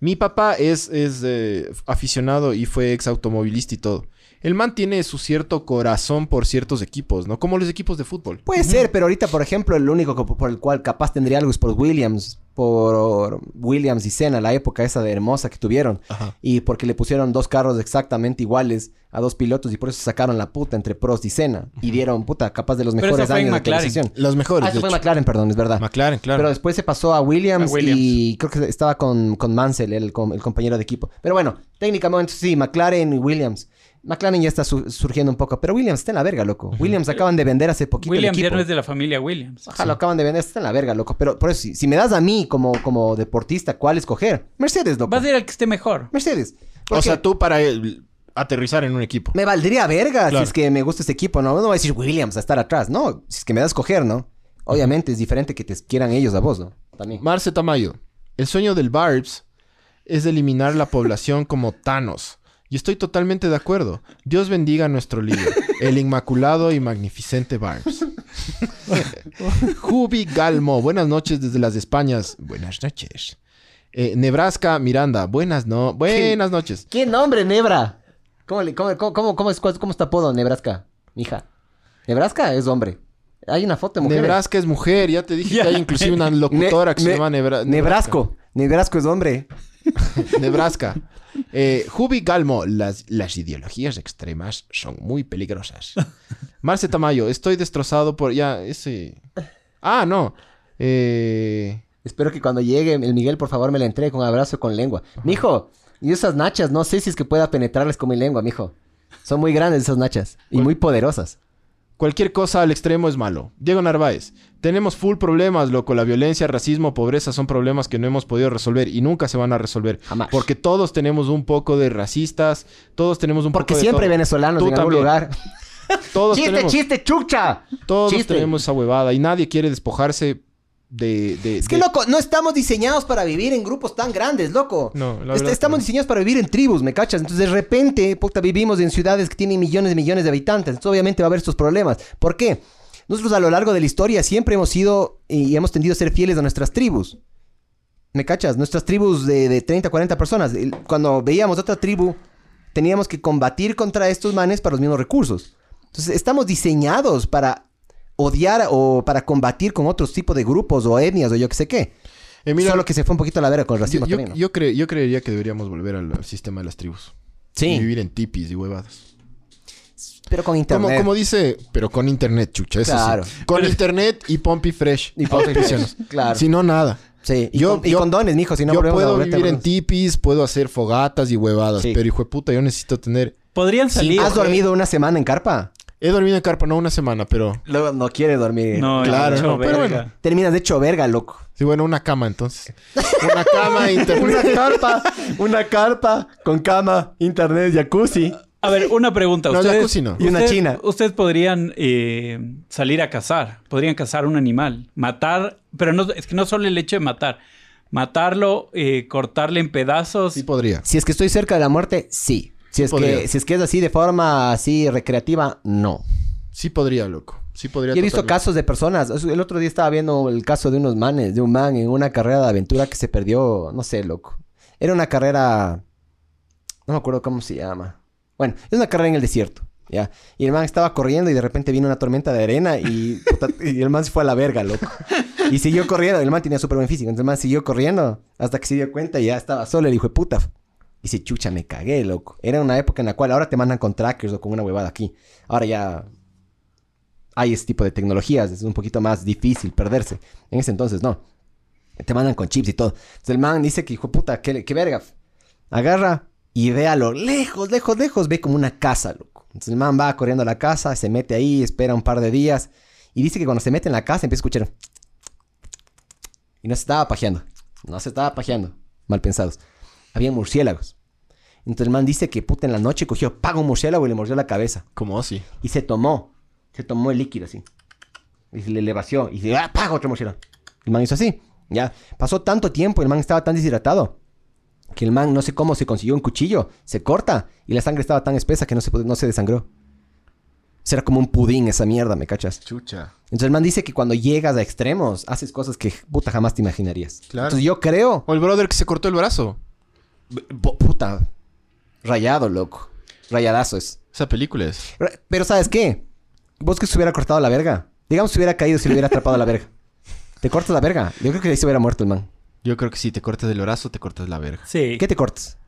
Speaker 2: Mi papá es, es eh, aficionado y fue ex automovilista y todo. El man tiene su cierto corazón por ciertos equipos, ¿no? Como los equipos de fútbol.
Speaker 3: Puede ser, pero ahorita, por ejemplo, el único por el cual capaz tendría algo es por Williams. Por Williams y Senna, la época esa de hermosa que tuvieron.
Speaker 2: Ajá.
Speaker 3: Y porque le pusieron dos carros exactamente iguales a dos pilotos y por eso sacaron la puta entre Prost y Senna. Y dieron, puta, capaz de los
Speaker 4: Pero
Speaker 3: mejores años de actualización.
Speaker 2: Los mejores,
Speaker 3: Ah, eso fue
Speaker 2: hecho.
Speaker 3: McLaren, perdón, es verdad.
Speaker 2: McLaren, claro.
Speaker 3: Pero después se pasó a Williams,
Speaker 4: A Williams.
Speaker 3: y creo que estaba con, con Mansell, el compañero de equipo. Pero bueno, técnicamente sí, McLaren y Williams. McLaren ya está su- surgiendo un poco, pero Williams está en la verga, loco. Williams acaban de vender hace poquito
Speaker 4: Williams
Speaker 3: el
Speaker 4: ya
Speaker 3: equipo.
Speaker 4: no es de la familia Williams.
Speaker 3: Ajá, lo acaban de vender, está en la verga, loco. Pero por eso, si, si me das a mí como, como deportista, ¿cuál escoger? Mercedes, loco.
Speaker 4: Va a ser el que esté mejor.
Speaker 3: Mercedes.
Speaker 2: o sea, tú para el- aterrizar en un equipo.
Speaker 3: me valdría verga
Speaker 2: Claro.
Speaker 3: si es que me gusta este equipo, ¿no? No voy a decir Williams a estar atrás, no. Si es que me das a escoger, ¿no? Obviamente es diferente que te quieran ellos a vos, ¿no? También.
Speaker 2: Marce Tamayo. El sueño del Barbs es eliminar la población como Thanos. Y estoy totalmente de acuerdo. Dios bendiga a nuestro líder, el inmaculado y magnificente Barbs. Jubi Galmo, buenas noches desde las Españas. Buenas noches. Eh, Nebraska Miranda, buenas no, buenas noches.
Speaker 3: ¿Qué nombre, Nebra? ¿Cómo, le- cómo, cómo, cómo, cómo es, cómo está apodo Nebraska, mija? Nebraska es hombre. Hay una foto de mujer.
Speaker 2: Nebraska es mujer, ya te dije que hay inclusive una locutora que se
Speaker 3: Ne-
Speaker 2: llama Nebra-
Speaker 3: Nebrasco. Nebrasco es hombre.
Speaker 2: Nebraska. Eh, Jubi Galmo, las, las ideologías extremas son muy peligrosas. Marce Tamayo, estoy destrozado por. Ya, ese. Ah, no. Eh,
Speaker 3: Espero que cuando llegue el Miguel, por favor, me la entregue con abrazo con lengua. Mijo, y esas nachas, no sé si es que pueda penetrarles con mi lengua, mijo. Son muy grandes esas nachas. Y muy poderosas.
Speaker 2: cualquier cosa al extremo es malo. Diego Narváez, tenemos full problemas, loco. La violencia, racismo, pobreza son problemas que no hemos podido resolver y nunca se van a resolver.
Speaker 3: Jamás.
Speaker 2: Porque todos tenemos un poco de racistas, todos tenemos un
Speaker 3: Porque
Speaker 2: poco de.
Speaker 3: siempre hay
Speaker 2: todo.
Speaker 3: venezolanos
Speaker 2: Tú
Speaker 3: en algún lugar.
Speaker 2: Todos
Speaker 3: ¡Chiste,
Speaker 2: tenemos.
Speaker 3: chiste, chucha!
Speaker 2: Todos
Speaker 3: Chiste.
Speaker 2: tenemos esa huevada y nadie quiere despojarse de... de-
Speaker 3: Es que,
Speaker 2: de-
Speaker 3: loco, no estamos diseñados para vivir en grupos tan grandes, loco.
Speaker 2: No, la
Speaker 3: Est-
Speaker 2: verdad
Speaker 3: estamos
Speaker 2: no.
Speaker 3: diseñados para vivir en tribus, ¿me cachas? Entonces, de repente, puta, vivimos en ciudades que tienen millones y millones de habitantes. Entonces, obviamente va a haber estos problemas. ¿Por qué? Nosotros a lo largo de la historia siempre hemos sido y hemos tendido a ser fieles a nuestras tribus. ¿Me cachas? Nuestras tribus de, de 30, 40 personas. Cuando veíamos otra tribu, teníamos que combatir contra estos manes para los mismos recursos. Entonces, estamos diseñados para odiar o para combatir con otros tipos de grupos o etnias o yo qué sé qué.
Speaker 2: Eh, mira,
Speaker 3: Solo que se fue un poquito a la vera con el racismo
Speaker 2: yo,
Speaker 3: también. ¿no?
Speaker 2: yo cre- yo creería que deberíamos volver al, al sistema de las tribus. Y
Speaker 3: sí,
Speaker 2: vivir en tipis y huevadas.
Speaker 3: Pero con internet.
Speaker 2: Como, como dice, pero con internet, chucha, eso
Speaker 3: Claro.
Speaker 2: sí. Con internet y Pompi Fresh.
Speaker 3: Y Pompi. Fresh, claro.
Speaker 2: Si no, nada.
Speaker 3: Sí, y,
Speaker 2: Yo-
Speaker 3: con, y
Speaker 2: yo-
Speaker 3: condones, mijo, si no
Speaker 2: yo puedo vivir en tipis, puedo hacer fogatas y huevadas,
Speaker 3: Sí.
Speaker 2: pero hijo de puta, yo necesito tener...
Speaker 4: Podrían salir.
Speaker 3: ¿Has dormido una semana en carpa?
Speaker 2: He dormido en carpa, no una semana, pero...
Speaker 3: Luego no quieres dormir.
Speaker 4: No,
Speaker 2: Claro,
Speaker 4: hecho
Speaker 2: no, pero bueno.
Speaker 3: Terminas de hecho verga, loco.
Speaker 2: Sí, bueno, una cama entonces. Una cama, internet.
Speaker 3: carpa, una carpa con cama, internet, jacuzzi.
Speaker 4: A ver, una pregunta.
Speaker 2: No,
Speaker 4: ustedes,
Speaker 2: no.
Speaker 3: Y una
Speaker 4: ustedes-
Speaker 3: china.
Speaker 4: Ustedes podrían eh, salir a cazar. Podrían cazar un animal. Matar. Pero no, es que no solo el hecho de matar. Matarlo, eh, cortarle en pedazos.
Speaker 2: Sí podría.
Speaker 3: Si es que estoy cerca de la muerte, sí. Si es, que, si es que es así de forma así recreativa, no.
Speaker 2: Sí podría, loco. Sí podría.
Speaker 3: Y he visto
Speaker 2: totalmente.
Speaker 3: casos de personas. El otro día estaba viendo el caso de unos manes, de un man en una carrera de aventura que se perdió, no sé, loco. Era una carrera. No me acuerdo cómo se llama. Bueno, es una carrera en el desierto, ¿ya? Y el man estaba corriendo y de repente vino una tormenta de arena y, el man se fue a la verga, loco. Y siguió corriendo. El man tenía súper buen físico. Entonces el man siguió corriendo hasta que se dio cuenta y ya estaba solo. El hijo de puta. Y se chucha, me cagué, loco. Era una época en la cual ahora te mandan con trackers o con una huevada aquí. Ahora ya hay ese tipo de tecnologías, es un poquito más difícil perderse. En ese entonces no. Te mandan con chips y todo. Entonces el man dice que, hijo puta, qué, qué verga. Agarra y ve a lo lejos, lejos, lejos, ve como una casa, loco. Entonces el man va corriendo a la casa, se mete ahí, espera un par de días. Y dice que cuando se mete en la casa empieza a escuchar. Y no se estaba pajeando. No se estaba pajeando. Mal pensados. Había murciélagos. Entonces el man dice que puta en la noche cogió, paga un murciélago y le mordió la cabeza.
Speaker 2: ¿Cómo así?
Speaker 3: Y se tomó. Se tomó el líquido así. Y se le, le vació. Y dice, ¡ah, paga otro murciélago! El man hizo así. Ya. Pasó tanto tiempo, el man estaba tan deshidratado. Que el man, no sé cómo, se consiguió un cuchillo. Se corta. Y la sangre estaba tan espesa que no se, no se desangró. O sea, era como un pudín esa mierda, ¿me cachas?
Speaker 2: Chucha.
Speaker 3: Entonces el man dice que cuando llegas a extremos, haces cosas que puta jamás te imaginarías.
Speaker 2: Claro.
Speaker 3: Entonces yo creo...
Speaker 2: O el brother que se cortó el brazo.
Speaker 3: Puta. Rayado, loco. Rayadazo es.
Speaker 2: Esa película es.
Speaker 3: Pero ¿sabes qué? Vos que se hubiera cortado la verga. Digamos que se hubiera caído si le hubiera atrapado la verga. Te cortas la verga. Yo creo que ahí se hubiera muerto el man.
Speaker 2: Yo creo que si te cortas el brazo, te cortas la verga.
Speaker 4: Sí.
Speaker 3: ¿Qué te cortas?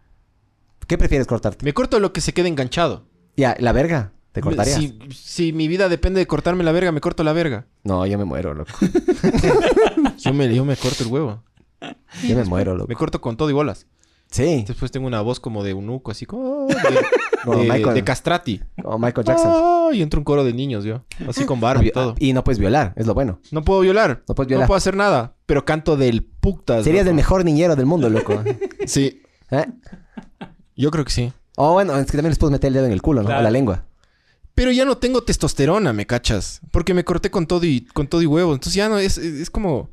Speaker 3: ¿Qué prefieres cortarte?
Speaker 2: Me corto lo que se quede enganchado.
Speaker 3: Ya, la verga. ¿Te cortarías?
Speaker 2: Si, si mi vida depende de cortarme la verga, me corto la verga.
Speaker 3: No, yo me muero, loco.
Speaker 2: Yo me, yo me corto el huevo.
Speaker 3: Yo me muero, loco.
Speaker 2: Me corto con todo y bolas.
Speaker 3: Sí.
Speaker 2: Después tengo una voz como de eunuco, así como... De,
Speaker 3: Como
Speaker 2: de-
Speaker 3: Michael.
Speaker 2: de castrati.
Speaker 3: Como Michael Jackson.
Speaker 2: Ah, y entra un coro de niños, yo. Así con barba y todo.
Speaker 3: Y no puedes violar, es lo bueno.
Speaker 2: No puedo violar.
Speaker 3: No puedes violar.
Speaker 2: No puedo hacer nada. Pero canto del putas.
Speaker 3: Serías
Speaker 2: loco.
Speaker 3: el mejor niñero del mundo, loco.
Speaker 2: Sí.
Speaker 3: ¿Eh?
Speaker 2: Yo creo que sí.
Speaker 3: O bueno, es que también les puedes meter el dedo en el culo, ¿no?
Speaker 4: Claro.
Speaker 3: O la lengua.
Speaker 2: Pero ya no tengo testosterona, ¿me cachas? Porque me corté con todo y con todo y huevo. Entonces ya no es, es, como.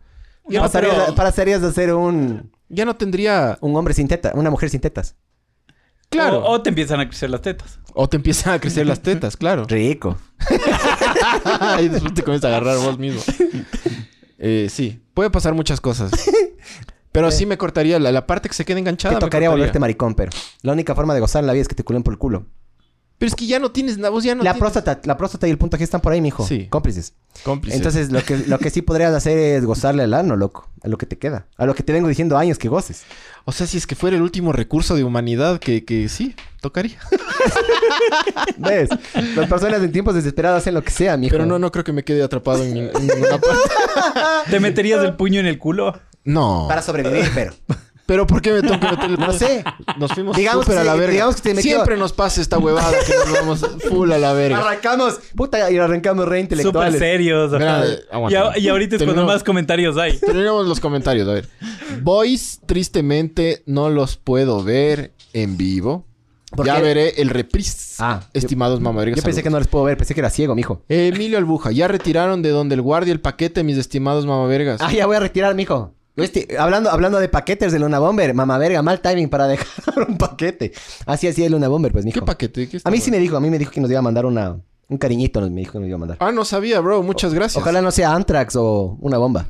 Speaker 2: Ya no,
Speaker 3: pasarías,
Speaker 4: pero-
Speaker 3: pasarías de ser un,
Speaker 2: ya no tendría.
Speaker 3: un hombre sin teta, una mujer sin tetas.
Speaker 2: Claro.
Speaker 4: O,
Speaker 2: O,
Speaker 4: o te empiezan a crecer las tetas.
Speaker 2: te empiezan a crecer las tetas, claro.
Speaker 3: Rico.
Speaker 2: y después te comienzas a agarrar vos mismo. Eh, sí, puede pasar muchas cosas. Pero sí me cortaría la, la parte que se quede enganchada.
Speaker 3: Te tocaría volverte maricón, pero la única forma de gozar en la vida es que te culen por el culo.
Speaker 2: Pero es que ya no tienes nada. Vos ya no
Speaker 3: la
Speaker 2: tienes-
Speaker 3: próstata, la próstata y el punto G están por ahí, mijo.
Speaker 2: Sí.
Speaker 3: Cómplices.
Speaker 2: Cómplices.
Speaker 3: Entonces, lo que, lo que sí podrías hacer es gozarle al ano, loco. A lo que te queda. A lo que te vengo diciendo años que goces.
Speaker 2: O sea, si es que fuera el último recurso de humanidad, que, que sí, tocaría.
Speaker 3: ¿Ves? Las personas en tiempos desesperados hacen lo que sea, mijo.
Speaker 2: Pero no, no creo que me quede atrapado en, en ninguna parte.
Speaker 4: ¿Te meterías el puño en el culo?
Speaker 2: No.
Speaker 3: Para sobrevivir, pero.
Speaker 2: Pero ¿por qué me tengo que meter el
Speaker 3: No sé.
Speaker 2: Nos fuimos
Speaker 3: Digamos
Speaker 2: súper
Speaker 3: que
Speaker 2: a la verga.
Speaker 3: digamos que te metió-
Speaker 2: Siempre nos pasa esta huevada que nos vamos full a la verga.
Speaker 3: Arrancamos. Puta, y arrancamos re
Speaker 4: Súper
Speaker 3: intelectuales.
Speaker 4: serios. ajá.
Speaker 2: Mira,
Speaker 4: y, a- y ahorita es cuando más comentarios hay.
Speaker 2: Terminamos los comentarios, a ver. Boys, tristemente, no los puedo ver en vivo.
Speaker 3: ¿Por
Speaker 2: Ya
Speaker 3: qué?
Speaker 2: veré el reprise.
Speaker 3: Ah,
Speaker 2: estimados mamadregas.
Speaker 3: Yo pensé que no les puedo ver, pensé que era ciego, mijo.
Speaker 2: Emilio Albuja, ya retiraron de donde el guardia el paquete, mis estimados mamavergas.
Speaker 3: Ah, ya voy a retirar, mijo. Este, hablando, hablando de paquetes de Luna Bomber, mamá verga, mal timing para dejar un paquete. Así así es Luna Bomber, pues, mijo.
Speaker 2: ¿Qué paquete? ¿Qué
Speaker 3: A mí sí me dijo, a mí me dijo que nos iba a mandar una, un cariñito, nos me dijo que nos iba a mandar.
Speaker 2: Ah, no sabía, bro. Muchas gracias.
Speaker 3: Ojalá no sea Antrax o una bomba.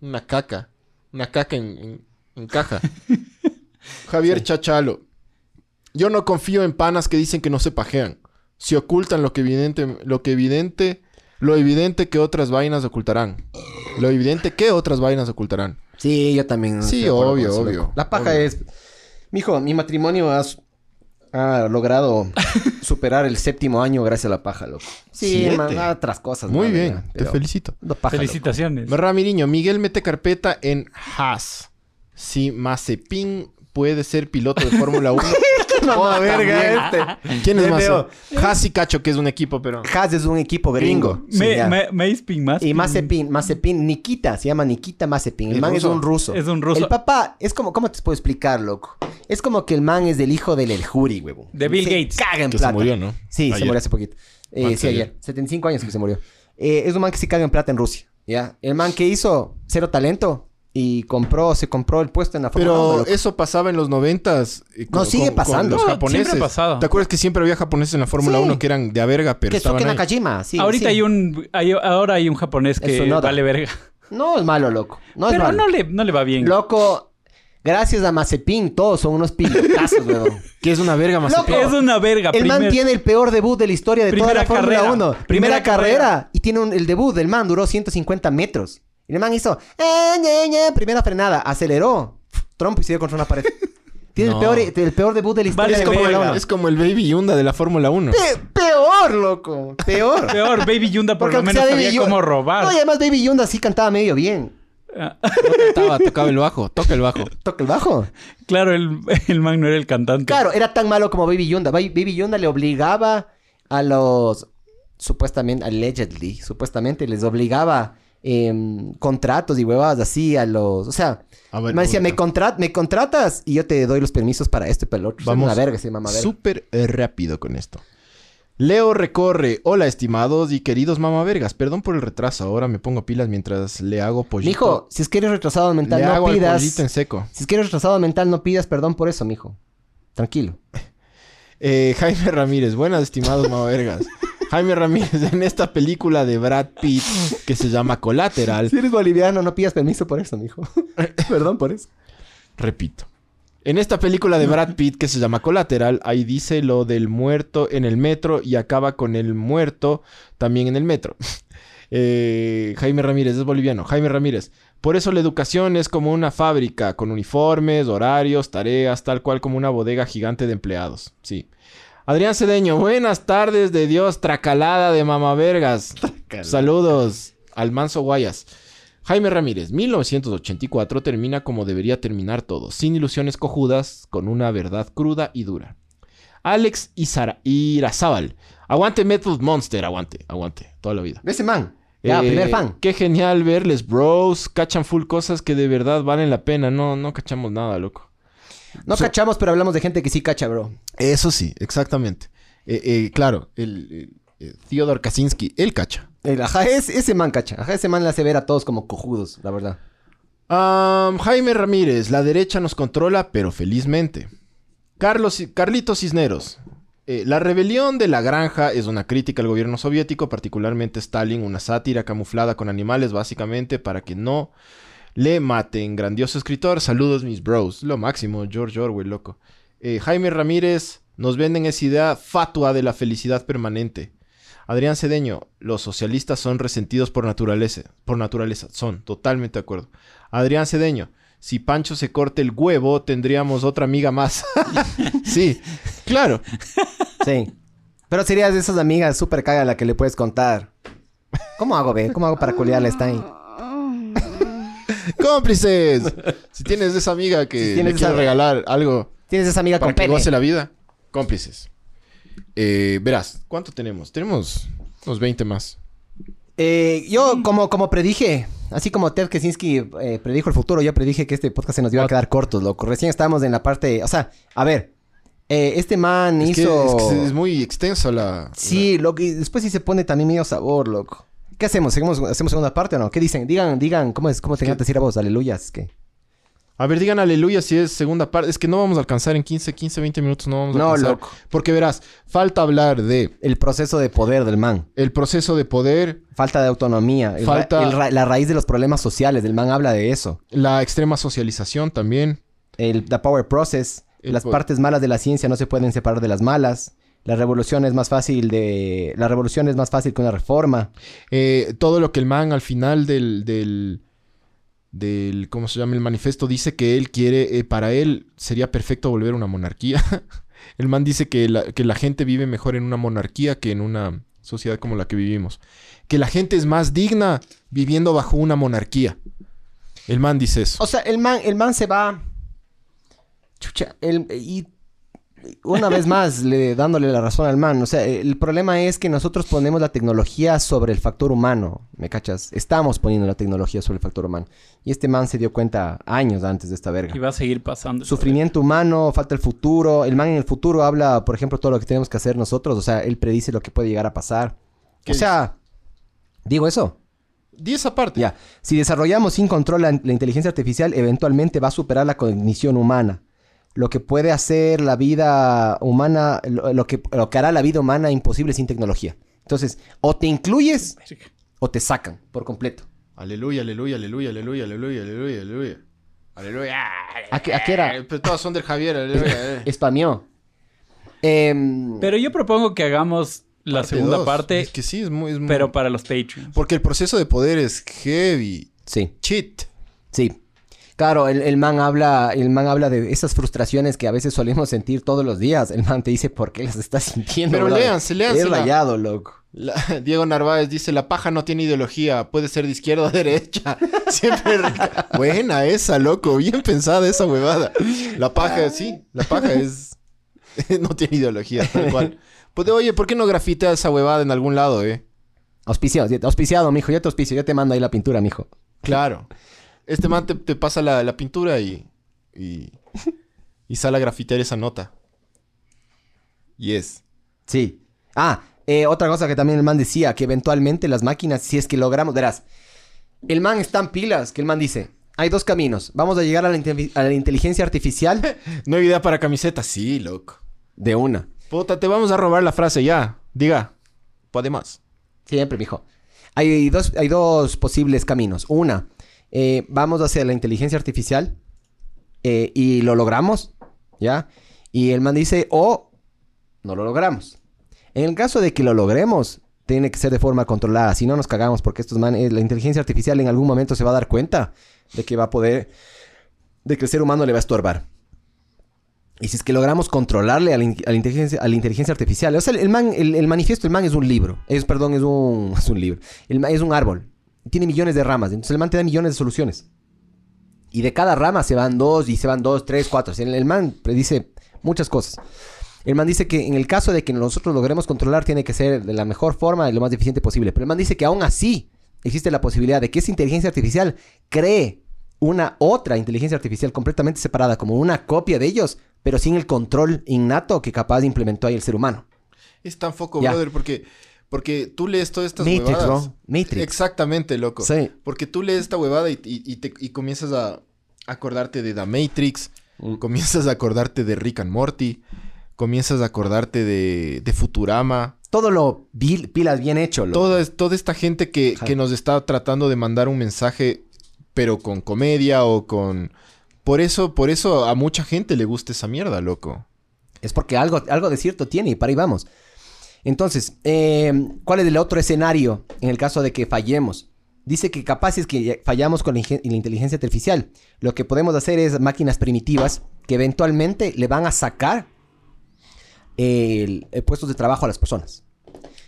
Speaker 2: Una caca. Una caca en, en- en caja. Javier Chachalo. Yo no confío en panas que dicen que no se pajean. Si ocultan lo que evidente, lo que evidente, lo evidente que otras vainas ocultarán. Lo evidente que otras vainas ocultarán.
Speaker 3: Sí, yo también.
Speaker 2: Sí, obvio, obvio,
Speaker 3: loco. La paja
Speaker 2: obvio.
Speaker 3: es. Mijo, mi matrimonio ha, ha logrado superar el séptimo año gracias a la paja, loco. Sí, man, a otras cosas.
Speaker 2: Muy bien,
Speaker 3: ya,
Speaker 2: te felicito.
Speaker 3: no paja, loco.
Speaker 4: Felicitaciones.
Speaker 2: Ramiriño, Miguel mete carpeta en Haas. Si Mazepin puede ser piloto de Fórmula 1.
Speaker 3: Mamá verga
Speaker 2: también. ¿Quién es. Mazepin? Haas y Cacho, que es un equipo, pero...
Speaker 3: Haas es un equipo gringo.
Speaker 4: Mazepin, Mazepin.
Speaker 3: Y Mazepin, Mazepin, Nikita, se llama Nikita Mazepin. El
Speaker 2: ¿Es
Speaker 3: man
Speaker 2: ruso?
Speaker 3: es un ruso.
Speaker 4: Es un ruso.
Speaker 3: El papá, es como, ¿cómo te puedo explicar, loco? Es como que el man es del hijo del El Juri, huevón.
Speaker 4: De Bill
Speaker 3: Se
Speaker 4: Gates.
Speaker 3: Caga en
Speaker 2: Que se
Speaker 3: plata.
Speaker 2: murió, ¿no?
Speaker 3: Sí, se murió hace poquito. Eh,
Speaker 2: ¿Cuántos
Speaker 3: sí,
Speaker 2: ayer?
Speaker 3: ayer. 75 años que se murió. Eh, es un man que se caga en plata en Rusia, ¿ya? El man que hizo cero talento y compró, se compró el puesto en la
Speaker 2: Pero eso pasaba en los noventas. eh,
Speaker 3: No, sigue pasando.
Speaker 2: los
Speaker 4: No,
Speaker 2: japoneses.
Speaker 4: siempre ha pasado.
Speaker 2: ¿Te acuerdas que siempre había japoneses en la Fórmula
Speaker 3: Sí.
Speaker 2: 1 que eran de a verga, pero
Speaker 3: Que
Speaker 2: estaban ahí?
Speaker 3: Nakajima, sí.
Speaker 4: Ahorita
Speaker 3: sí.
Speaker 4: hay un... hay- ahora hay un japonés que vale verga.
Speaker 3: No es malo, loco. No es
Speaker 4: Pero
Speaker 3: malo.
Speaker 4: no le, no le va bien.
Speaker 3: Loco, gracias a Mazepin, todos son unos pilotazos, weón.
Speaker 2: Que es una verga más.
Speaker 3: Loco,
Speaker 4: Es una verga.
Speaker 3: El man tiene el peor debut de la historia de toda
Speaker 4: Primera
Speaker 3: la Fórmula
Speaker 4: carrera.
Speaker 3: 1. Primera,
Speaker 4: Primera
Speaker 3: carrera.
Speaker 4: carrera.
Speaker 3: Y tiene un- el debut del man, duró 150 metros. Y el man hizo... "Eh, ñe, ñe", primera frenada, aceleró. Trump y se dio contra una pared. Tiene
Speaker 2: No.
Speaker 3: el, peor, el peor debut de la historia
Speaker 4: Vale
Speaker 3: de
Speaker 2: Es como,
Speaker 3: Fórmula
Speaker 4: verga.
Speaker 3: 1.
Speaker 2: es como el Baby Yunda de la Fórmula 1.
Speaker 3: Pe- peor, loco. Peor.
Speaker 4: Peor, Baby Yunda por
Speaker 3: Porque
Speaker 4: lo
Speaker 3: aunque
Speaker 4: menos
Speaker 3: sea
Speaker 4: sabía cómo robar.
Speaker 3: No, y además Baby Yunda sí cantaba medio bien.
Speaker 4: Ah,
Speaker 2: tocaba el bajo. Toca el bajo.
Speaker 3: Toca el bajo.
Speaker 4: claro, el, el man no era el cantante.
Speaker 3: Claro, era tan malo como Baby Yunda. Ba- Baby Yunda le obligaba a los... Supuestamente, allegedly, supuestamente les obligaba em, contratos y huevadas así a los... O sea,
Speaker 2: ver,
Speaker 3: me decía, me, contra- me contratas y yo te doy los permisos para esto y para el otro.
Speaker 2: Vamos.
Speaker 3: Una verga, llama verga.
Speaker 2: súper eh, rápido con esto. Leo recorre. Hola, estimados y queridos mamavergas. Perdón por el retraso. Ahora me pongo pilas mientras le hago pollito.
Speaker 3: Mijo, si es que eres retrasado mental,
Speaker 2: le
Speaker 3: no
Speaker 2: hago
Speaker 3: pidas...
Speaker 2: en seco.
Speaker 3: Si es que eres retrasado mental, no pidas perdón por eso, mijo. Tranquilo.
Speaker 2: Eh, Jaime Ramírez, buenas estimados mamavergas. Jaime Ramírez, en esta película de Brad Pitt que se llama Collateral,
Speaker 3: Si eres boliviano, no pidas permiso por eso, mijo. perdón por eso.
Speaker 2: repito. En esta película de Brad Pitt que se llama Collateral, ahí dice lo del muerto en el metro y acaba con el muerto también en el metro. Eh, Jaime Ramírez es boliviano. Jaime Ramírez. Por eso la educación es como una fábrica, con uniformes, horarios, tareas, tal cual como una bodega gigante de empleados. Sí. Adrián Cedeño, buenas tardes de Dios, tracalada de mamavergas. Saludos al Manso Guayas. Jaime Ramírez, 1984 termina como debería terminar todo, sin ilusiones cojudas, con una verdad cruda y dura. Alex Izara- Irazábal, aguante Method Monster, aguante, aguante, toda la vida.
Speaker 3: Ese man. Ya,
Speaker 2: Eh,
Speaker 3: primer fan.
Speaker 2: Qué genial verles, bros. Cachan full cosas que de verdad valen la pena. No, no cachamos nada, loco.
Speaker 3: No
Speaker 2: so-
Speaker 3: cachamos, pero hablamos de gente que sí cacha, bro.
Speaker 2: Eso sí, exactamente. Eh, eh, claro, el, eh, Theodor Kaczynski, él cacha.
Speaker 3: El, ajá, es, ese man cacha. Ajá, ese man le hace ver a todos como cojudos, la verdad.
Speaker 2: Jaime Ramírez, la derecha nos controla, pero felizmente. Carlos, Carlitos Cisneros. eh, la rebelión de la granja es una crítica al gobierno soviético, particularmente Stalin, una sátira camuflada con animales, básicamente para que no le maten. Grandioso escritor, saludos mis bros. Lo máximo, George Orwell, loco. Eh, Jaime Ramírez, nos venden esa idea fatua de la felicidad permanente. Adrián Cedeño, los socialistas son resentidos por naturaleza. Por naturaleza, son, totalmente de acuerdo. Adrián Cedeño, si Pancho se corte el huevo, tendríamos otra amiga más. sí, claro.
Speaker 3: Sí. Pero serías de esas amigas súper caga a la que le puedes contar. ¿Cómo hago, ve? ¿Cómo hago para culiarla esta ahí?
Speaker 2: Cómplices. Si tienes esa amiga que
Speaker 3: Si tienes
Speaker 2: le quiere
Speaker 3: esa-
Speaker 2: regalar algo
Speaker 3: Tienes esa amiga
Speaker 2: para
Speaker 3: con
Speaker 2: que
Speaker 3: pene.
Speaker 2: goce la vida, cómplices. Eh, verás, ¿cuánto tenemos? Tenemos unos 20 más.
Speaker 3: Eh, yo, como, como predije, así como Ted Kaczynski eh, predijo el futuro, yo predije que este podcast se nos iba a quedar cortos, loco. Recién estábamos en la parte... O sea, a ver, Eh, este man
Speaker 2: Es que,
Speaker 3: hizo...
Speaker 2: es que es muy extensa la...
Speaker 3: Sí, lo que después sí se pone también medio sabor, loco. ¿Qué hacemos? ¿Seguimos, ¿Hacemos segunda parte o no? ¿Qué dicen? Digan, digan, ¿cómo es? ¿Cómo te encanta decir a vos? Aleluyas, ¿qué?
Speaker 2: A ver, digan aleluya si es segunda parte. Es que no vamos a alcanzar en 15, 15, 20 minutos. No vamos a
Speaker 3: No,
Speaker 2: alcanzar.
Speaker 3: loco.
Speaker 2: Porque verás, falta hablar de
Speaker 3: El proceso de poder del man.
Speaker 2: el proceso de poder,
Speaker 3: Falta de autonomía. El ra-
Speaker 2: Falta-
Speaker 3: el ra- la raíz de los problemas sociales. El man habla de eso.
Speaker 2: la extrema socialización también.
Speaker 3: El the power process.
Speaker 2: El
Speaker 3: las
Speaker 2: po-
Speaker 3: partes malas de la ciencia no se pueden separar de las malas. La revolución es más fácil de... La revolución es más fácil que una reforma.
Speaker 2: Eh, todo lo que el man al final del, del, del, ¿cómo se llama? El manifiesto dice que él quiere, eh, para él sería perfecto volver a una monarquía. el man dice que la, que la gente vive mejor en una monarquía que en una sociedad como la que vivimos. Que la gente es más digna viviendo bajo una monarquía. El man dice eso.
Speaker 3: O sea, el man, el man se va. Chucha, el, y una vez más le, dándole la razón al man. O sea, el problema es que nosotros ponemos la tecnología sobre el factor humano. ¿Me cachas? Estamos poniendo la tecnología sobre el factor humano. Y este man se dio cuenta años antes de esta verga.
Speaker 4: Y va a seguir pasando.
Speaker 3: Sufrimiento humano, falta el futuro. El man en el futuro habla, por ejemplo, todo lo que tenemos que hacer nosotros. O sea, él predice lo que puede llegar a pasar.
Speaker 2: ¿Qué
Speaker 3: O sea, digo eso.
Speaker 2: Di esa parte.
Speaker 3: Ya, si desarrollamos sin control la, la inteligencia artificial, eventualmente va a superar la cognición humana. Lo que puede hacer la vida humana, lo, lo que, lo que hará la vida humana imposible sin tecnología. Entonces, o te incluyes o te sacan por completo.
Speaker 2: Aleluya, aleluya, aleluya, aleluya, aleluya, aleluya, aleluya. Aleluya.
Speaker 3: ¿A qué, a qué era?
Speaker 2: Eh, Pero todas son del Javier, aleluya. eh.
Speaker 3: Spameó. Em,
Speaker 4: Pero yo propongo que hagamos la
Speaker 2: Parte
Speaker 4: segunda
Speaker 2: dos.
Speaker 4: parte,
Speaker 2: Es que sí, es muy, es muy-
Speaker 4: pero para los Patreons.
Speaker 2: Porque el proceso de poder es heavy.
Speaker 3: sí,
Speaker 2: Cheat.
Speaker 3: sí. Claro, el, el man habla, el man habla de esas frustraciones que a veces solemos sentir todos los días. El man te dice por qué las estás sintiendo.
Speaker 2: Pero léanse, léanse
Speaker 3: Es rayado, loco.
Speaker 2: La- Diego Narváez dice, la paja no tiene ideología, puede ser de izquierda o derecha. Siempre... Buena esa, loco. Bien pensada esa huevada. La paja, sí. La paja es... no tiene ideología, tal cual. Pues, oye, ¿por qué no grafiteas esa huevada en algún lado, eh?
Speaker 3: Auspiciado, auspiciado, mijo. Yo te auspicio, yo te mando ahí la pintura, mijo.
Speaker 2: Claro. Este man te, te pasa la, la pintura y, y... Y sale a grafitear esa nota. Yes.
Speaker 3: Sí. Ah, eh, otra cosa que también el man decía, que eventualmente las máquinas, si es que logramos, verás, el man está en pilas, que el man dice, hay dos caminos. Vamos a llegar a la, inte- a la inteligencia artificial
Speaker 2: ¿No hay idea para camiseta? Sí, loco.
Speaker 3: de una.
Speaker 2: Puta, te vamos a robar la frase ya. Diga. Podemos.
Speaker 3: Siempre, mijo. Hay dos, hay dos posibles caminos. Una, eh, vamos hacia la inteligencia artificial eh, y lo logramos, ¿ya? Y el man dice, o no lo logramos. En el caso de que lo logremos, tiene que ser de forma controlada. Si no nos cagamos, porque estos man, eh, la inteligencia artificial en algún momento se va a dar cuenta de que va a poder, de que el ser humano le va a estorbar. Y si es que logramos controlarle a la, inteligencia, a la inteligencia artificial. O sea, el, man, el, manifiesto del man es un libro. Es, perdón, es un, es un libro. El es un árbol. Tiene millones de ramas. Entonces el man te da millones de soluciones. Y de cada rama se van dos, y se van dos, tres, cuatro. El, el man predice muchas cosas. El man dice que en el caso de que nosotros logremos controlar, tiene que ser de la mejor forma y lo más eficiente posible. Pero el man dice que aún así existe la posibilidad de que esa inteligencia artificial cree una otra inteligencia artificial completamente separada, como una copia de ellos, pero sin el control innato que capaz implementó ahí el ser humano.
Speaker 2: Es tan foco,
Speaker 3: Ya.
Speaker 2: brother, porque, porque tú lees todas estas
Speaker 3: Matrix,
Speaker 2: huevadas.
Speaker 3: bro. Matrix.
Speaker 2: Exactamente, loco.
Speaker 3: Sí.
Speaker 2: Porque tú lees esta huevada y, y- y te- y comienzas a acordarte de The Matrix,
Speaker 3: Mm.
Speaker 2: comienzas a acordarte de Rick and Morty, comienzas a acordarte de, de Futurama.
Speaker 3: Todo lo vil- pilas bien hecho, loco.
Speaker 2: Toda, toda esta gente que, que nos está tratando de mandar un mensaje, pero con comedia o con... Por eso, por eso a mucha gente le gusta esa mierda, loco.
Speaker 3: Es porque algo, algo de cierto tiene y para ahí vamos. Entonces, eh, ¿cuál es el otro escenario en el caso de que fallemos? Dice que capaz es que fallamos con la, inteligencia artificial. Lo que podemos hacer es máquinas primitivas que eventualmente le van a sacar el, el puestos de trabajo a las personas.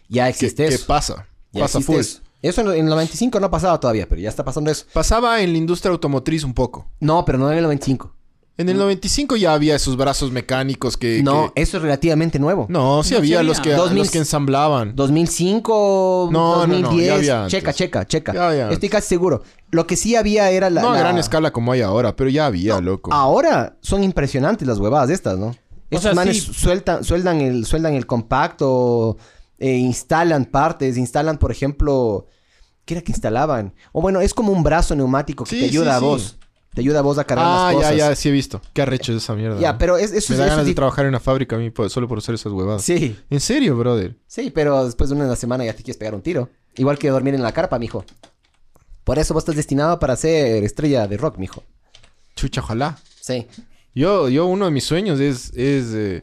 Speaker 3: Ya
Speaker 2: ¿Qué,
Speaker 3: existe
Speaker 2: qué
Speaker 3: eso.
Speaker 2: pasa?
Speaker 3: Ya
Speaker 2: pasa full.
Speaker 3: eso. Eso en, el 95 no ha pasado todavía, pero ya está pasando eso.
Speaker 2: Pasaba en la industria automotriz un poco.
Speaker 3: No, pero no en el 95.
Speaker 2: En el 95 ya había esos brazos mecánicos que...
Speaker 3: No,
Speaker 2: que-
Speaker 3: eso es relativamente nuevo.
Speaker 2: No, sí
Speaker 4: No,
Speaker 2: había
Speaker 4: sí
Speaker 2: los que,
Speaker 4: había.
Speaker 3: 2000.
Speaker 2: los que ensamblaban.
Speaker 3: 2005,
Speaker 2: No, no, no,
Speaker 3: 2010.
Speaker 2: ya había antes.
Speaker 3: checa, checa, checa.
Speaker 2: Ya había
Speaker 3: Estoy casi seguro. Lo que sí había era la.
Speaker 2: no a
Speaker 3: la-
Speaker 2: gran escala como hay ahora, pero ya había, loco.
Speaker 3: Ahora son impresionantes las huevadas estas, ¿no? Estos
Speaker 4: sea,
Speaker 3: manes
Speaker 4: sí.
Speaker 3: sueltan, sueldan, el, sueldan el compacto, eh, instalan partes, instalan, por ejemplo, ¿qué era que instalaban? O bueno, es como un brazo neumático que
Speaker 2: Sí,
Speaker 3: te ayuda
Speaker 2: sí,
Speaker 3: a
Speaker 2: sí.
Speaker 3: vos. Te ayuda a vos a cargar
Speaker 2: Ah,
Speaker 3: las cosas.
Speaker 2: ya, ya, sí he visto. Qué arrecho es esa mierda.
Speaker 3: Ya,
Speaker 2: ¿no?
Speaker 3: pero es, eso,
Speaker 2: Me da
Speaker 3: eso
Speaker 2: ganas de trabajar en una fábrica a mí solo por hacer esas huevadas.
Speaker 3: Sí,
Speaker 2: ¿En serio, brother?
Speaker 3: sí, pero después de una semana ya te quieres pegar un tiro. Igual que dormir en la carpa, mijo. Por eso vos estás destinado para ser estrella de rock, mijo.
Speaker 2: Chucha, ojalá.
Speaker 3: Sí.
Speaker 2: Yo, yo uno de mis sueños es, es, eh,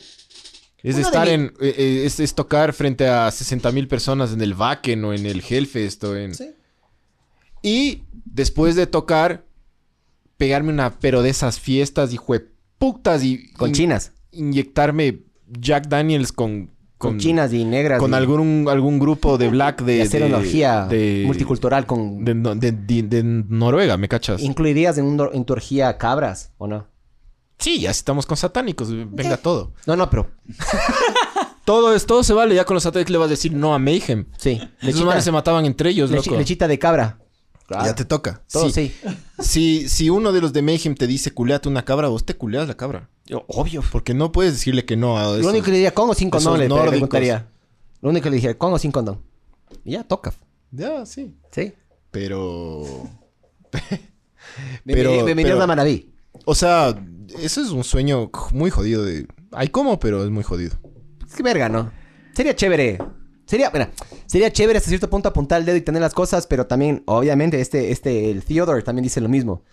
Speaker 2: es
Speaker 3: Uno
Speaker 2: estar en, eh, eh, es, es tocar frente a 60 mil personas en el Wacken o en el Hellfest o en...
Speaker 3: Sí.
Speaker 2: Y después de tocar, pegarme una pero de esas fiestas, hijo de putas y...
Speaker 3: Con
Speaker 2: in-
Speaker 3: chinas.
Speaker 2: Inyectarme Jack Daniels con...
Speaker 3: Con, chinas y negras.
Speaker 2: Con
Speaker 3: y-
Speaker 2: algún, algún grupo de black de...
Speaker 3: y hacer
Speaker 2: de- de-
Speaker 3: multicultural con...
Speaker 2: De, no- de- de- de Noruega, ¿me cachas?
Speaker 3: ¿Incluirías en, un, en tu orgía cabras o no?
Speaker 2: Sí, ya estamos con satánicos, venga todo.
Speaker 3: No, no, pero...
Speaker 2: Todo, es, todo se vale, ya con los satánicos le vas a decir no a Mayhem.
Speaker 3: Sí.
Speaker 2: Esos manes se mataban entre ellos, loco.
Speaker 3: lechita de cabra.
Speaker 2: Ya te toca.
Speaker 3: Todo,
Speaker 2: Sí.
Speaker 3: sí.
Speaker 2: Si, si uno de los de Mayhem te dice culeate una cabra, vos te culeas la cabra.
Speaker 3: Obvio.
Speaker 2: Porque no puedes decirle que no a eso.
Speaker 3: Lo único que le diría, ¿con o sin condón? Le preguntaría. Lo único que le dije, ¿con o sin condón? Y ya, toca.
Speaker 2: Ya, sí.
Speaker 3: Sí.
Speaker 2: Pero...
Speaker 3: Pero, Bienvenidos
Speaker 2: pero-
Speaker 3: a Manaví.
Speaker 2: O sea, eso es un sueño muy jodido de... Hay como, pero es muy jodido.
Speaker 3: Es que verga, ¿no? Sería chévere. Sería, mira, sería chévere hasta cierto punto apuntar el dedo y tener las cosas, pero también, obviamente, este, este, el Theodore también dice lo mismo.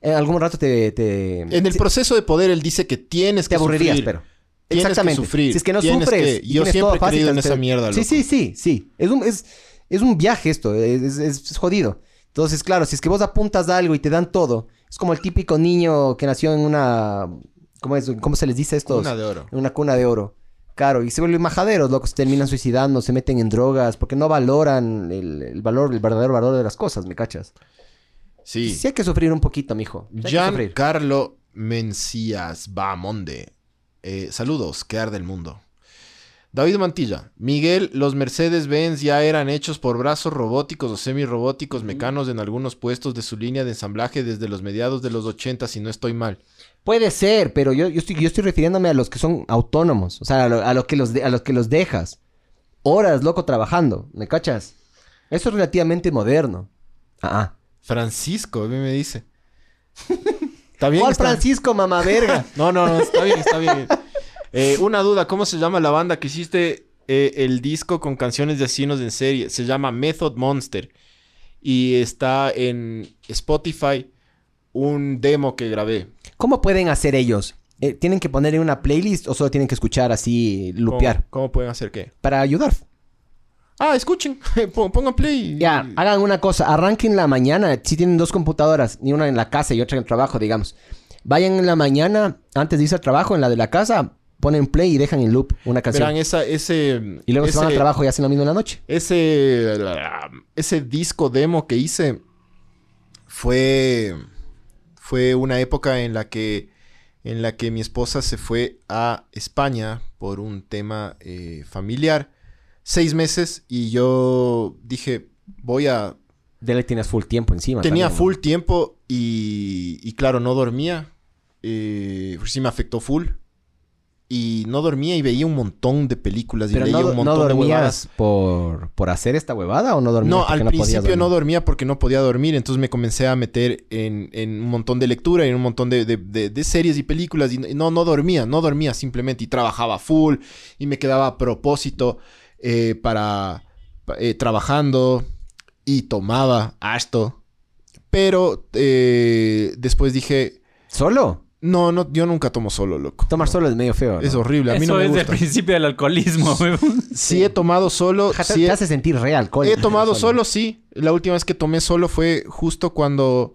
Speaker 3: En algún rato te... te
Speaker 2: En el
Speaker 3: sí,
Speaker 2: proceso de poder, él dice que tienes
Speaker 3: te
Speaker 2: que
Speaker 3: aburrirías,
Speaker 2: sufrir.
Speaker 3: pero...
Speaker 2: Tienes que
Speaker 3: Exactamente.
Speaker 2: sufrir,
Speaker 3: Si es que no
Speaker 2: tienes
Speaker 3: sufres.
Speaker 2: que- yo siempre he
Speaker 3: fácil,
Speaker 2: creído en
Speaker 3: te-
Speaker 2: esa mierda,
Speaker 3: Sí,
Speaker 2: loco.
Speaker 3: sí, sí, sí. Es un, es, es un viaje esto. Es, es- es jodido. Entonces, claro, si es que vos apuntas a algo y te dan todo, es como el típico niño que nació en una... ¿Cómo, es? ¿Cómo se les dice esto?
Speaker 2: Cuna de oro.
Speaker 3: En una cuna de oro. Claro, y se vuelven majaderos, locos, se terminan suicidando, se meten en drogas, porque no valoran el, el valor, el verdadero valor de las cosas, ¿me cachas?
Speaker 2: Sí.
Speaker 3: Sí hay que sufrir un poquito, mijo. Sí.
Speaker 2: Giancarlo Mencías Bamonde. Eh, saludos, que arde el mundo. David Mantilla. Miguel, los Mercedes-Benz ya eran hechos por brazos robóticos o semirrobóticos mecanos en algunos puestos de su línea de ensamblaje desde los mediados de los 80, si no estoy mal.
Speaker 3: Puede ser, pero yo, yo, estoy, yo estoy refiriéndome a los que son autónomos. O sea, a lo, a lo que, los de- a los que los dejas. Horas, loco, trabajando. ¿Me cachas? Eso es relativamente moderno. Ah,
Speaker 2: Francisco, a mí me dice. Está bien.
Speaker 3: ¿Cuál
Speaker 2: está-
Speaker 3: Francisco, mamá verga?
Speaker 2: No, no, no, está bien, está bien. Eh, una duda, ¿cómo se llama la banda que hiciste eh, el disco con canciones de asesinos en serie? Se llama Method Monster. Y está en Spotify un demo que grabé.
Speaker 3: ¿Cómo pueden hacer ellos? Eh, ¿Tienen que poner en una playlist o solo tienen que escuchar así, lupear?
Speaker 2: ¿Cómo, cómo pueden hacer qué?
Speaker 3: Para ayudar.
Speaker 2: Ah, escuchen, Pon- pongan play.
Speaker 3: Ya, hagan una cosa, arranquen la mañana, si tienen dos computadoras, ni una en la casa y otra en el trabajo, digamos. Vayan en la mañana, antes de irse al trabajo, en la de la casa, ponen play y dejan en loop una canción.
Speaker 2: Verán, esa, ese...
Speaker 3: y luego se van al trabajo y hacen lo mismo en la noche.
Speaker 2: Ese, ese disco demo que hice fue, fue una época en la que, en la que mi esposa se fue a España por un tema eh, familiar. Seis meses y yo dije, voy a...
Speaker 3: Ya le tienes full tiempo encima.
Speaker 2: Tenía
Speaker 3: también, ¿no?
Speaker 2: full tiempo y, y claro, no dormía. Eh, sí me afectó full. Y no dormía y veía un montón de películas y
Speaker 3: Pero
Speaker 2: leía
Speaker 3: no,
Speaker 2: un
Speaker 3: no
Speaker 2: montón de huevadas.
Speaker 3: por, por hacer esta huevada o no dormías
Speaker 2: No, al principio no dormía porque no podía dormir, entonces me comencé a meter en, en un montón de lectura y en un montón de, de- de- de series y películas y no, no dormía, no dormía simplemente y trabajaba full y me quedaba a propósito eh, para pa- eh, trabajando y tomaba harto, pero eh, después dije,
Speaker 3: ¿Solo?
Speaker 2: No, no, yo nunca tomo solo, loco.
Speaker 3: Tomar solo es medio feo, ¿no?
Speaker 2: Es horrible, a mí
Speaker 4: Eso
Speaker 2: no me
Speaker 4: es
Speaker 2: gusta.
Speaker 4: el principio del alcoholismo, weón.
Speaker 2: Sí he tomado solo,
Speaker 3: Ja, te,
Speaker 2: sí
Speaker 3: te
Speaker 2: he-
Speaker 3: hace sentir re alcohólico.
Speaker 2: He tomado solo, sí. La última vez que tomé solo fue justo cuando,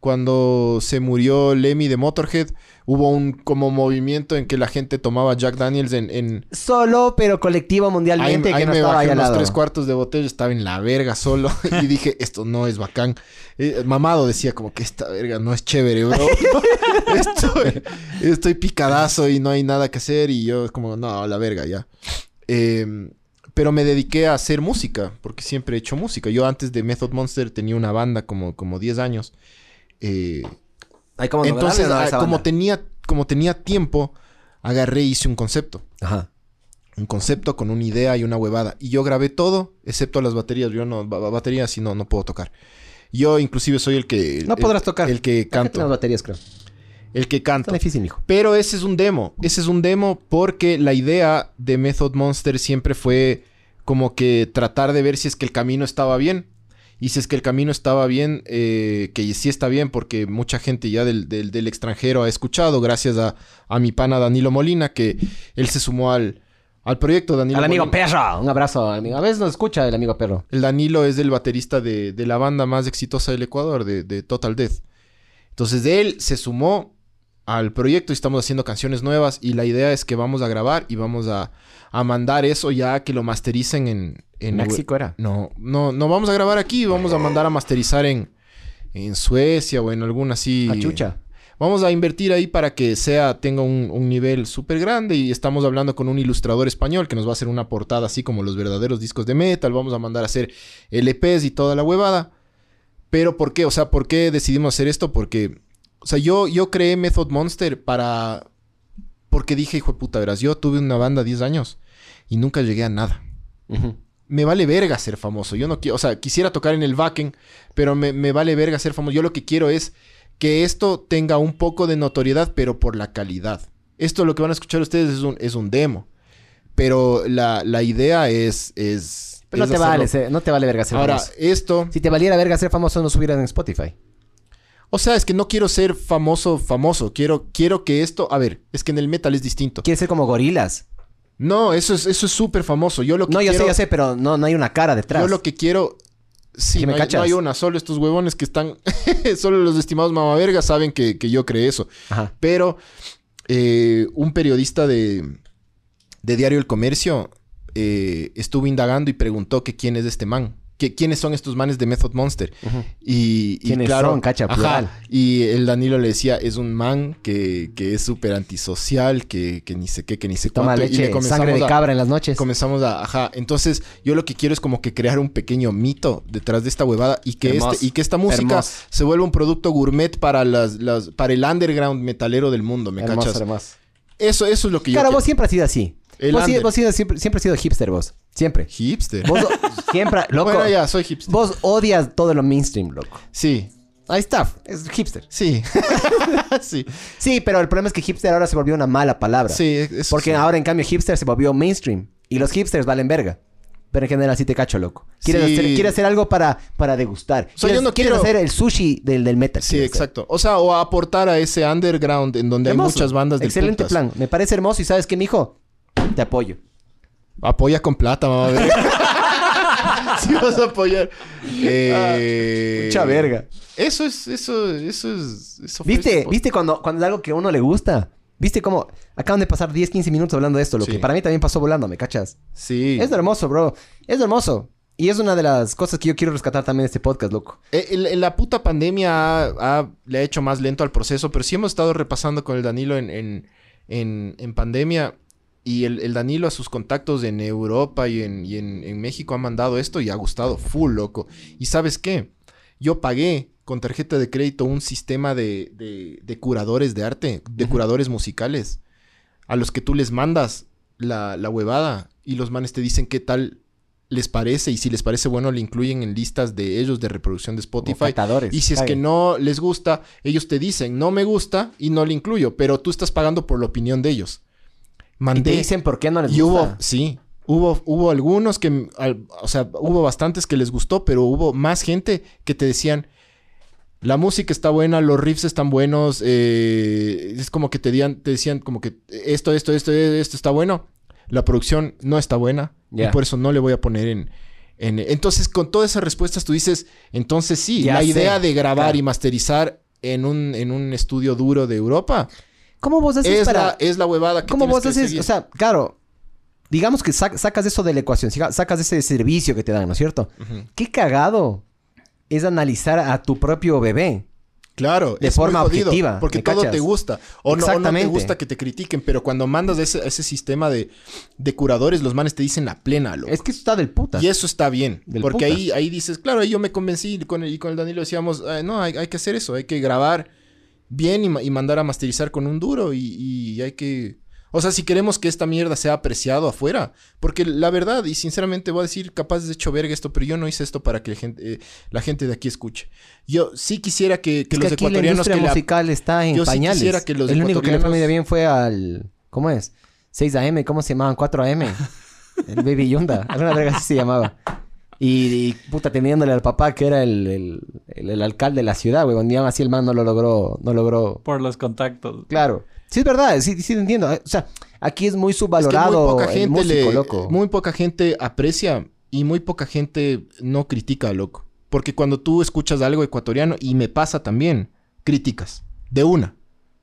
Speaker 2: cuando se murió Lemmy de Motorhead. Hubo un como movimiento en que la gente tomaba Jack Daniels en... en...
Speaker 3: Solo, pero colectivo mundialmente
Speaker 2: ahí
Speaker 3: que no
Speaker 2: me
Speaker 3: estaba
Speaker 2: bajé unos tres cuartos de botella, estaba en la verga solo. y dije, esto no es bacán. Eh, mamado decía como que esta verga no es chévere, bro. estoy, estoy picadazo y no hay nada que hacer. Y yo como, no, la verga ya. Eh, pero me dediqué a hacer música, porque siempre he hecho música. Yo antes de Method Monster tenía una banda como, como 10 años. Eh,
Speaker 3: Hay como
Speaker 2: entonces, ah, como
Speaker 3: banda.
Speaker 2: tenía, como tenía tiempo, agarré y hice un concepto.
Speaker 3: Ajá.
Speaker 2: Un concepto con una idea y una huevada. Y yo grabé todo, excepto las baterías. Yo no, ba- ba- baterías sí no, no puedo tocar. Yo inclusive soy el que...
Speaker 3: No
Speaker 2: el-
Speaker 3: podrás tocar.
Speaker 2: El que canto.
Speaker 3: baterías, creo.
Speaker 2: El que.
Speaker 3: Está difícil, hijo.
Speaker 2: Pero ese es un demo. Ese es un demo porque la idea de Method Monster siempre fue como que tratar de ver si es que el camino estaba bien. Y si es que el camino estaba bien, eh, que sí está bien porque mucha gente ya del, del- del extranjero ha escuchado, gracias a, a mi pana Danilo Molina, que él se sumó al, al proyecto. Danilo
Speaker 3: Al amigo
Speaker 2: Molina-
Speaker 3: perro. Un abrazo, amigo. A veces nos escucha el amigo perro.
Speaker 2: el Danilo es el baterista de, de la banda más exitosa del Ecuador, de, de Total Death. Entonces él se sumó al proyecto y estamos haciendo canciones nuevas y la idea es que vamos a grabar y vamos a, a mandar eso ya que lo mastericen en... en
Speaker 3: México era.
Speaker 2: No, no, no vamos a grabar aquí, vamos a mandar a masterizar en, en Suecia o en alguna así...
Speaker 3: A chucha.
Speaker 2: Vamos a invertir ahí para que sea, tenga un, un nivel súper grande y estamos hablando con un ilustrador español que nos va a hacer una portada así como los verdaderos discos de metal. Vamos a mandar a hacer LPs y toda la huevada. Pero ¿por qué? O sea, ¿por qué decidimos hacer esto? Porque, o sea, yo, yo creé Method Monster para... Porque dije, hijo de puta, verás, yo tuve una banda 10 años y nunca llegué a nada me vale verga ser famoso. Yo no quiero, o sea, quisiera tocar en el Wacken, pero me, me vale verga ser famoso. Yo lo que quiero es que esto tenga un poco de notoriedad, pero por la calidad. Esto lo que van a escuchar ustedes es un, es un demo. Pero la, la idea es. es
Speaker 3: Pero no te,
Speaker 2: hacerlo.
Speaker 3: vale, no te vale verga ser
Speaker 2: Ahora,
Speaker 3: famoso.
Speaker 2: esto.
Speaker 3: Si te valiera verga ser famoso, no subieras en Spotify.
Speaker 2: O sea, es que no quiero ser famoso, famoso. Quiero, quiero que esto. A ver, es que en el metal es distinto.
Speaker 3: Quieres ser como gorilas.
Speaker 2: No, eso es, eso es súper famoso. Yo lo que
Speaker 3: No, yo
Speaker 2: quiero,
Speaker 3: sé, yo sé, pero no, no hay una cara detrás.
Speaker 2: Yo lo que quiero. Sí,
Speaker 3: ¿Sí me
Speaker 2: no, hay, no hay una, solo estos huevones que están. solo los estimados mamavergas saben que, que yo creé eso.
Speaker 3: Ajá.
Speaker 2: Pero eh, un periodista de, de Diario El Comercio eh, estuvo indagando y preguntó que quién es este man. Que, ¿Quiénes son estos manes de Method Monster?
Speaker 3: Ujú.
Speaker 2: Y, y
Speaker 3: ¿Quiénes
Speaker 2: claro,
Speaker 3: son? Cacha,
Speaker 2: ajá, y el Danilo le decía, es un man que, que es súper antisocial, que, que ni sé qué, que ni sé
Speaker 3: Toma
Speaker 2: cuánto. y
Speaker 3: leche, sangre de
Speaker 2: a-
Speaker 3: cabra en las noches.
Speaker 2: Comenzamos a, ajá, entonces yo lo que quiero es como que crear un pequeño mito detrás de esta huevada y que,
Speaker 3: Hermoso.
Speaker 2: este, y que esta música
Speaker 3: Hermoso.
Speaker 2: se vuelva un producto gourmet para las, las, para el underground metalero del mundo, ¿me
Speaker 3: hermoso,
Speaker 2: cachas? Eso, eso es lo que yo
Speaker 3: Claro,
Speaker 2: quiero.
Speaker 3: vos siempre has sido así.
Speaker 2: El
Speaker 3: Vos,
Speaker 2: under.
Speaker 3: siempre, siempre has sido hipster, vos. Siempre.
Speaker 2: Hipster.
Speaker 3: Vos siempre, loco.
Speaker 2: Bueno, ya, soy hipster.
Speaker 3: Vos odias todo lo mainstream, loco.
Speaker 2: Sí,
Speaker 3: Ahí está, es hipster.
Speaker 2: sí. sí.
Speaker 3: Sí, pero el problema es que hipster ahora se volvió una mala palabra.
Speaker 2: Sí, eso
Speaker 3: Porque
Speaker 2: sí.
Speaker 3: ahora, en cambio, hipster se volvió mainstream. Y los hipsters valen verga. Pero en general sí te cacho, loco. Quieres,
Speaker 2: Sí.
Speaker 3: hacer, quieres hacer algo para, para degustar.
Speaker 2: O sea,
Speaker 3: quieres,
Speaker 2: yo no
Speaker 3: quieres
Speaker 2: quiero-
Speaker 3: hacer el sushi del, del metal.
Speaker 2: Sí,
Speaker 3: quieres hacer.
Speaker 2: exacto. O sea, o aportar a ese underground en donde
Speaker 3: Hermoso.
Speaker 2: hay muchas bandas de
Speaker 3: Excelente
Speaker 2: putas.
Speaker 3: plan. Me parece hermoso. ¿Y sabes qué, mijo? Te apoyo.
Speaker 2: Apoya con plata, mamá. sí vas a apoyar. Eh,
Speaker 3: Mucha verga.
Speaker 2: Eso es, eso, eso es... Eso
Speaker 3: ¿Viste? ¿Viste cuando, cuando es algo que a uno le gusta? ¿Viste cómo acaban de pasar 10, 15 minutos hablando de esto? Lo
Speaker 2: Sí.
Speaker 3: que para mí también pasó volando, ¿me cachas?
Speaker 2: Sí.
Speaker 3: Es hermoso, bro. Es hermoso. Y es una de las cosas que yo quiero rescatar también de este podcast, loco.
Speaker 2: Eh, el- la puta pandemia ha- ha- le ha hecho más lento al proceso, pero sí hemos estado repasando con el Danilo en, en, en- en pandemia. Y el, el Danilo a sus contactos en Europa y, en, y en- en México ha mandado esto y ha gustado full, loco. ¿Y sabes qué? Yo pagué con tarjeta de crédito un sistema de, de- de curadores de arte, de curadores musicales, a los que tú les mandas la, la huevada y los manes te dicen qué tal les parece y si les parece bueno le incluyen en listas de ellos de reproducción de Spotify. Y si es que no les gusta, ellos te dicen, no me gusta y no le incluyo, pero tú estás pagando por la opinión de ellos.
Speaker 3: Y
Speaker 2: Mandé
Speaker 3: te dicen por qué no les
Speaker 2: y hubo, sí, hubo, hubo algunos que, al- o sea, hubo bastantes que les gustó, pero hubo más gente que te decían, la música está buena, los riffs están buenos, eh, es como que te, dian- te decían como que esto, esto, esto, esto está bueno, la producción no está buena y por eso no le voy a poner en... en- entonces, con todas esas respuestas tú dices, entonces sí,
Speaker 3: Ya
Speaker 2: la
Speaker 3: sé,
Speaker 2: idea de grabar
Speaker 3: claro.
Speaker 2: y masterizar en un, en un estudio duro de Europa
Speaker 3: ¿Cómo vos haces
Speaker 2: es,
Speaker 3: para...?
Speaker 2: la, es la huevada que
Speaker 3: ¿Cómo vos
Speaker 2: que
Speaker 3: haces?
Speaker 2: seguir.
Speaker 3: O sea, claro, digamos que sac- sacas eso de la ecuación, sacas ese servicio que te dan, ¿no es cierto? Qué cagado es analizar a tu propio bebé.
Speaker 2: Claro,
Speaker 3: de
Speaker 2: es
Speaker 3: forma
Speaker 2: muy jodido,
Speaker 3: objetiva,
Speaker 2: Porque
Speaker 3: ¿me
Speaker 2: todo
Speaker 3: cachas?
Speaker 2: te gusta. O no, o no te gusta que te critiquen, pero cuando mandas ese, ese sistema de, de curadores, los manes te dicen la plena, loco.
Speaker 3: Es que eso está del puta.
Speaker 2: Y eso está bien.
Speaker 3: Del
Speaker 2: porque
Speaker 3: putas.
Speaker 2: ahí, ahí dices, claro, ahí yo me convencí y con el, y con el Danilo decíamos, "Ah, no, hay, hay que hacer eso, hay que grabar bien y, ma- y mandar a masterizar con un duro y, y hay que O sea, si queremos que esta mierda sea apreciado afuera. Porque la verdad, y sinceramente voy a decir, capaz de hecho verga esto, pero yo no hice esto para que la gente, eh, la gente de aquí escuche. Yo sí quisiera que, que
Speaker 3: Es
Speaker 2: los
Speaker 3: que aquí la
Speaker 2: ecuatorianos
Speaker 3: industria
Speaker 2: que la-
Speaker 3: musical está en
Speaker 2: Yo sí
Speaker 3: pañales.
Speaker 2: quisiera que los
Speaker 3: el único que le fue bien fue al... ¿Cómo es? 6 AM, ¿cómo se llamaban? 4 AM. el Baby Yunda. Alguna verga así se llamaba. Y, y, puta, teniéndole al papá que era el, el, el- el alcalde de la ciudad, güey. Ni aún así el man no lo logró, no logró.
Speaker 4: Por los contactos.
Speaker 3: Claro. Sí, es verdad, sí, sí entiendo. O sea, aquí es muy
Speaker 2: Es que
Speaker 3: subvalorado
Speaker 2: muy poca
Speaker 3: el
Speaker 2: gente
Speaker 3: músico,
Speaker 2: le-
Speaker 3: loco.
Speaker 2: muy poca gente aprecia y muy poca gente no critica, loco. Porque cuando tú escuchas algo ecuatoriano, y me pasa también, críticas. De una.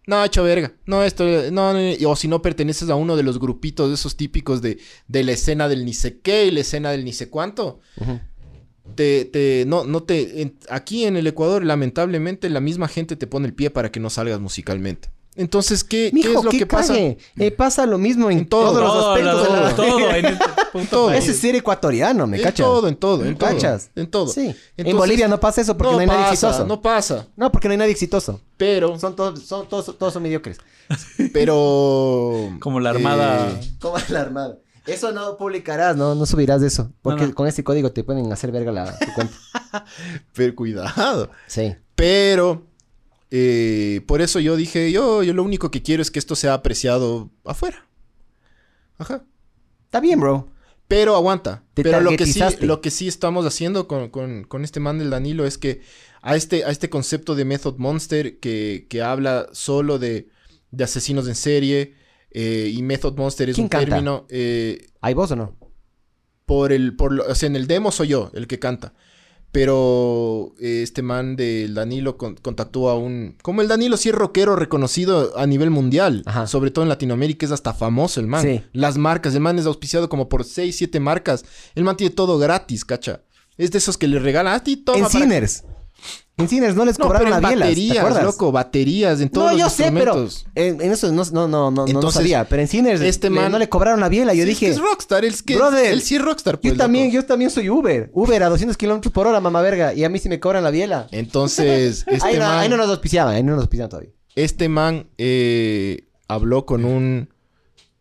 Speaker 2: No, hecho verga. No, esto, no, no, no. O si no perteneces a uno de los grupitos de esos típicos de, de la escena del ni sé qué y la escena del ni sé cuánto. Te, te, no, no te. en- aquí en el Ecuador, lamentablemente, la misma gente te pone el pie para que no salgas musicalmente. Entonces, ¿qué, ¿qué
Speaker 3: Mijo,
Speaker 2: es lo
Speaker 3: ¿qué
Speaker 2: que pasa?
Speaker 3: Eh, pasa lo mismo en,
Speaker 2: En todo.
Speaker 3: todos los
Speaker 4: Todo,
Speaker 3: aspectos de la...
Speaker 4: todo, todo en este punto
Speaker 2: Todo.
Speaker 3: Ese es ser ecuatoriano, ¿me
Speaker 2: en
Speaker 3: cachas?
Speaker 2: todo, en todo, en todo.
Speaker 3: ¿Cachas?
Speaker 2: En todo.
Speaker 3: Sí. en Bolivia no pasa eso porque no, hay nadie exitoso.
Speaker 2: No pasa.
Speaker 3: No, porque no hay nadie exitoso.
Speaker 2: Pero,
Speaker 3: Son todos, son todos, todos son mediocres.
Speaker 2: pero.
Speaker 4: Como la armada.
Speaker 2: eh,
Speaker 3: Como la armada. Eso no publicarás, no, no subirás de eso. Porque
Speaker 4: No, no.
Speaker 3: con este código te pueden hacer verga la tu cuenta.
Speaker 2: pero cuidado.
Speaker 3: Sí.
Speaker 2: Pero. Eh, por eso yo dije, yo, yo lo único que quiero es que esto sea apreciado afuera. Ajá.
Speaker 3: Está bien, bro.
Speaker 2: Pero aguanta.
Speaker 3: Te
Speaker 2: Pero lo que, sí, lo que sí estamos haciendo con, con- con este man del Danilo es que a este, a este concepto de Method Monster que, que habla solo de, de asesinos en serie eh, y Method Monster es
Speaker 3: ¿Quién
Speaker 2: un
Speaker 3: canta?
Speaker 2: término eh,
Speaker 3: ¿Hay vos o no?
Speaker 2: por el... Por, lo- o sea, en el demo soy yo el que canta. Pero eh, este man del Danilo con- contactó a un... Como el Danilo sí es rockero reconocido a nivel mundial.
Speaker 3: Ajá.
Speaker 2: Sobre todo en Latinoamérica es hasta famoso el man.
Speaker 3: Sí.
Speaker 2: Las marcas. El man es auspiciado como por 6, 7 marcas. El man tiene todo gratis, cacha. Es de esos que le regalan a ti toma
Speaker 3: en Sinners. En Sinners no les
Speaker 2: No,
Speaker 3: cobraron
Speaker 2: pero en
Speaker 3: la bielas, ¿te
Speaker 2: baterías,
Speaker 3: acuerdas?
Speaker 2: loco. Baterías, en todos
Speaker 3: no,
Speaker 2: los
Speaker 3: yo sé, pero
Speaker 2: instrumentos.
Speaker 3: en, en eso no, no, no, no, no
Speaker 2: Entonces,
Speaker 3: sabía. Pero en Sinners
Speaker 2: este
Speaker 3: le-
Speaker 2: man-
Speaker 3: no le cobraron la biela. Yo
Speaker 2: Sí,
Speaker 3: dije,
Speaker 2: Es que es rockstar. Él, es que
Speaker 3: Brother,
Speaker 2: él sí es rockstar.
Speaker 3: yo
Speaker 2: pues,
Speaker 3: también,
Speaker 2: loco.
Speaker 3: yo también soy Uber. Uber a 200 kilómetros por hora, mamá verga. Y a mí sí me cobran la biela.
Speaker 2: Entonces, este
Speaker 3: ahí, no,
Speaker 2: man...
Speaker 3: ahí no nos auspiciaban, ahí no nos auspiciaban todavía.
Speaker 2: este man eh, habló con un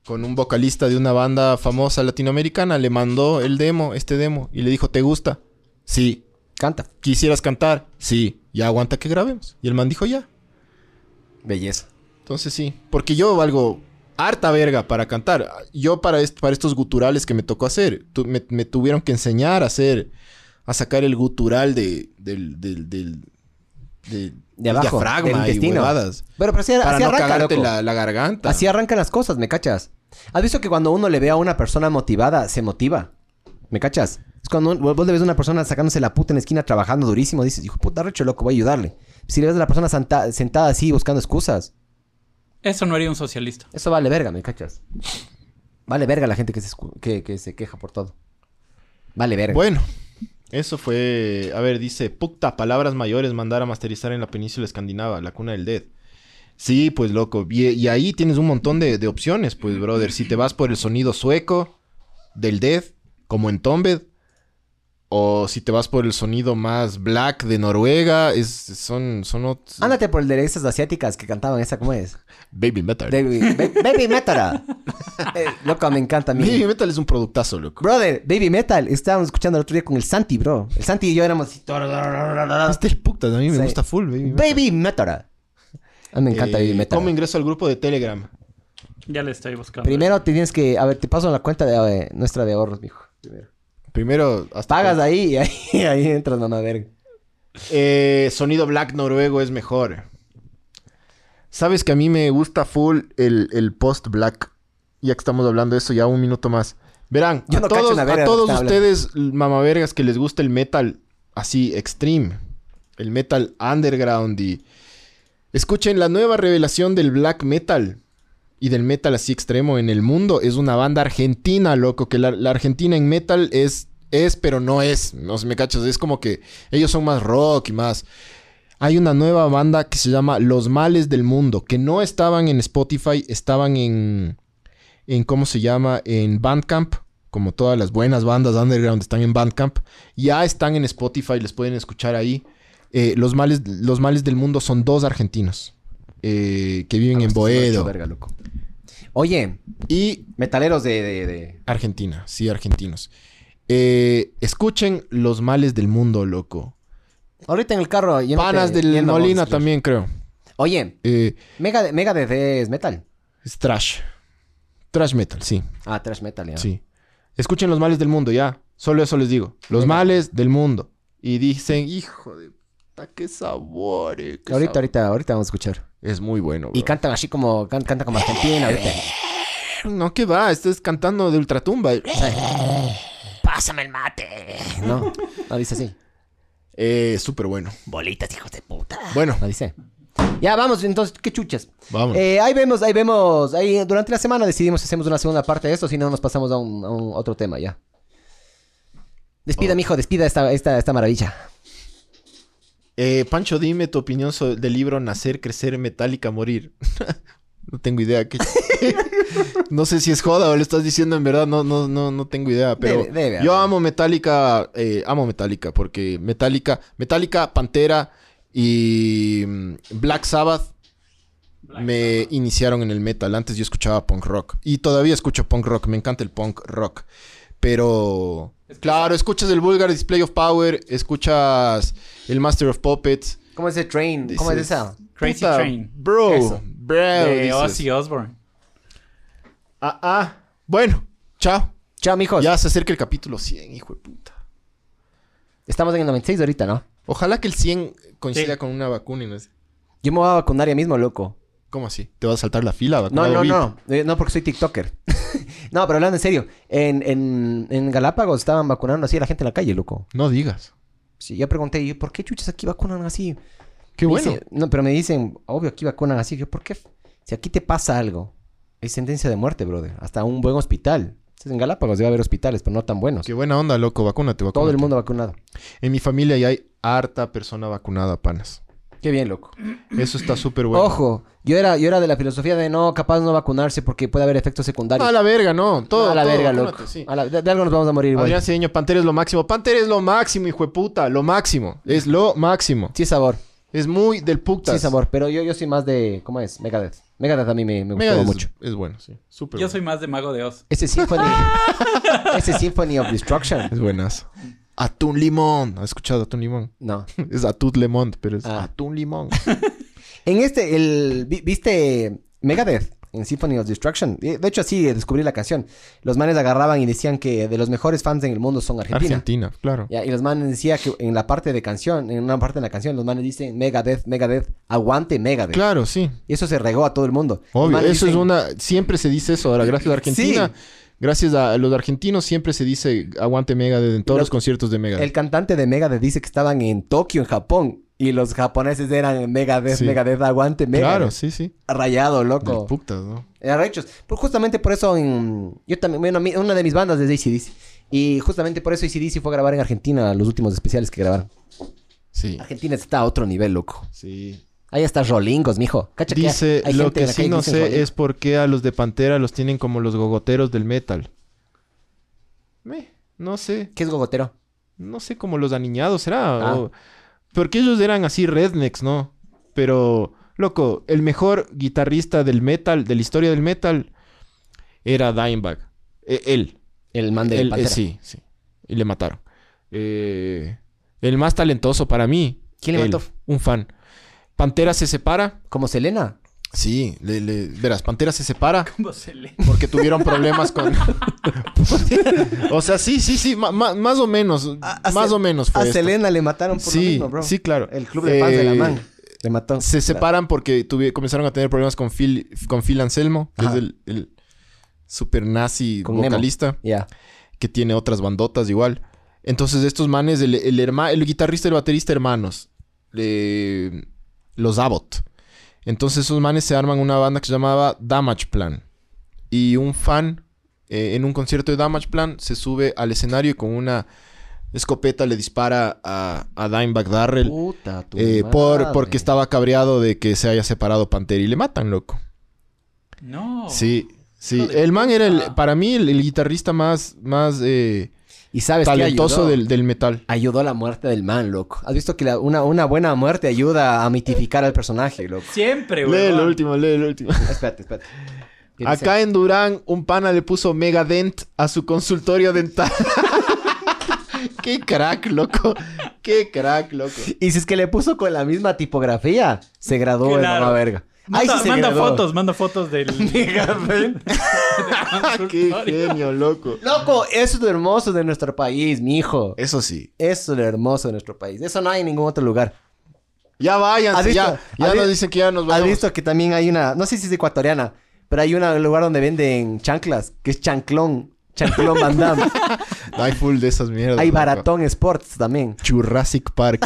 Speaker 2: con un vocalista de una banda famosa latinoamericana, le mandó el demo, este demo, y le dijo, ¿te gusta? Sí.
Speaker 3: Canta.
Speaker 2: ¿Quisieras cantar? Sí. Ya aguanta que grabemos. Y el man dijo, ya.
Speaker 3: Belleza.
Speaker 2: Entonces sí. Porque yo valgo harta verga para cantar. Yo para, est- para estos guturales que me tocó hacer, tu- me, me tuvieron que enseñar a hacer, a sacar el gutural de, del, del, del, del-
Speaker 3: De abajo,
Speaker 2: diafragma
Speaker 3: del
Speaker 2: y
Speaker 3: intestino.
Speaker 2: huevadas.
Speaker 3: Pero, pero así,
Speaker 2: Para
Speaker 3: así
Speaker 2: no
Speaker 3: arranca,
Speaker 2: cagarte
Speaker 3: loco.
Speaker 2: la, la garganta.
Speaker 3: Así arrancan las cosas, ¿me cachas? ¿Has visto que cuando uno le ve a una persona motivada, se motiva? ¿Me cachas? Es cuando un- vos le ves a una persona sacándose la puta en la esquina trabajando durísimo, dices, hijo puta, recho loco, voy a ayudarle. Si le ves a la persona sentada así buscando excusas,
Speaker 4: Eso no haría un socialista.
Speaker 3: eso vale verga, ¿me cachas? Vale verga la gente que se, escu- que, que se queja por todo. Vale verga.
Speaker 2: Bueno, eso fue. A ver, dice: Puta, palabras mayores mandar a masterizar en la península escandinava, la cuna del Dead. Sí, pues loco. Y, y ahí tienes un montón de, de opciones, pues, brother. Si te vas por el sonido sueco del Dead, como en Tombed. O si te vas por el sonido más black de Noruega, es, son, son ot-
Speaker 3: Ándate por el de esas asiáticas que cantaban esa, ¿cómo es?
Speaker 2: Baby Metal.
Speaker 3: Baby, ba- baby Metal. Eh, loco, me encanta a mí.
Speaker 2: Baby Metal es un productazo, loco.
Speaker 3: Brother, Baby Metal, estábamos escuchando el otro día con el Santi, bro. El Santi y yo éramos así.
Speaker 2: Este es putas, a mí me
Speaker 3: Sí.
Speaker 2: gusta full, Baby Metal.
Speaker 3: Baby Metal. A mí me encanta
Speaker 2: Eh,
Speaker 3: Baby Metal.
Speaker 2: ¿Cómo ingreso al grupo de Telegram?
Speaker 4: Ya le estoy buscando.
Speaker 3: Primero te tienes que. A ver, te paso la cuenta de eh, nuestra de ahorros, mijo. Primero.
Speaker 2: Primero, hasta
Speaker 3: Pagas ahí y ahí, ahí entras, verga.
Speaker 2: Eh, sonido black noruego es mejor. Sabes que a mí me gusta full el, el post black. Ya que estamos hablando de eso, ya un minuto más. Verán,
Speaker 3: Yo
Speaker 2: a
Speaker 3: no
Speaker 2: todos, a todos ustedes, mamavergas, que les gusta el metal así extreme, el metal underground y escuchen la nueva revelación del black metal y del metal así extremo en el mundo. Es una banda argentina, loco, que la, la Argentina en metal es, es, pero no es. No sé, me cachas, es como que ellos son más rock y más. Hay una nueva banda que se llama Los Males del Mundo, que no estaban en Spotify, estaban en, en ¿cómo se llama? En Bandcamp, como todas las buenas bandas underground están en Bandcamp. Ya están en Spotify, les pueden escuchar ahí. Eh, los, males, los Males del Mundo son dos argentinos eh, que viven en Boedo.
Speaker 3: Verga, loco. Oye,
Speaker 2: Y
Speaker 3: metaleros de... de- de-
Speaker 2: Argentina, sí, argentinos. Eh, escuchen Los Males del Mundo, loco.
Speaker 3: Ahorita en el carro...
Speaker 2: Panas del Molina también, creo.
Speaker 3: Oye,
Speaker 2: Eh,
Speaker 3: Mega, Megadeth es metal.
Speaker 2: es trash. Trash metal, sí,
Speaker 3: Ah, trash metal, ya.
Speaker 2: sí. Escuchen Los Males del Mundo, ya. Solo eso les digo. Los. Males del Mundo. Y dicen, hijo de puta, qué sabor. eh, qué
Speaker 3: Ahorita,
Speaker 2: sabor".
Speaker 3: ahorita, ahorita vamos a escuchar.
Speaker 2: Es muy bueno,
Speaker 3: Y
Speaker 2: bro.
Speaker 3: cantan así como... can- Cantan como Argentina ahorita.
Speaker 2: No, ¿qué va? Estás cantando de ultratumba.
Speaker 3: Pásame el mate. No, no dice así.
Speaker 2: Eh, súper bueno.
Speaker 3: Bolitas, hijos de puta.
Speaker 2: Bueno,
Speaker 3: No dice. Ya, vamos, entonces, qué chuchas.
Speaker 2: vamos.
Speaker 3: Eh, ahí vemos, ahí vemos. Ahí durante la semana decidimos si hacemos una segunda parte de esto, si no nos pasamos a un, a un otro tema ya. Despida, mijo, despida esta, esta, esta maravilla.
Speaker 2: Eh, Pancho, dime tu opinión sobre del libro Nacer, Crecer, Metálica, Morir. no tengo idea. ¿qué- no sé si es joda o lo estás diciendo en verdad. No, no, no, no tengo idea. Pero
Speaker 3: Debe- debe
Speaker 2: yo amo Metallica. eh, amo Metallica porque Metallica, Metallica, Pantera y mm, Black Sabbath me iniciaron en el metal. Antes yo escuchaba punk rock. Y todavía escucho punk rock. Me encanta el punk rock. Pero... Claro, escuchas el Vulgar Display of Power. Escuchas el Master of Puppets.
Speaker 3: ¿Cómo es ese train? ¿Cómo es esa?
Speaker 4: Crazy
Speaker 2: puta,
Speaker 4: Train.
Speaker 2: Bro,
Speaker 3: Eso.
Speaker 2: bro.
Speaker 4: De
Speaker 2: dices.
Speaker 4: Ozzy Osbourne.
Speaker 2: Ah, ah. Bueno, chao.
Speaker 3: Chao, mijos.
Speaker 2: Ya se acerca el capítulo 100, hijo de puta.
Speaker 3: Estamos en el 96 ahorita, ¿no?
Speaker 2: Ojalá que el 100 coincida
Speaker 4: Sí.
Speaker 2: con una vacuna y no es...
Speaker 3: Yo me voy a vacunar ya mismo, loco.
Speaker 2: ¿Cómo así? ¿Te vas a saltar la fila?
Speaker 3: No, no, no. Eh, no, porque soy TikToker. no, pero hablando en serio. En, en, en Galápagos estaban vacunando así a la gente en la calle, loco.
Speaker 2: No digas.
Speaker 3: Sí, yo pregunté, ¿y ¿por qué chuchas aquí vacunan así?
Speaker 2: Qué
Speaker 3: Me
Speaker 2: bueno.
Speaker 3: dice- no, pero me dicen, obvio, aquí vacunan así. Yo, ¿por qué? Si aquí te pasa algo, es sentencia de muerte, brother. Hasta un buen hospital. Entonces, En Galápagos debe haber hospitales, pero no tan buenos.
Speaker 2: Qué buena onda, loco. Vacúnate, vacúnate.
Speaker 3: Todo el mundo vacunado.
Speaker 2: En mi familia ya hay harta persona vacunada, panas.
Speaker 3: Qué bien, loco.
Speaker 2: Eso está súper bueno.
Speaker 3: Ojo, yo era, yo era de la filosofía de no, capaz no vacunarse porque puede haber efectos secundarios.
Speaker 2: A la verga, no. Todo,
Speaker 3: a la
Speaker 2: todo,
Speaker 3: verga,
Speaker 2: vacúnate,
Speaker 3: loco.
Speaker 2: sí.
Speaker 3: A la- de, de algo nos vamos a morir igual.
Speaker 2: Adrián Cedeño, Pantera es lo máximo. Pantera es lo máximo, hijo de puta. Lo máximo. Es lo máximo.
Speaker 3: Sí, sabor.
Speaker 2: Es muy del putas.
Speaker 3: Sí, sabor. Pero yo, yo soy más de, ¿cómo es? Megadeth. Megadeth a mí me, me gustó mucho.
Speaker 2: es bueno, sí. Súper
Speaker 4: Yo
Speaker 2: bueno.
Speaker 4: soy más de Mago de Oz.
Speaker 3: Ese Symphony. ese Symphony of Destruction.
Speaker 2: Es buenazo. Atún limón. ¿Has escuchado Atún limón?
Speaker 3: No.
Speaker 2: Es Atún lemón, pero es
Speaker 3: Ah.
Speaker 2: Atún limón.
Speaker 3: En este, el, vi- ¿viste Megadeth? En Symphony of Destruction. De de hecho, así descubrí la canción. Los manes agarraban y decían que de los mejores fans en el mundo son Argentina.
Speaker 2: Argentina, claro.
Speaker 3: Ya, y los manes decían que en la parte de canción, en una parte de la canción, los manes dicen Megadeth, Megadeth, aguante Megadeth.
Speaker 2: Claro, sí.
Speaker 3: Y eso se regó a todo el mundo.
Speaker 2: Obvio. Eso es una... Siempre se dice eso ahora. Gracias a Argentina. Gracias a los argentinos siempre se dice aguante Megadeth en todos
Speaker 3: Lo-
Speaker 2: los conciertos de Megadeth.
Speaker 3: El cantante de Megadeth dice que estaban en Tokio, en Japón. Y los japoneses eran Megadeth,
Speaker 2: Sí.
Speaker 3: Megadeth, aguante Megadeth.
Speaker 2: Claro, sí, sí.
Speaker 3: Rayado,
Speaker 2: Del
Speaker 3: loco.
Speaker 2: putas, ¿no?
Speaker 3: Arrechos. Pues justamente por eso en... Yo también, bueno, mi- una de mis bandas es ACDC. Y justamente por eso ACDC fue a grabar en Argentina los últimos especiales que grabaron.
Speaker 2: Sí.
Speaker 3: Argentina está a otro nivel, loco.
Speaker 2: Sí.
Speaker 3: Ahí está Rolingos, mijo. Cacha que
Speaker 2: Dice,
Speaker 3: hay
Speaker 2: lo
Speaker 3: gente
Speaker 2: que sí no sé
Speaker 3: Rolingos.
Speaker 2: es por qué a los de Pantera los tienen como los gogoteros del metal. Meh, no sé.
Speaker 3: ¿Qué es gogotero?
Speaker 2: No sé cómo los aniñados será.
Speaker 3: Ah.
Speaker 2: o- Porque ellos eran así rednecks, ¿no? Pero, loco, el mejor guitarrista del metal, de la historia del metal, era Dimebag. Eh, él.
Speaker 3: El man de
Speaker 2: Él, eh,
Speaker 3: Pantera.
Speaker 2: sí, sí. Y le mataron. Eh, el más talentoso para mí.
Speaker 3: ¿Quién le
Speaker 2: él,
Speaker 3: mató?
Speaker 2: Un fan. Pantera se separa.
Speaker 3: Como Selena.
Speaker 2: Sí, le, le- verás, Pantera se separa
Speaker 4: ¿Cómo se lee?
Speaker 2: porque tuvieron problemas con... o sea, sí, sí, sí, ma- ma- más o menos,
Speaker 3: a
Speaker 2: más o menos fue
Speaker 3: A
Speaker 2: esto.
Speaker 3: Selena le mataron por lo
Speaker 2: Sí,
Speaker 3: mismo, bro.
Speaker 2: sí, claro.
Speaker 3: El club de fans de la
Speaker 2: Eh,
Speaker 3: man. Le mató.
Speaker 2: Se separan porque tuvi- comenzaron a tener problemas con Phil, con Phil Anselmo, que
Speaker 3: Ajá.
Speaker 2: es el, el super nazi
Speaker 3: Con
Speaker 2: vocalista,
Speaker 3: Ya.
Speaker 2: que tiene otras bandotas igual. Entonces, estos manes, el, el, herma- el guitarrista y el baterista hermanos, le- los Abbott. Entonces, esos manes se arman una banda que se llamaba Damage Plan. Y un fan, eh, en un concierto de Damage Plan, se sube al escenario y con una escopeta le dispara a, a Dimebag Darrell.
Speaker 3: Puta, tu
Speaker 2: eh, por,
Speaker 3: madre.
Speaker 2: porque estaba cabreado de que se haya separado Pantera y le matan, loco.
Speaker 4: No.
Speaker 2: Sí, sí. El man era, el, para mí, el, el guitarrista más, más eh,
Speaker 3: Y sabes
Speaker 2: talentoso
Speaker 3: ayudó?
Speaker 2: del, del metal.
Speaker 3: Ayudó a la muerte del man, loco. ¿Has visto que la- una, una buena muerte ayuda a mitificar al personaje, loco?
Speaker 4: Siempre,
Speaker 2: Lee
Speaker 4: güey.
Speaker 2: el último, lee el último.
Speaker 3: Espérate, espérate.
Speaker 2: Acá en Durán, un pana le puso Megadent a su consultorio dental. Qué crack, loco. Qué crack, loco.
Speaker 3: Y si es que le puso con la misma tipografía, se graduó de
Speaker 4: Claro.
Speaker 3: mamá verga. Ahí
Speaker 4: Manda,
Speaker 3: sí se
Speaker 4: manda fotos, manda fotos del...
Speaker 2: Qué genio, loco.
Speaker 3: Loco, eso es lo hermoso de nuestro país, mijo.
Speaker 2: Eso sí.
Speaker 3: Eso es lo hermoso de nuestro país. Eso no hay en ningún otro lugar.
Speaker 2: Ya
Speaker 3: ¿Has
Speaker 2: váyanse,
Speaker 3: visto?
Speaker 2: ya. Ya
Speaker 3: ¿Has
Speaker 2: nos dicen que ya nos
Speaker 3: ¿Has
Speaker 2: vamos.
Speaker 3: visto que también hay una, no sé si es ecuatoriana, pero hay un lugar donde venden chanclas, que es chanclón, chanclón Van Damme.
Speaker 2: Hay full de esas mierdas.
Speaker 3: hay
Speaker 2: loco.
Speaker 3: baratón sports también.
Speaker 2: Jurassic Park.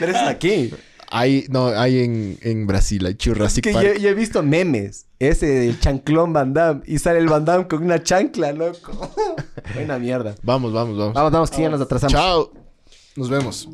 Speaker 3: Pero es aquí.
Speaker 2: Hay, no, hay en, en Brasil, hay Jurassic
Speaker 3: que
Speaker 2: Park.
Speaker 3: yo, yo he visto memes, ese del chanclón Van Damme, y sale el Van Damme con una chancla, loco. Buena mierda.
Speaker 2: Vamos, vamos, vamos.
Speaker 3: Vamos, vamos, que ya nos atrasamos.
Speaker 2: Chao. Nos vemos.